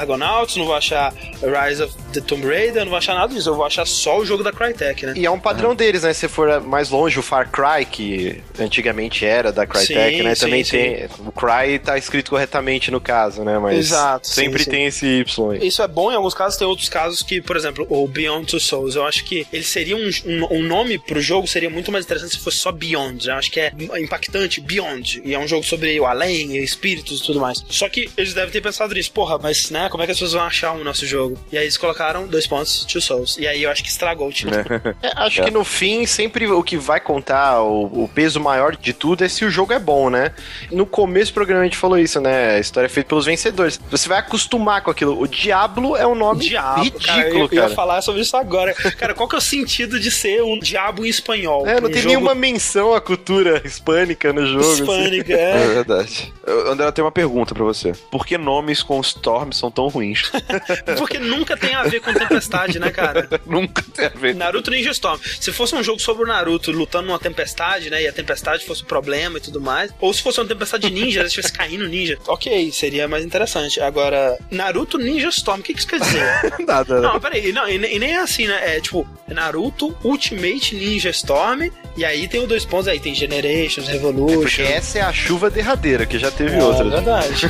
[SPEAKER 2] Argonauts, não vou achar Rise of the Tomb Raider, não vou achar nada disso. Eu vou achar só o jogo da Crytek, né?
[SPEAKER 4] E é um padrão deles, né? Se for mais longe, o Far Cry, que antigamente era da Crytek,
[SPEAKER 2] Sim,
[SPEAKER 4] né?
[SPEAKER 2] sim,
[SPEAKER 4] Também
[SPEAKER 2] sim.
[SPEAKER 4] tem. O Cry tá escrito corretamente no caso, né? Mas
[SPEAKER 2] Exato,
[SPEAKER 4] sempre
[SPEAKER 2] sim.
[SPEAKER 4] tem esse Y aí.
[SPEAKER 2] Isso é bom em alguns casos, tem outros casos que, por exemplo, o Beyond Two Souls, eu acho que ele seria um, um, um nome pro jogo, seria muito mais interessante se fosse só Beyond. Eu acho que é impactante, Beyond. E é um jogo sobre o além, espíritos e tudo mais. Só que eles devem ter pensado nisso, porra, mas né, como é que as pessoas vão achar o nosso jogo? E aí eles colocaram dois pontos, Two Souls. E aí eu acho que estragou o título.
[SPEAKER 4] É, acho que no fim, sempre o que vai contar, o, o peso maior de tudo é se o jogo é bom, né? No começo do programa a gente falou isso, né? A história é feita pelos vencedores. Você vai acostumar com aquilo. O Diablo é um nome
[SPEAKER 2] Diabo,
[SPEAKER 4] ridículo,
[SPEAKER 2] cara, eu,
[SPEAKER 4] cara.
[SPEAKER 2] eu ia falar sobre isso agora. Cara, qual que é o sentido de ser um diabo em espanhol?
[SPEAKER 4] É, não
[SPEAKER 2] Um
[SPEAKER 4] tem
[SPEAKER 2] jogo
[SPEAKER 4] nenhuma menção à cultura hispânica no jogo. assim.
[SPEAKER 2] hispânica,
[SPEAKER 5] É
[SPEAKER 2] é.
[SPEAKER 5] verdade. Eu- André, eu tenho uma pergunta pra você. Por que nomes com Storm são tão ruins?
[SPEAKER 2] Porque nunca tem a ver com tempestade, né, cara?
[SPEAKER 5] Nunca tem a ver.
[SPEAKER 2] Naruto Ninja Storm. Se fosse um jogo sobre o Naruto lutando numa tempestade, né? E a tempestade fosse o problema e tudo mais. Ou se fosse uma tempestade ninja, se estivesse caindo ninja. Ok, seria mais interessante. Agora, Naruto Ninja Storm, o que, que isso quer dizer?
[SPEAKER 5] Nada.
[SPEAKER 2] Não, peraí, não, e, e nem é assim, né? É tipo, Naruto Ultimate Ninja Storm, e aí tem os dois pontos aí, tem Generations,
[SPEAKER 4] Porque
[SPEAKER 2] Revolution.
[SPEAKER 4] essa é a chuva derradeira, que já teve
[SPEAKER 2] É,
[SPEAKER 4] outras.
[SPEAKER 2] verdade.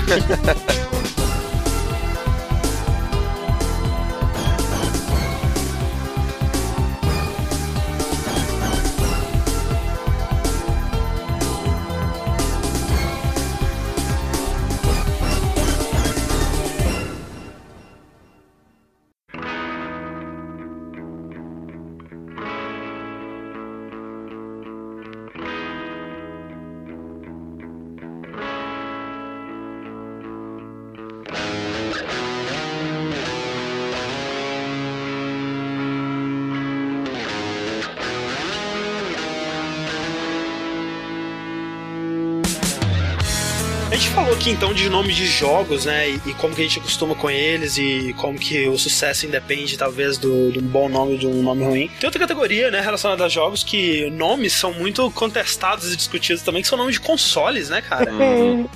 [SPEAKER 2] Aqui então de nomes de jogos, né? E, e como que a gente acostuma com eles e como que o sucesso independe, talvez, do, de um bom nome ou de um nome ruim. Tem outra categoria, né, relacionada a jogos que nomes são muito contestados e discutidos também, que são nomes de consoles, né, cara?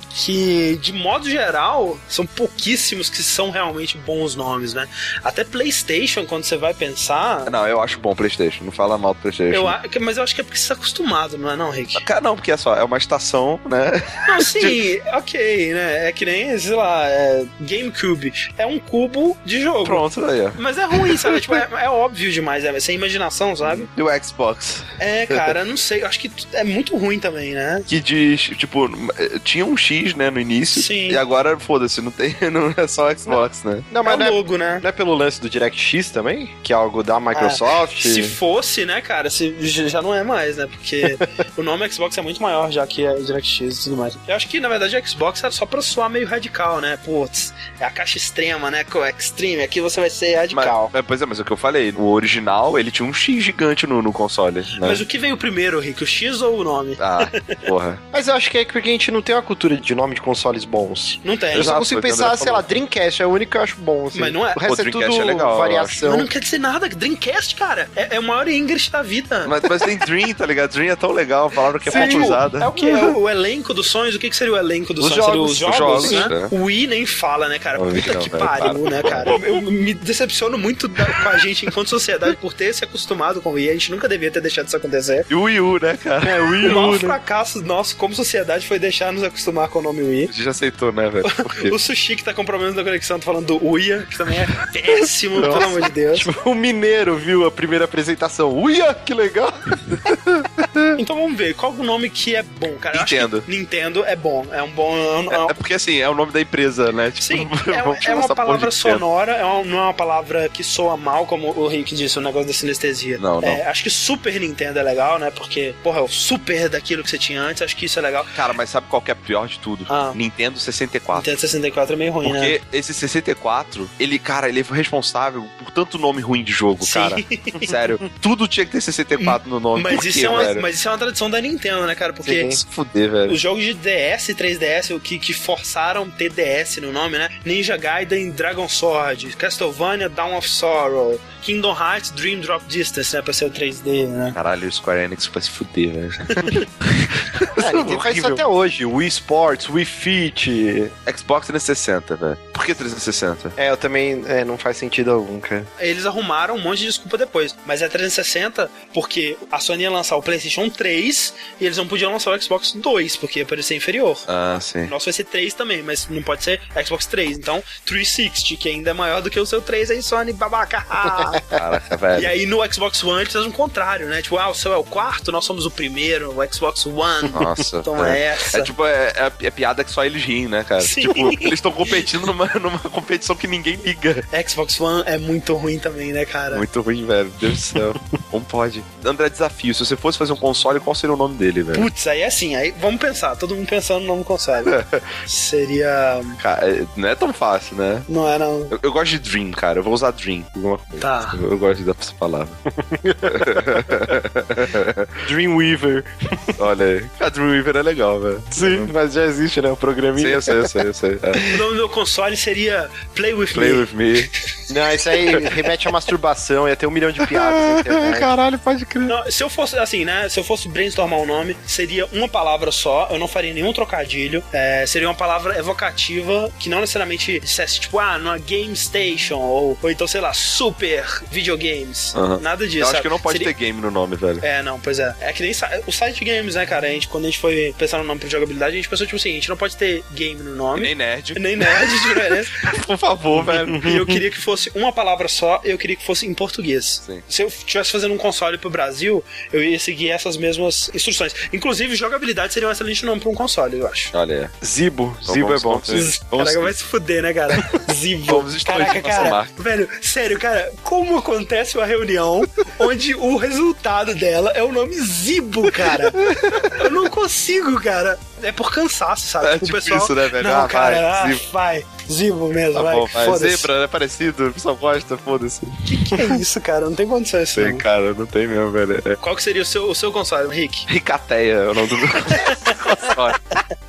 [SPEAKER 2] Que, de modo geral, são pouquíssimos que são realmente bons nomes, né? Até PlayStation, quando você vai pensar.
[SPEAKER 5] Não, eu acho bom o PlayStation. Não fala mal do PlayStation.
[SPEAKER 2] Eu, a- mas eu acho que é porque você está acostumado, não é, não, Rick?
[SPEAKER 5] Cara, não, porque é só, é uma estação, né?
[SPEAKER 2] Não, sim, ok, né? É que nem, sei lá, é, GameCube. É um cubo de jogo.
[SPEAKER 5] Pronto, aí, ó.
[SPEAKER 2] Mas é ruim, sabe? tipo, é, é óbvio demais, é sem imaginação, sabe?
[SPEAKER 5] E o Xbox.
[SPEAKER 2] É, cara, não sei. eu Acho que é muito ruim também, né?
[SPEAKER 5] Que diz, tipo, tinha um X, né, no início.
[SPEAKER 2] Sim.
[SPEAKER 5] E agora, foda-se, não tem, não é só Xbox, né?
[SPEAKER 4] Não,
[SPEAKER 2] É
[SPEAKER 4] mas
[SPEAKER 2] o
[SPEAKER 4] não é,
[SPEAKER 2] logo, né?
[SPEAKER 4] não é pelo lance do DirectX também? Que é algo da Microsoft?
[SPEAKER 2] Se fosse, né, cara, se, já não é mais, né? Porque o nome Xbox é muito maior já que a DirectX e tudo mais. Eu acho que, na verdade, Xbox só pra soar meio radical, né? Putz, é a caixa extrema, né? Com o Extreme, aqui você vai ser radical.
[SPEAKER 5] mas, pois é, mas é o que eu falei. O original, ele tinha um X gigante no, no console, né?
[SPEAKER 2] Mas o que veio primeiro, Rick? O X ou o nome?
[SPEAKER 5] Ah, porra.
[SPEAKER 4] Mas eu acho que é porque a gente não tem uma cultura de nome de consoles bons.
[SPEAKER 2] Não tem.
[SPEAKER 4] Eu só consigo
[SPEAKER 5] o o
[SPEAKER 4] pensar, sei lá. Dreamcast é o único que eu acho bom. Assim.
[SPEAKER 2] Mas não é.
[SPEAKER 4] O resto
[SPEAKER 5] Pô,
[SPEAKER 4] é
[SPEAKER 5] Dreamcast
[SPEAKER 4] tudo
[SPEAKER 5] é legal,
[SPEAKER 4] variação.
[SPEAKER 2] Mas não quer dizer nada. Dreamcast, cara, é, é o maior English da vida.
[SPEAKER 5] Mas, mas tem Dream, tá ligado? Dream é tão legal, a palavra que é
[SPEAKER 2] É,
[SPEAKER 5] pouco usada.
[SPEAKER 2] é o que? É o, o elenco dos sonhos? O que, que seria o elenco polêmico do
[SPEAKER 4] Os
[SPEAKER 2] Sony seria os
[SPEAKER 5] jogos,
[SPEAKER 2] jogos,
[SPEAKER 5] os
[SPEAKER 2] né?
[SPEAKER 5] jogos,
[SPEAKER 2] O Wii nem fala, né, cara? Puta
[SPEAKER 5] não,
[SPEAKER 2] que
[SPEAKER 5] velho,
[SPEAKER 2] pariu,
[SPEAKER 5] para.
[SPEAKER 2] né, cara? Eu, eu me decepciono muito da- com a gente enquanto sociedade por ter se acostumado com o Wii. A gente nunca devia ter deixado isso acontecer.
[SPEAKER 5] E o Wii U, né, cara?
[SPEAKER 4] É, o Wii
[SPEAKER 2] O maior
[SPEAKER 4] U, né?
[SPEAKER 2] fracasso nosso como sociedade foi deixar nos acostumar com o nome Wii.
[SPEAKER 5] A gente já aceitou, né, velho?
[SPEAKER 2] O Sushi que tá com problemas na conexão, tá falando do Uia, que também é péssimo, pelo amor de Deus.
[SPEAKER 4] Tipo, o mineiro viu a primeira apresentação. Uia, que legal!
[SPEAKER 2] Então vamos ver, qual o nome que é bom, cara?
[SPEAKER 5] Nintendo.
[SPEAKER 2] Nintendo é bom, é um bom... é um- é um-
[SPEAKER 5] É porque assim, é o nome da empresa, né? Tipo,
[SPEAKER 2] Sim, é, é uma palavra sonora, é uma- não é uma palavra que soa mal, como o Rick disse, o negócio da sinestesia.
[SPEAKER 5] Não, não.
[SPEAKER 2] É, acho que Super Nintendo é legal, né? Porque, porra, é o super daquilo que você tinha antes, acho que isso é legal.
[SPEAKER 5] Cara, mas sabe qual que é pior de tudo?
[SPEAKER 2] Ah.
[SPEAKER 5] Nintendo 64.
[SPEAKER 2] Nintendo 64 é meio ruim, né?
[SPEAKER 5] Porque esse 64, ele, cara, ele foi responsável por tanto nome ruim de jogo,
[SPEAKER 2] Sim.
[SPEAKER 5] cara. Sério. Tudo tinha que ter 64 no nome.
[SPEAKER 2] Mas
[SPEAKER 5] Por
[SPEAKER 2] isso,
[SPEAKER 5] quê,
[SPEAKER 2] é uma, mas isso é uma tradição da Nintendo, né, cara? Porque
[SPEAKER 5] Se fuder, velho.
[SPEAKER 2] os jogos de DS e 3DS o que, que forçaram ter DS no nome, né? Ninja Gaiden Dragon Sword, Castlevania Dawn of Sorrow, Kingdom Hearts Dream Drop Distance, né? Pra ser o 3D, né?
[SPEAKER 5] Caralho, o Square Enix vai se fuder, velho.
[SPEAKER 4] É, faz isso até hoje. Wii Sports, Wii Fit.
[SPEAKER 5] Xbox 360, velho. Por que 360?
[SPEAKER 4] É, eu também. É, não faz sentido algum, cara.
[SPEAKER 2] Eles arrumaram um monte de desculpa depois. Mas é 360 porque a Sony ia lançar o PlayStation 3 e eles não podiam lançar o Xbox 2, porque ia parecer inferior.
[SPEAKER 5] Ah, sim.
[SPEAKER 2] Nosso vai ser 3 também, mas não pode ser Xbox 3. Então, 360, que ainda é maior do que o seu 3 aí, Sony, babaca.
[SPEAKER 5] Caraca,
[SPEAKER 2] E
[SPEAKER 5] velho.
[SPEAKER 2] aí no Xbox One eles fazem o contrário, né? Tipo, ah, o seu é o quarto, nós somos o primeiro, o Xbox One.
[SPEAKER 5] Nossa.
[SPEAKER 2] Então é essa.
[SPEAKER 5] É tipo, é, é, é piada que só eles riem, né, cara?
[SPEAKER 2] Sim.
[SPEAKER 5] Tipo, eles estão competindo numa, numa competição que ninguém liga.
[SPEAKER 2] Xbox One é muito ruim também, né, cara?
[SPEAKER 5] Muito ruim, velho. Deus do céu. Como pode? André, desafio. Se você fosse fazer um console, qual seria o nome dele, velho?
[SPEAKER 2] Putz, aí é assim, aí vamos pensar, todo mundo pensando no nome console. Seria.
[SPEAKER 5] Cara, é- não é tão fácil, né?
[SPEAKER 2] Não é não.
[SPEAKER 5] Eu, eu gosto de Dream, cara. Eu vou usar Dream. Alguma coisa.
[SPEAKER 2] Tá.
[SPEAKER 5] Eu, eu gosto dessa palavra.
[SPEAKER 4] Dreamweaver.
[SPEAKER 5] Olha aí. A Dreamweaver é legal, velho.
[SPEAKER 4] Sim, mas já existe, né? O
[SPEAKER 5] Sim,
[SPEAKER 4] programinha.
[SPEAKER 5] eu sei, eu sei, eu sei. É.
[SPEAKER 2] O nome do meu console seria Play With
[SPEAKER 5] Play
[SPEAKER 2] Me.
[SPEAKER 5] with me.
[SPEAKER 4] Não, isso aí remete à masturbação, ia ter um milhão de piadas.
[SPEAKER 5] Caralho, pode crer.
[SPEAKER 2] Não, se eu fosse, assim, né? Se eu fosse brainstormar um nome, seria uma palavra só, eu não faria nenhum trocadilho. é, seria uma palavra evocativa que não necessariamente dissesse, tipo, ah, numa Game Station, ou, ou então, sei lá, Super Videogames. Nada disso.
[SPEAKER 5] Eu acho
[SPEAKER 2] sabe?
[SPEAKER 5] que não pode
[SPEAKER 2] Seria-
[SPEAKER 5] ter game no nome, velho.
[SPEAKER 2] É, não, pois é. É que nem o site games, né, cara? A gente, quando a gente foi pensar no nome pra jogabilidade, a gente pensou, tipo assim, a gente não pode ter game no
[SPEAKER 5] E
[SPEAKER 2] nome.
[SPEAKER 5] nem nerd.
[SPEAKER 2] Nem nerd de diferença.
[SPEAKER 5] Por favor, velho.
[SPEAKER 2] E eu queria que fosse uma palavra só, eu queria que fosse em português.
[SPEAKER 5] Sim.
[SPEAKER 2] Se eu estivesse fazendo um console pro Brasil, eu ia seguir essas mesmas instruções. Inclusive, jogabilidade seria um excelente nome pra um console, eu acho.
[SPEAKER 5] Olha aí.
[SPEAKER 4] Zibo.
[SPEAKER 5] Então
[SPEAKER 4] Zibo é
[SPEAKER 5] vamos-
[SPEAKER 4] bom.
[SPEAKER 5] vamos- vamos-
[SPEAKER 2] Caraca, vai se fuder, né, cara? Zibo. Caraca,
[SPEAKER 5] nossa
[SPEAKER 2] cara.
[SPEAKER 5] marca.
[SPEAKER 2] Velho, sério, cara, como acontece uma reunião onde o resultado dela é o nome Zibo, cara? Eu não consigo, cara. É por cansaço, sabe?
[SPEAKER 5] É
[SPEAKER 2] Tipo,
[SPEAKER 5] tipo
[SPEAKER 2] o pessoal.
[SPEAKER 5] isso, né, velho?
[SPEAKER 2] Não,
[SPEAKER 5] Ah,
[SPEAKER 2] cara,
[SPEAKER 5] vai,
[SPEAKER 2] ah,
[SPEAKER 5] Zibo.
[SPEAKER 2] vai. Zibo mesmo,
[SPEAKER 5] Tá
[SPEAKER 2] vai.
[SPEAKER 5] bom, vai. Zebra, é parecido, o pessoal gosta, foda-se.
[SPEAKER 2] Que é isso, cara? Não tem condição isso.
[SPEAKER 5] Tem, cara, não tem mesmo, velho. É
[SPEAKER 2] Qual que seria o seu, o seu console, Rick?
[SPEAKER 5] Ricateia é o nome do meu console.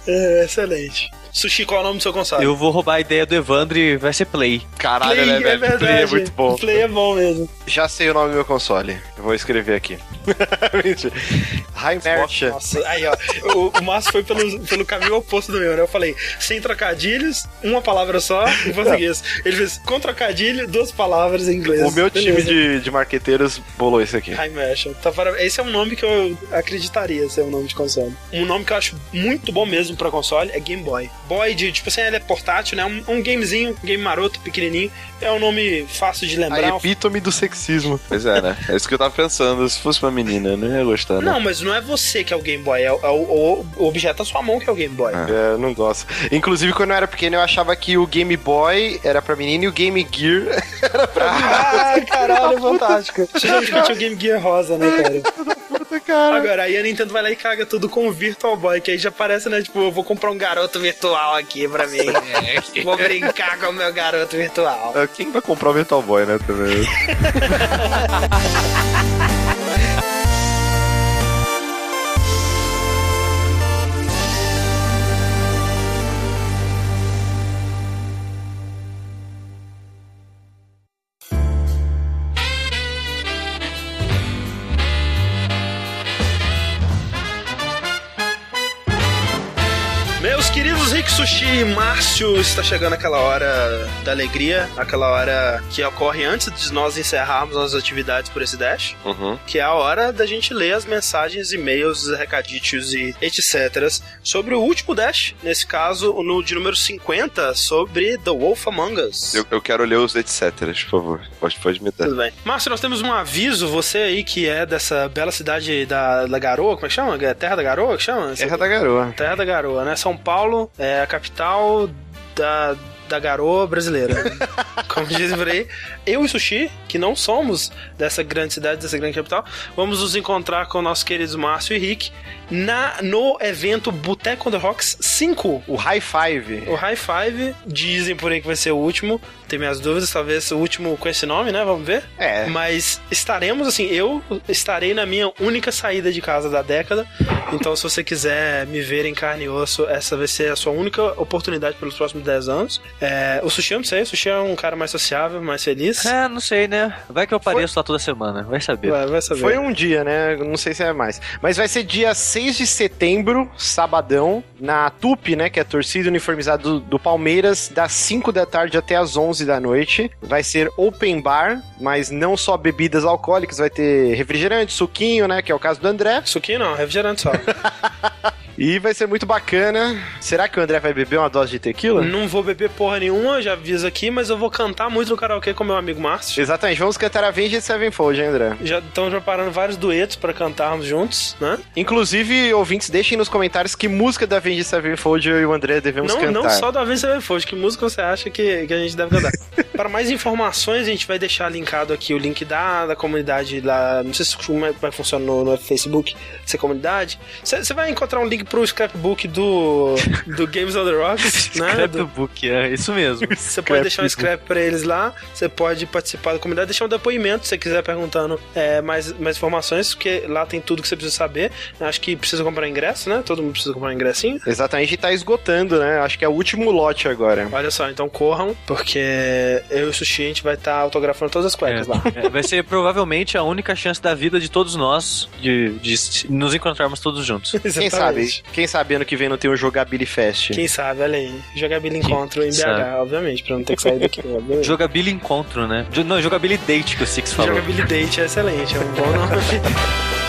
[SPEAKER 2] É, excelente. Sushi, qual é o nome do seu console?
[SPEAKER 6] Eu vou roubar a ideia do Evandro e vai ser Play.
[SPEAKER 5] Caralho,
[SPEAKER 2] Play,
[SPEAKER 5] né,
[SPEAKER 2] é
[SPEAKER 5] velho?
[SPEAKER 2] verdade.
[SPEAKER 5] Play é muito bom.
[SPEAKER 2] Play é bom mesmo.
[SPEAKER 4] Já sei o nome do meu console. Eu vou escrever aqui. Mentira. High.
[SPEAKER 2] Nossa, aí ó, o, o Márcio foi pelo, pelo caminho oposto do meu, né? Eu falei, sem trocadilhos, uma palavra só em português. Ele fez com trocadilho, duas palavras em inglês.
[SPEAKER 4] O meu time
[SPEAKER 2] Beleza.
[SPEAKER 4] de, de marqueteiros bolou isso aqui.
[SPEAKER 2] High Mesh. Tá, para- Esse é um nome que eu acreditaria ser um nome de console. Um nome que eu acho muito bom mesmo pra console é Game Boy. Boy de, tipo assim, ele é portátil, né? Um, um gamezinho, um game maroto, pequenininho. É um nome fácil de
[SPEAKER 4] A
[SPEAKER 2] lembrar.
[SPEAKER 4] epítome do sexismo.
[SPEAKER 5] Pois é, né? É isso que eu tava pensando. Se fosse uma menina, eu não ia gostar, né?
[SPEAKER 2] Não, mas não é você que é o Game Boy, é, o, é o- o objeto da sua mão que é o Game Boy.
[SPEAKER 5] Ah.
[SPEAKER 4] É, eu não gosto. Inclusive, quando eu era pequeno, eu achava que o Game Boy era pra menina e o Game Gear
[SPEAKER 2] Ah, caralho, fantástico. Você já discutiu o Game Gear rosa, né, cara?
[SPEAKER 4] cara.
[SPEAKER 2] Agora, aí a Nintendo vai lá e caga tudo com o Virtual Boy, que aí já parece, né? Tipo, eu vou comprar um garoto virtual aqui pra mim. vou brincar com o meu garoto virtual.
[SPEAKER 5] Ah, Quem vai comprar o Virtual Boy, né? Também.
[SPEAKER 2] Sushi Márcio, está chegando aquela hora da alegria, aquela hora que ocorre antes de nós encerrarmos as atividades por esse Dash,
[SPEAKER 5] Uhum.
[SPEAKER 2] que é a hora da gente ler as mensagens, e-mails, recaditos e etc. sobre o último Dash, nesse caso, no de número 50, sobre The Wolf Among Us.
[SPEAKER 5] Eu, eu quero ler os etc, por favor. Pode, pode me dar.
[SPEAKER 2] Tudo bem. Márcio, nós temos um aviso, você aí que é dessa bela cidade da, da Garoa, como é que chama? É Terra da Garoa que chama?
[SPEAKER 4] Terra da Garoa.
[SPEAKER 2] Terra da Garoa, né? São Paulo é a capital da, da garoa brasileira. Como dizem por aí. Eu e Sushi, que não somos dessa grande cidade, dessa grande capital, vamos nos encontrar com nossos queridos Márcio e Rick na, no evento Boteco on the Rocks 5.
[SPEAKER 4] O High Five.
[SPEAKER 2] O High Five, dizem por aí que vai ser o último. Tem minhas dúvidas, talvez o último com esse nome, né? Vamos ver.
[SPEAKER 4] É.
[SPEAKER 2] Mas estaremos, assim, eu estarei na minha única saída de casa da década. Então, se você quiser me ver em carne e osso, essa vai ser a sua única oportunidade pelos próximos 10 anos. É, o Sushi, eu não sei, o Sushi é um cara mais sociável, mais feliz.
[SPEAKER 6] É, não sei, né? Vai que eu apareço lá toda semana, vai saber.
[SPEAKER 2] Vai, vai saber.
[SPEAKER 4] Foi um dia, né? Não sei se é mais. Mas vai ser dia 6 de setembro, sabadão, na TUP, né? Que é a torcida uniformizada do, do Palmeiras, das 5 da tarde até as 11 da noite. Vai ser open bar, mas não só bebidas alcoólicas, vai ter refrigerante, suquinho, né? Que é o caso do André.
[SPEAKER 2] Suquinho não, refrigerante só.
[SPEAKER 4] E vai ser muito bacana. Será que o André vai beber uma dose de tequila?
[SPEAKER 2] não vou beber porra nenhuma, já aviso aqui, mas eu vou cantar muito no karaokê com meu amigo Márcio.
[SPEAKER 4] Exatamente, vamos cantar Avenged Sevenfold, hein, André?
[SPEAKER 2] Já estamos preparando vários duetos pra cantarmos juntos, né?
[SPEAKER 4] Inclusive, ouvintes, deixem nos comentários que música da Avenged Sevenfold eu e o André devemos
[SPEAKER 2] Não,
[SPEAKER 4] cantar.
[SPEAKER 2] não só da Avenged Sevenfold, que música você acha que, que a gente deve cantar? Para mais informações, a gente vai deixar linkado aqui o link da, da comunidade lá. Não sei se como é vai funcionar no, no Facebook, é comunidade. Você vai encontrar um link pro scrapbook do, do Games on the Rocks, né? Do-
[SPEAKER 6] Scrapbook, é isso mesmo.
[SPEAKER 2] Você pode deixar um scrap pra eles lá, você pode participar da comunidade, deixar um depoimento se você quiser perguntando é, mais, mais informações, porque lá tem tudo que você precisa saber. Acho que precisa comprar ingresso, né? Todo mundo precisa comprar um ingressinho.
[SPEAKER 4] Exatamente, e tá esgotando, né? Acho que é o último lote agora.
[SPEAKER 2] Olha só, então corram, porque eu e o Sushi a gente vai estar autografando todas as cuecas lá.
[SPEAKER 6] É, vai ser provavelmente a única chance da vida de todos nós de, de nos encontrarmos todos juntos.
[SPEAKER 4] Quem sabe? Quem sabe ano que vem não tem um Jogabili Fest.
[SPEAKER 2] Quem sabe, olha aí. Jogabilidade encontro em BH,
[SPEAKER 6] sabe?
[SPEAKER 2] obviamente, pra não ter que sair daqui. obviamente.
[SPEAKER 6] Jogabilidade encontro, né? Jo- Não, jogabilidade date que o Six falou.
[SPEAKER 2] Jogabilidade é excelente, é um bom nome.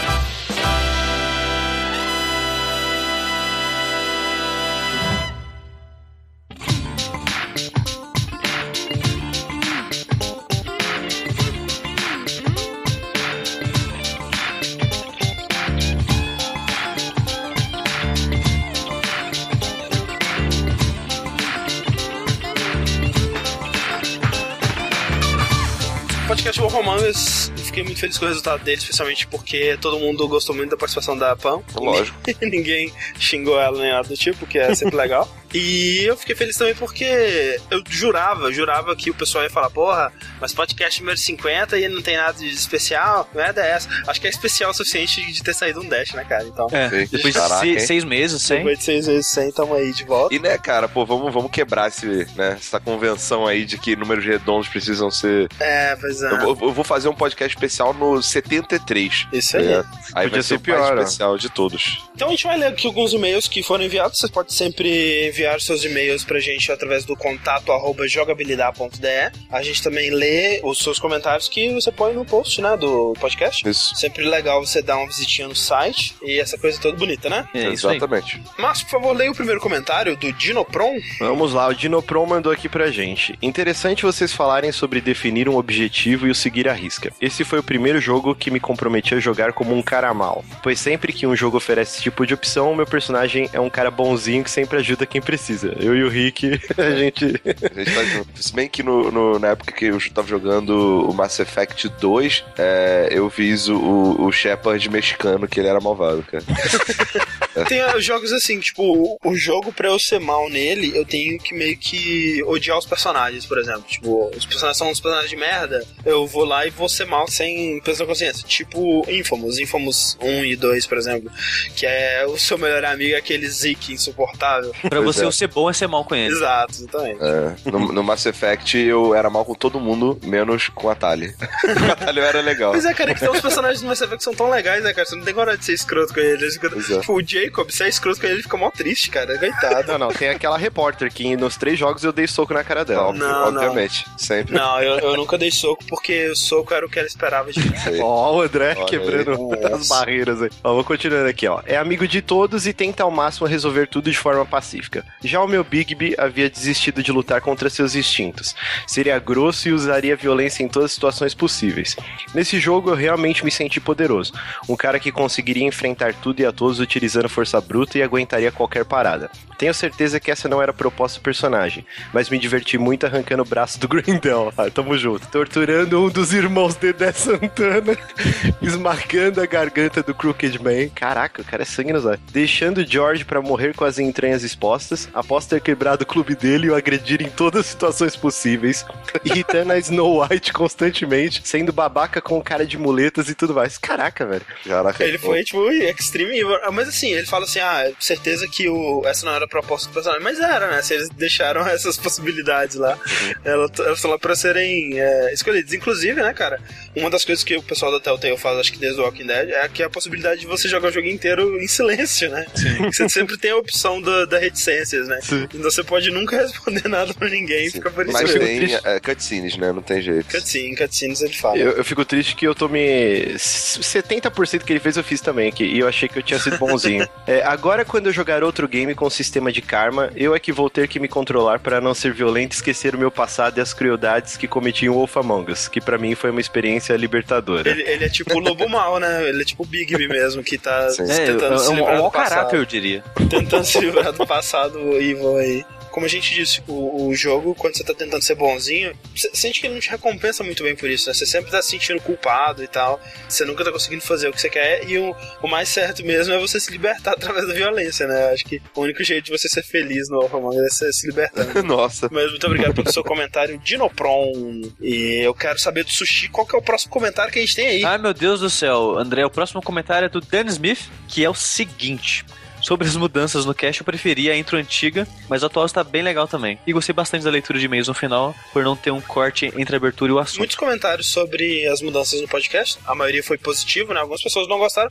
[SPEAKER 2] fiquei muito feliz com o resultado dele, especialmente porque todo mundo gostou muito da participação da Pam.
[SPEAKER 5] Lógico.
[SPEAKER 2] Ninguém xingou ela nem nada do tipo, que é sempre legal. E eu fiquei feliz também porque eu jurava, jurava que o pessoal ia falar, porra, mas podcast número 50 e não tem nada de especial, não é dessa. Acho que é especial o suficiente de ter saído um dash, né, cara? Então,
[SPEAKER 6] É,
[SPEAKER 5] Sim.
[SPEAKER 6] depois de
[SPEAKER 5] Caraca,
[SPEAKER 6] se-
[SPEAKER 5] hein?
[SPEAKER 6] seis meses, sem.
[SPEAKER 2] depois de seis vezes 100, tamo aí de volta.
[SPEAKER 5] E né, cara, pô, vamos, vamos quebrar esse, né, essa convenção aí de que números redondos precisam ser.
[SPEAKER 2] É, pois é.
[SPEAKER 5] Eu, eu vou fazer um podcast especial no 73.
[SPEAKER 2] Isso aí.
[SPEAKER 5] É. Aí
[SPEAKER 4] Podia
[SPEAKER 5] vai ser o
[SPEAKER 4] pior,
[SPEAKER 5] mais especial de todos.
[SPEAKER 2] Então a gente vai ler aqui alguns e-mails que foram enviados. Você pode sempre enviar seus e-mails pra gente através do contato arroba jogabilidade.de. A gente também lê os seus comentários que você põe no post, né, do podcast.
[SPEAKER 5] Isso.
[SPEAKER 2] Sempre legal você dar uma visitinha no site e essa coisa toda bonita, né?
[SPEAKER 6] É isso aí.
[SPEAKER 5] Exatamente.
[SPEAKER 2] Márcio, por favor, leia o primeiro comentário do Dinopron.
[SPEAKER 4] Vamos lá, o Dinopron mandou aqui pra gente. Interessante vocês falarem sobre definir um objetivo e o seguir à risca. Esse foi o primeiro jogo que me comprometi a jogar como um cara mal. Pois sempre que um jogo oferece esse tipo de opção, o meu personagem é um cara bonzinho que sempre ajuda quem precisa. Eu e o Rick, a gente.
[SPEAKER 5] A gente tá junto. Se bem que no, no- na época que eu tava jogando o Mass Effect 2, é, eu fiz o, o, o Shepard mexicano, que ele era malvado, cara.
[SPEAKER 2] Tem ah, jogos assim, tipo, o- jogo pra eu ser mal nele, eu tenho que meio que odiar os personagens, por exemplo. Tipo, os personagens são uns personagens de merda, eu vou lá e vou ser mal sem na consciência. Tipo, Infamous, Infamous 1 e 2, por exemplo. Que é o seu melhor amigo, aquele Zeke insuportável.
[SPEAKER 6] Pra
[SPEAKER 5] Pois
[SPEAKER 6] você,
[SPEAKER 5] é.
[SPEAKER 6] o ser bom é ser mal com ele.
[SPEAKER 2] Exato, exatamente.
[SPEAKER 5] É, no, no Mass Effect eu era mal com todo mundo, menos com a Tali. com a Tali eu era legal.
[SPEAKER 2] Mas é, cara, que tem uns personagens do Mass Effect que são tão legais, né, cara? Você não tem coragem de ser escroto com eles.
[SPEAKER 5] É.
[SPEAKER 2] Tipo, o Jacob Jacob, você é escroto com ele, ele fica mó triste, cara. Coitado.
[SPEAKER 4] Não, não, tem aquela repórter que nos três jogos eu dei soco na cara dela.
[SPEAKER 2] Não, não.
[SPEAKER 5] obviamente. Sempre.
[SPEAKER 2] Não, eu, eu nunca dei soco porque o soco era o que ela esperava de mim.
[SPEAKER 4] Ó, o André
[SPEAKER 5] Olha
[SPEAKER 4] quebrando
[SPEAKER 5] aí.
[SPEAKER 4] as barreiras aí. Ó, vou continuando aqui, ó. É amigo de todos e tenta ao máximo resolver tudo de forma pacífica. Já o meu Bigby havia desistido de lutar contra seus instintos. Seria grosso e usaria violência em todas as situações possíveis. Nesse jogo eu realmente me senti poderoso. Um cara que conseguiria enfrentar tudo e a todos utilizando força bruta e aguentaria qualquer parada. Tenho certeza que essa não era a proposta do personagem, mas me diverti muito arrancando o braço do Grindel. Ah, tamo junto. Torturando um dos irmãos Dedé Santana, esmagando a garganta do Crooked Man. Caraca, o cara é sangue nos olhos. Deixando George pra morrer com as entranhas expostas, após ter quebrado o clube dele e o agredir em todas as situações possíveis, irritando a Snow White constantemente, sendo babaca com cara de muletas e tudo mais. Caraca, velho.
[SPEAKER 5] Caraca.
[SPEAKER 2] Ele foi, tipo, extreme evil. Mas assim, ele fala assim: ah, certeza que o... essa não era a proposta do personagem. Mas era, né? Se eles deixaram essas possibilidades lá. Elas elas estão lá pra serem é, escolhidas. Inclusive, né, cara? Uma das coisas que o pessoal da Telltale faz, acho que desde o Walking Dead, é que é a possibilidade de você jogar o jogo inteiro em silêncio, né? Você sempre tem a opção da, da reticências, né? Então você pode nunca responder nada pra ninguém e fica por isso
[SPEAKER 5] Mas
[SPEAKER 2] mesmo.
[SPEAKER 5] tem é, cutscenes, né? Não tem jeito.
[SPEAKER 2] Cutscene, cutscenes ele fala.
[SPEAKER 4] Eu, eu fico triste que eu tô me. 70% que ele fez eu fiz também aqui. E eu achei que eu tinha sido bonzinho. É, agora, quando eu jogar outro game com sistema de karma, eu é que vou ter que me controlar para não ser violento e esquecer o meu passado e as crueldades que cometi em Wolf Among Us, que pra mim foi uma experiência libertadora.
[SPEAKER 2] Ele, ele é tipo o lobo mal, né? Ele é tipo o Bigby mesmo, que tá
[SPEAKER 5] Sim.
[SPEAKER 6] É, é,
[SPEAKER 2] tentando se
[SPEAKER 6] um,
[SPEAKER 2] livrar
[SPEAKER 6] um
[SPEAKER 2] do
[SPEAKER 6] mau
[SPEAKER 2] passado.
[SPEAKER 6] caráter, eu diria.
[SPEAKER 2] Tentando se livrar do passado evil aí. Como a gente disse, o, o jogo, quando você tá tentando ser bonzinho, você sente que ele não te recompensa muito bem por isso, né? Você sempre tá se sentindo culpado e tal. Você nunca tá conseguindo fazer o que você quer. E o, o mais certo mesmo é você se libertar através da violência, né? Acho que o único jeito de você ser feliz no Alpha Us é você se libertando.
[SPEAKER 5] Nossa.
[SPEAKER 2] Mas muito obrigado pelo seu comentário, Dinopron. E eu quero saber do Sushi qual que é o próximo comentário que a gente tem aí.
[SPEAKER 6] Ai, meu Deus do céu. André, o próximo comentário é do Dan Smith, que é o seguinte. Sobre as mudanças no cast, eu preferia a intro antiga, mas o atual está bem legal também. E gostei bastante da leitura de e-mails no final, por não ter um corte entre a abertura e o assunto.
[SPEAKER 2] Muitos comentários sobre as mudanças no podcast. A maioria foi positivo, né? Algumas pessoas não gostaram.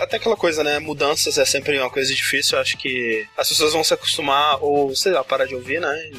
[SPEAKER 2] Até aquela coisa, né? Mudanças é sempre uma coisa difícil. Eu acho que as pessoas vão se acostumar ou, sei lá, parar de ouvir, né?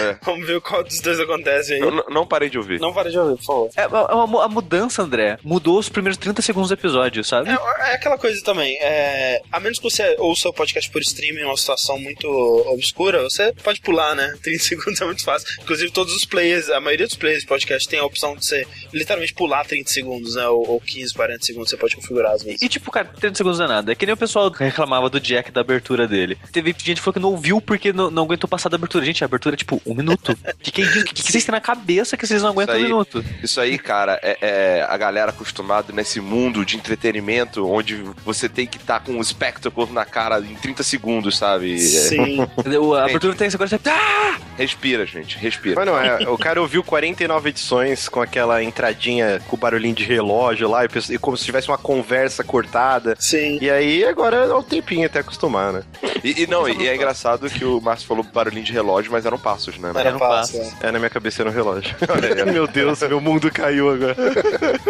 [SPEAKER 5] É.
[SPEAKER 2] Vamos ver qual dos dois acontece aí.
[SPEAKER 5] Eu não parei de ouvir.
[SPEAKER 2] Não para de ouvir, por favor.
[SPEAKER 6] É, uma mu- a mudança, André, mudou os primeiros 30 segundos do episódio, sabe?
[SPEAKER 2] É, é aquela coisa também. É, a menos que você ouça o podcast por streaming em uma situação muito obscura, você pode pular, né? 30 segundos é muito fácil. Inclusive, todos os players, a maioria dos players de podcast tem a opção de você literalmente pular 30 segundos, né? Ou, ou 15, 40 segundos, você pode configurar as vezes.
[SPEAKER 6] E tipo, cara, 30 segundos não é nada. É que nem o pessoal reclamava do Jack da abertura dele. Teve gente que falou que não ouviu porque não, não aguentou passar da abertura. Gente, a abertura é tipo um minuto. Que quem diz? O que, que vocês têm na cabeça que vocês não aguentam um
[SPEAKER 5] aí-
[SPEAKER 6] minuto?
[SPEAKER 5] Isso aí, cara, é, é a galera acostumada nesse mundo de entretenimento onde você tem que estar com um spectacle na cara em 30 segundos, sabe? É,
[SPEAKER 2] Sim.
[SPEAKER 6] A abertura tem essa coisa. Você... Ah!
[SPEAKER 5] respira, gente, respira.
[SPEAKER 4] Mas não, é, o cara ouviu 49 edições com aquela entradinha com barulhinho de relógio lá, e e como se tivesse uma conversa cortada.
[SPEAKER 2] Sim.
[SPEAKER 4] E aí agora é um tempinho até acostumar, né?
[SPEAKER 5] E, e não, e, e é engraçado que o Márcio falou barulhinho de relógio, mas eram passos, né?
[SPEAKER 2] Era
[SPEAKER 6] não
[SPEAKER 2] fácil.
[SPEAKER 6] passa.
[SPEAKER 2] é.
[SPEAKER 4] É, na minha cabeça era um relógio. meu Deus, meu mundo caiu agora.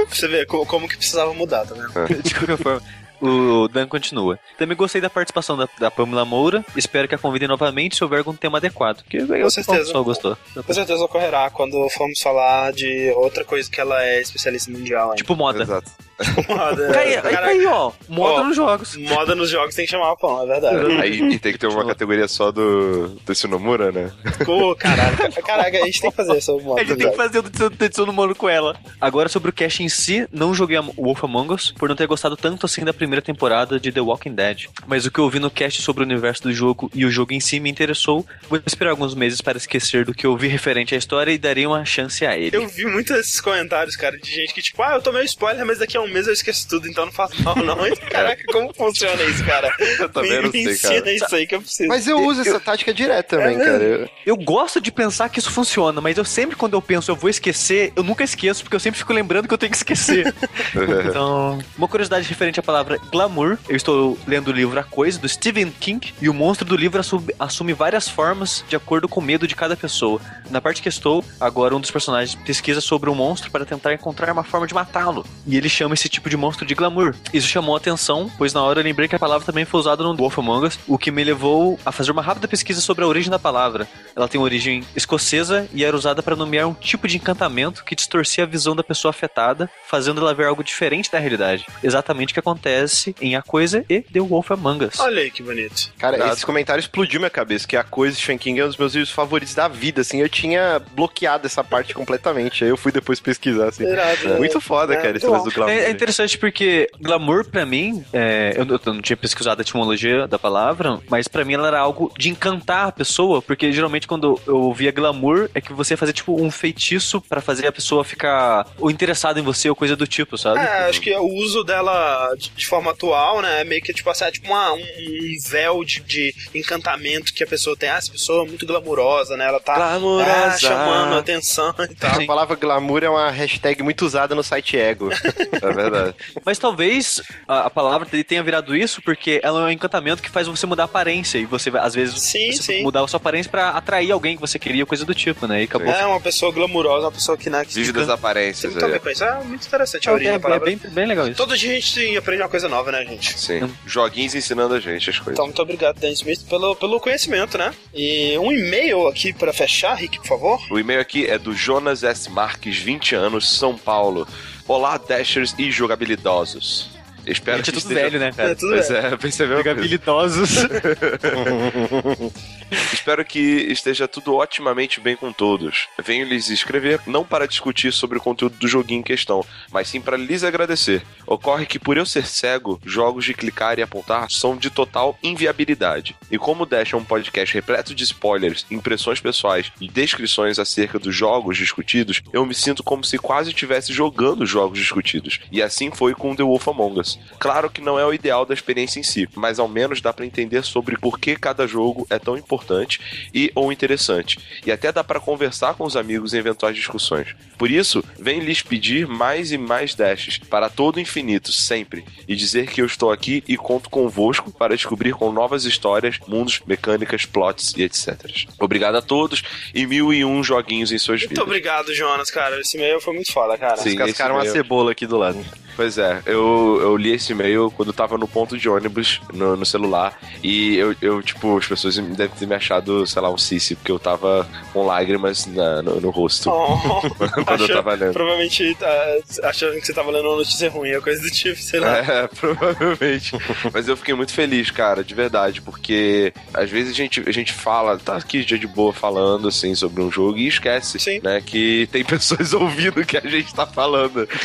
[SPEAKER 2] Você vê co- como que precisava mudar, tá vendo?
[SPEAKER 6] De qualquer forma. O Dan continua. Também gostei da participação da, da Pamela Moura. Espero que a convidem novamente se houver algum tema adequado. Que o
[SPEAKER 2] certeza.
[SPEAKER 6] pessoal gostou.
[SPEAKER 2] Com certeza ocorrerá quando formos falar de outra coisa que ela é especialista mundial ainda.
[SPEAKER 6] Tipo moda.
[SPEAKER 5] Exato.
[SPEAKER 2] Moda.
[SPEAKER 6] Aí, aí,
[SPEAKER 2] Caraca,
[SPEAKER 6] aí, ó. Moda
[SPEAKER 2] Ó.
[SPEAKER 6] nos jogos.
[SPEAKER 2] moda nos jogos tem que chamar a pão, é verdade.
[SPEAKER 5] Aí e tem que ter uma categoria só do, do Shinomura, né?
[SPEAKER 2] Pô, caralho. Caraca, a gente tem que fazer essa moda.
[SPEAKER 6] A gente tem que fazer o no mano com ela. Agora sobre o cast em si, não joguei a Wolf Among Us por não ter gostado tanto assim da primeira temporada de The Walking Dead. Mas o que eu vi no cast sobre o universo do jogo e o jogo em si me interessou. Vou esperar alguns meses para esquecer do que eu vi referente à história e darei uma chance a ele.
[SPEAKER 2] Eu vi muitos comentários, cara, de gente que, tipo, ah, eu tomei um spoiler, mas daqui a um mês eu esqueço tudo, então não faço mal, não. Caraca, como funciona isso, cara?
[SPEAKER 5] Eu também
[SPEAKER 2] me,
[SPEAKER 5] não
[SPEAKER 2] me
[SPEAKER 5] sei,
[SPEAKER 2] ensina
[SPEAKER 5] cara.
[SPEAKER 2] isso aí que eu preciso.
[SPEAKER 4] Mas eu uso essa tática direto também,
[SPEAKER 2] É
[SPEAKER 4] cara. Eu-
[SPEAKER 6] Eu gosto de pensar que isso funciona, mas eu sempre, quando eu penso eu vou esquecer, eu nunca esqueço, porque eu sempre fico lembrando que eu tenho que esquecer. então, uma curiosidade referente à palavra glamour, eu estou lendo o livro A Coisa, do Stephen King, e o monstro do livro assume, assume várias formas de acordo com o medo de cada pessoa. Na parte que estou, agora um dos personagens pesquisa sobre o monstro para tentar encontrar uma forma de matá-lo. E ele chama esse tipo de monstro de glamour. Isso chamou a atenção, pois na hora eu lembrei que a palavra também foi usada no Wolf Among Us, o que me levou a fazer uma rápida pesquisa sobre a origem da palavra. Ela tem origem escocesa e era usada para nomear um tipo de encantamento que distorcia a visão da pessoa afetada, fazendo ela ver algo diferente da realidade. Exatamente o que acontece em A Coisa e The Wolf Among Us.
[SPEAKER 2] Olha aí que bonito.
[SPEAKER 4] Cara,
[SPEAKER 5] Nada.
[SPEAKER 4] esse comentário explodiu minha cabeça, que a coisa de Stephen King é um dos meus livros favoritos da vida, assim, eu tinha bloqueado essa parte completamente, aí eu fui depois pesquisar, assim.
[SPEAKER 2] Irado, né?
[SPEAKER 4] Muito foda,
[SPEAKER 2] É,
[SPEAKER 4] cara, esse lance do glamour.
[SPEAKER 6] É, é interessante porque glamour pra mim, é, eu, não- eu não tinha pesquisado a etimologia da palavra, mas pra mim ela era algo de encantar a pessoa, porque geralmente quando eu ouvia glamour é que você fazia tipo um feitiço pra fazer a pessoa ficar ou interessada em você ou coisa do tipo, sabe?
[SPEAKER 2] É, acho que o uso dela de, de forma atual, né, é meio que tipo assim, é tipo uma, um, um véu de, de encantamento que a pessoa tem. Ah, essa pessoa é muito glamurosa, né? Ela tá
[SPEAKER 5] Glamurosa.
[SPEAKER 2] ah, chamando atenção e tal.
[SPEAKER 4] A palavra glamour é uma hashtag muito usada no site Ego.
[SPEAKER 5] É verdade.
[SPEAKER 6] Mas talvez a, a palavra dele tenha virado isso porque ela é um encantamento que faz você mudar a aparência e você às vezes
[SPEAKER 2] Sim,
[SPEAKER 6] você
[SPEAKER 2] sim.
[SPEAKER 6] mudar a sua aparência pra atrair alguém que você queria, coisa do tipo, né? E acabou.
[SPEAKER 2] É uma pessoa glamurosa, uma pessoa que, né, que
[SPEAKER 5] Vive das aparências.
[SPEAKER 2] Tem muito a isso. É muito interessante a
[SPEAKER 6] É,
[SPEAKER 2] origem
[SPEAKER 6] é
[SPEAKER 2] da palavra.
[SPEAKER 6] bem, bem legal isso.
[SPEAKER 2] Todo dia a gente aprende uma coisa nova, né, gente?
[SPEAKER 5] Sim. Joguinhos ensinando a gente as coisas.
[SPEAKER 2] Então, muito obrigado, Dan Smith, pelo, pelo conhecimento, né? E um e-mail aqui pra fechar, Rick, por favor.
[SPEAKER 5] O e-mail aqui é do Jonas S. Marques, 20 anos, São Paulo. Olá, Dashers e jogabilidosos. Espero
[SPEAKER 6] Gente, é
[SPEAKER 5] que
[SPEAKER 6] tudo
[SPEAKER 5] esteja...
[SPEAKER 6] velho, né, cara?
[SPEAKER 2] É tudo
[SPEAKER 5] Pois
[SPEAKER 2] bem.
[SPEAKER 5] é, percebeu?
[SPEAKER 6] Habilidosos.
[SPEAKER 5] Espero que esteja tudo otimamente bem com todos. Venho lhes escrever não para discutir sobre o conteúdo do joguinho em questão, mas sim para lhes agradecer. Ocorre que por eu ser cego, jogos de clicar e apontar são de total inviabilidade. E como o Dash é um podcast repleto de spoilers, impressões pessoais e descrições acerca dos jogos discutidos, eu me sinto como se quase estivesse jogando os jogos discutidos. E assim foi com The Wolf Among Us. Claro que não é o ideal da experiência em si, mas ao menos dá para entender sobre por que cada jogo é tão importante e ou interessante. E até dá para conversar com os amigos em eventuais discussões. Por isso, venho lhes pedir mais e mais dashes para todo o infinito, sempre, e dizer que eu estou aqui e conto convosco para descobrir com novas histórias, mundos, mecânicas, plots e etc. Obrigado a todos e mil e um joguinhos em suas
[SPEAKER 2] Muito
[SPEAKER 5] vidas.
[SPEAKER 2] obrigado, Jonas, cara. Esse e-mail foi muito foda, cara.
[SPEAKER 5] Sim.
[SPEAKER 4] Cascaram uma cebola aqui do lado.
[SPEAKER 5] Pois é, eu, eu li esse e-mail quando eu tava no ponto de ônibus no, no celular e eu, eu, tipo, as pessoas devem ter me achado, sei lá, um cici, porque eu tava com lágrimas na- no, no rosto
[SPEAKER 2] Oh,
[SPEAKER 5] quando eu tava lendo.
[SPEAKER 2] Provavelmente tá, achando que você tava lendo uma notícia ruim, ou coisa do tipo, sei lá.
[SPEAKER 5] É, provavelmente. Mas eu fiquei muito feliz, cara, de verdade, porque às vezes a gente, a gente fala, tá aqui dia de boa falando, assim, sobre um jogo e esquece,
[SPEAKER 2] Sim.
[SPEAKER 5] né, que tem pessoas ouvindo o que a gente tá falando.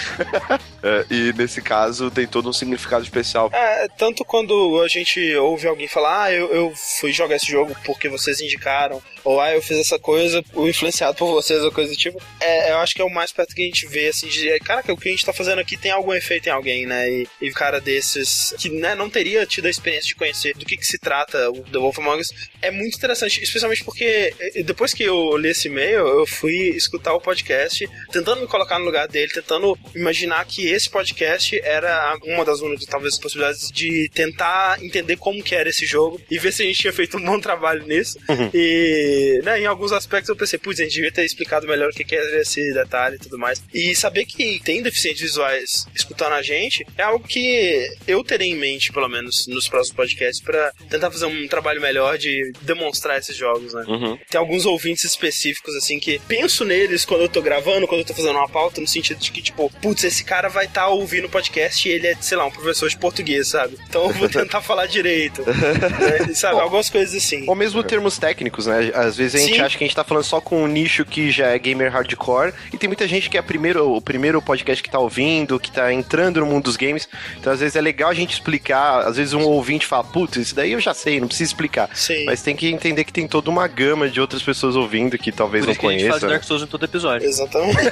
[SPEAKER 5] É, e nesse caso tem todo um significado especial.
[SPEAKER 2] É, tanto quando a gente ouve alguém falar, ah, eu, eu fui jogar esse jogo porque vocês indicaram, ou ah, eu fiz essa coisa, influenciado por vocês, ou coisa do tipo, é, eu acho que é o mais perto que a gente vê, assim, de, caraca, o que a gente tá fazendo aqui tem algum efeito em alguém, né? E, e cara desses que né, não teria tido a experiência de conhecer do que, que se trata o The Wolf Among Us, é muito interessante, especialmente porque depois que eu li esse e-mail, eu fui escutar o podcast, tentando me colocar no lugar dele, tentando imaginar que esse podcast era uma das únicas, talvez, possibilidades de tentar entender como que era esse jogo e ver se a gente tinha feito um bom trabalho nisso. E, né, em alguns aspectos eu pensei, putz, a gente devia ter explicado melhor o que que era esse detalhe e tudo mais. E saber que tem deficientes visuais escutando a gente é algo que eu terei em mente, pelo menos, nos próximos podcasts, pra tentar fazer um trabalho melhor de demonstrar esses jogos, né?
[SPEAKER 5] Uhum.
[SPEAKER 2] Tem alguns ouvintes específicos, assim, que penso neles quando eu tô gravando, quando eu tô fazendo uma pauta, no sentido de que, tipo, putz, esse cara vai estar ouvindo o podcast e ele é, sei lá, um professor de português, sabe? Então eu vou tentar falar direito. né? Sabe? Algumas coisas assim.
[SPEAKER 4] Ou mesmo termos técnicos, né? Às vezes a gente
[SPEAKER 2] Sim.
[SPEAKER 4] acha que a gente tá falando só com um nicho que já é gamer hardcore, e tem muita gente que é primeiro, o primeiro podcast que tá ouvindo, que tá entrando no mundo dos games. Então, às vezes, é legal a gente explicar. Às vezes um ouvinte fala, putz, isso daí eu já sei, não precisa explicar.
[SPEAKER 2] Sim.
[SPEAKER 4] Mas tem que entender que tem toda uma gama de outras pessoas ouvindo que talvez
[SPEAKER 6] Por
[SPEAKER 4] não
[SPEAKER 6] isso que a gente faz
[SPEAKER 4] conheçam. né?
[SPEAKER 6] Dark Souls em todo episódio.
[SPEAKER 2] Exatamente.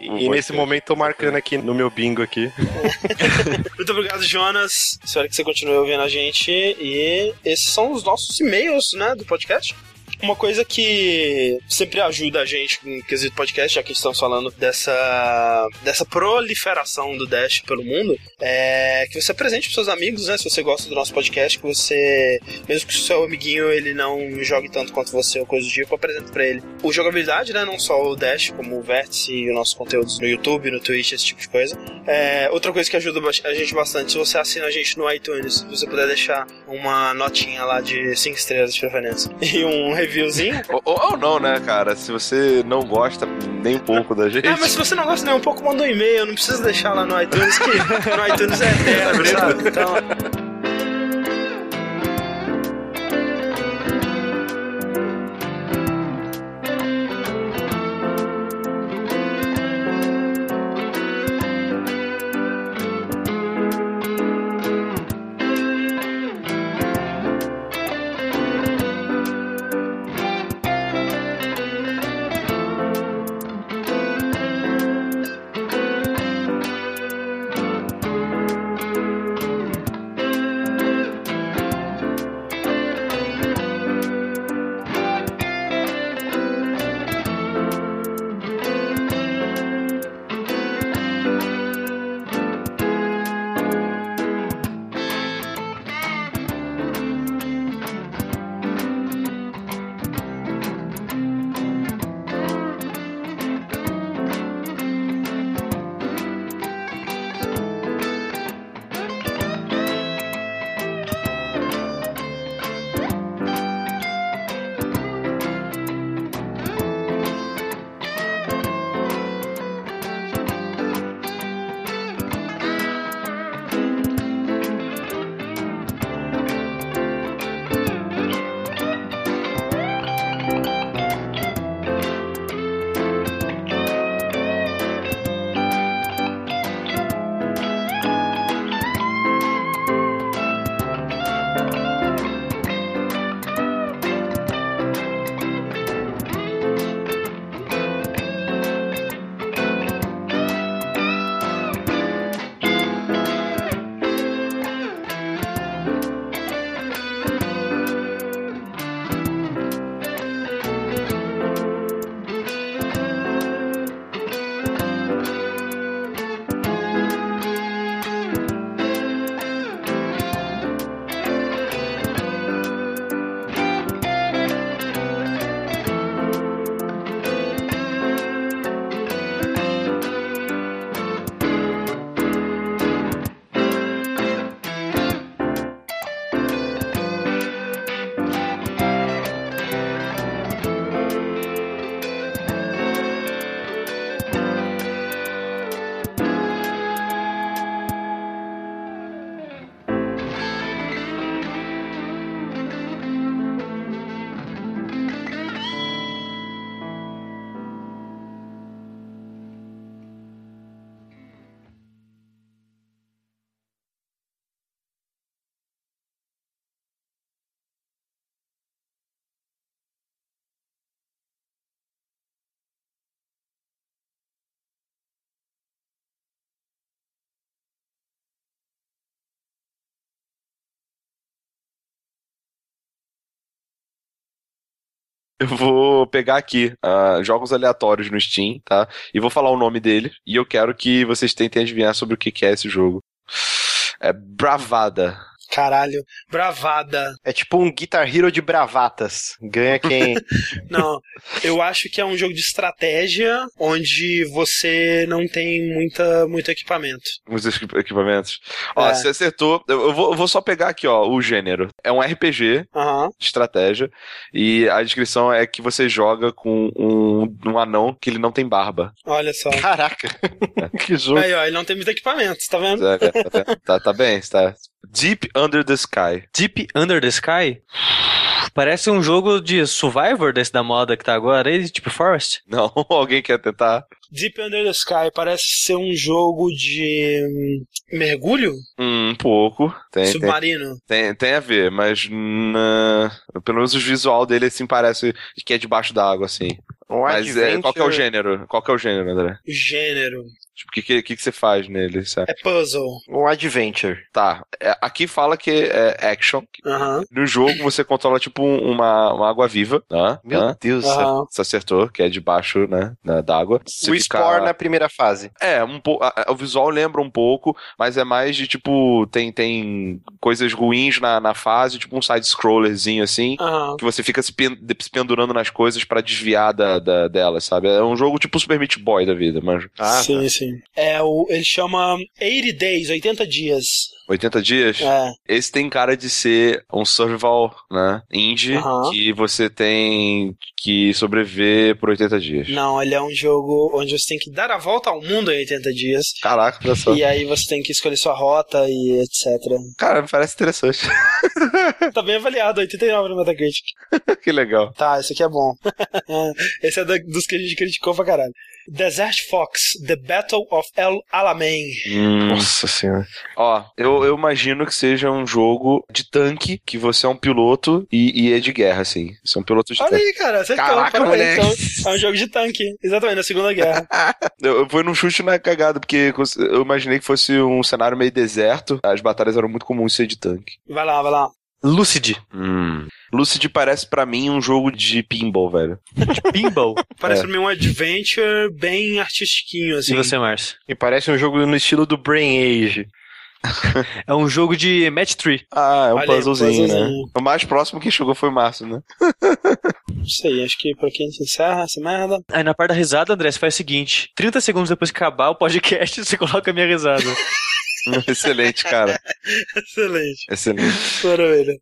[SPEAKER 4] E nesse momento tô marcando aqui no meu bingo aqui.
[SPEAKER 2] Muito obrigado, Jonas. Espero que você continue ouvindo a gente. E esses são os nossos e-mails, né, do podcast. Uma coisa que sempre ajuda a gente o quesito podcast, já que estamos falando dessa, dessa proliferação do Dash pelo mundo, é que você apresente para seus amigos, né? Se você gosta do nosso podcast, que você, mesmo que o seu amiguinho ele não jogue tanto quanto você ou coisa do tipo, apresente para ele. O jogabilidade, né? Não só o Dash, como o Vértice e o nosso conteúdo no YouTube, no Twitch, esse tipo de coisa. É, outra coisa que ajuda a gente bastante, se você assina a gente no iTunes, se você puder deixar uma notinha lá de 5 estrelas de preferência e um reviewzinho.
[SPEAKER 5] Ou, ou- não, né, cara? Se você não gosta nem um pouco da gente.
[SPEAKER 2] É, mas se você não gosta nem um pouco, manda um e-mail, não precisa deixar lá no iTunes, que no iTunes é eterno, sabe? Então.
[SPEAKER 5] Eu vou pegar aqui ah, jogos aleatórios no Steam, tá? E vou falar o nome dele. E eu quero que vocês tentem adivinhar sobre o que é esse jogo. É Bravada.
[SPEAKER 2] Caralho, bravada.
[SPEAKER 4] É tipo um Guitar Hero de bravatas. Ganha quem.
[SPEAKER 2] Não, eu acho que é um jogo de estratégia onde você não tem muita, muito equipamento.
[SPEAKER 5] Os equi- equipamentos. Ó,
[SPEAKER 2] É.
[SPEAKER 5] você acertou. Eu vou, eu vou só pegar aqui, ó, o gênero. É um RPG
[SPEAKER 2] Aham.
[SPEAKER 5] de estratégia. E a descrição é que você joga com um, um anão que ele não tem barba.
[SPEAKER 2] Olha só.
[SPEAKER 4] Caraca. que jogo.
[SPEAKER 2] Aí, ó, ele não tem muito equipamento, tá vendo?
[SPEAKER 5] É, tá, tá, tá bem, tá. Deep Under the Sky.
[SPEAKER 6] Deep Under the Sky? Parece um jogo de Survivor desse da moda que tá agora aí, tipo Forest.
[SPEAKER 5] Não, alguém quer tentar?
[SPEAKER 2] Deep Under the Sky parece ser um jogo de hum, mergulho
[SPEAKER 5] um pouco. Tem,
[SPEAKER 2] submarino.
[SPEAKER 5] tem, tem a ver, mas na- pelo menos o visual dele assim parece que é debaixo d'água, assim.
[SPEAKER 4] Um
[SPEAKER 5] Mas é, qual que é o
[SPEAKER 4] adventure-
[SPEAKER 5] gênero? Qual que é o gênero, André?
[SPEAKER 2] Gênero.
[SPEAKER 5] Tipo, o que, que, que você faz nele, sabe?
[SPEAKER 2] É puzzle.
[SPEAKER 4] Um adventure.
[SPEAKER 5] Tá, é, aqui fala que é action.
[SPEAKER 2] Aham.
[SPEAKER 5] No jogo você controla tipo um- uma, uma água viva, né?
[SPEAKER 4] Meu
[SPEAKER 5] Né?
[SPEAKER 4] Deus do céu.
[SPEAKER 2] Aham.
[SPEAKER 5] Você acertou, que é debaixo, né, d'água. Você
[SPEAKER 4] O
[SPEAKER 5] fica-
[SPEAKER 4] Spore na primeira fase.
[SPEAKER 5] É, um pouco. O visual lembra um pouco, mas é mais de tipo. Tem, tem coisas ruins na, na fase, tipo um side-scrollerzinho assim. Que você fica se pen- se pendurando nas coisas pra desviar da, da, delas, sabe? É um jogo tipo Super Meat Boy da vida, manjo.
[SPEAKER 4] Ah,
[SPEAKER 2] sim, sim. É o. Ele chama 80 Days, 80 dias.
[SPEAKER 5] 80 dias?
[SPEAKER 2] É.
[SPEAKER 5] Esse tem cara de ser um survival, né? Indie,
[SPEAKER 2] Aham.
[SPEAKER 5] que você tem que sobreviver por 80 dias.
[SPEAKER 2] Não, ele é um jogo onde você tem que dar a volta ao mundo em 80 dias.
[SPEAKER 5] Caraca, só.
[SPEAKER 2] E aí você tem que escolher sua rota e etc.
[SPEAKER 5] Cara, me parece interessante.
[SPEAKER 2] tá bem avaliado, 89 no Metacritic.
[SPEAKER 5] que legal.
[SPEAKER 2] Tá, esse aqui é bom. esse é dos que a gente criticou pra caralho. Desert Fox, The Battle of El Alamein.
[SPEAKER 5] Hum.
[SPEAKER 4] Nossa senhora.
[SPEAKER 5] Ó, eu, eu imagino que seja um jogo de tanque, que você é um piloto e, e é de guerra, assim. Você é um piloto de
[SPEAKER 2] Olha
[SPEAKER 5] tanque.
[SPEAKER 2] aí, cara, acertou.
[SPEAKER 5] Caraca,
[SPEAKER 2] parabéns.
[SPEAKER 5] moleque.
[SPEAKER 2] Então, é um jogo de tanque. Exatamente, na Segunda Guerra.
[SPEAKER 5] Eu, eu fui num chute na cagada, porque eu imaginei que fosse um cenário meio deserto. As batalhas eram muito comuns ser de tanque.
[SPEAKER 2] Vai lá, vai lá.
[SPEAKER 6] Lucid.
[SPEAKER 5] Hum. Lucid parece pra mim um jogo de pinball, velho.
[SPEAKER 6] Pinball.
[SPEAKER 2] Parece
[SPEAKER 5] É.
[SPEAKER 2] pra mim um adventure bem artistiquinho, assim.
[SPEAKER 6] E você, Márcio?
[SPEAKER 4] Me parece um jogo no estilo do Brain Age.
[SPEAKER 6] É um jogo de match tree.
[SPEAKER 5] Ah, é um
[SPEAKER 2] Olha
[SPEAKER 5] puzzlezinho, né? O mais próximo que chegou foi o Márcio, né?
[SPEAKER 2] Não sei, acho que por aqui a gente encerra essa merda.
[SPEAKER 6] Aí na parte da risada, André, você faz o seguinte: 30 segundos depois que acabar o podcast, você coloca a minha risada.
[SPEAKER 5] Excelente, cara.
[SPEAKER 2] Excelente.
[SPEAKER 5] Excelente.
[SPEAKER 2] Maravilha.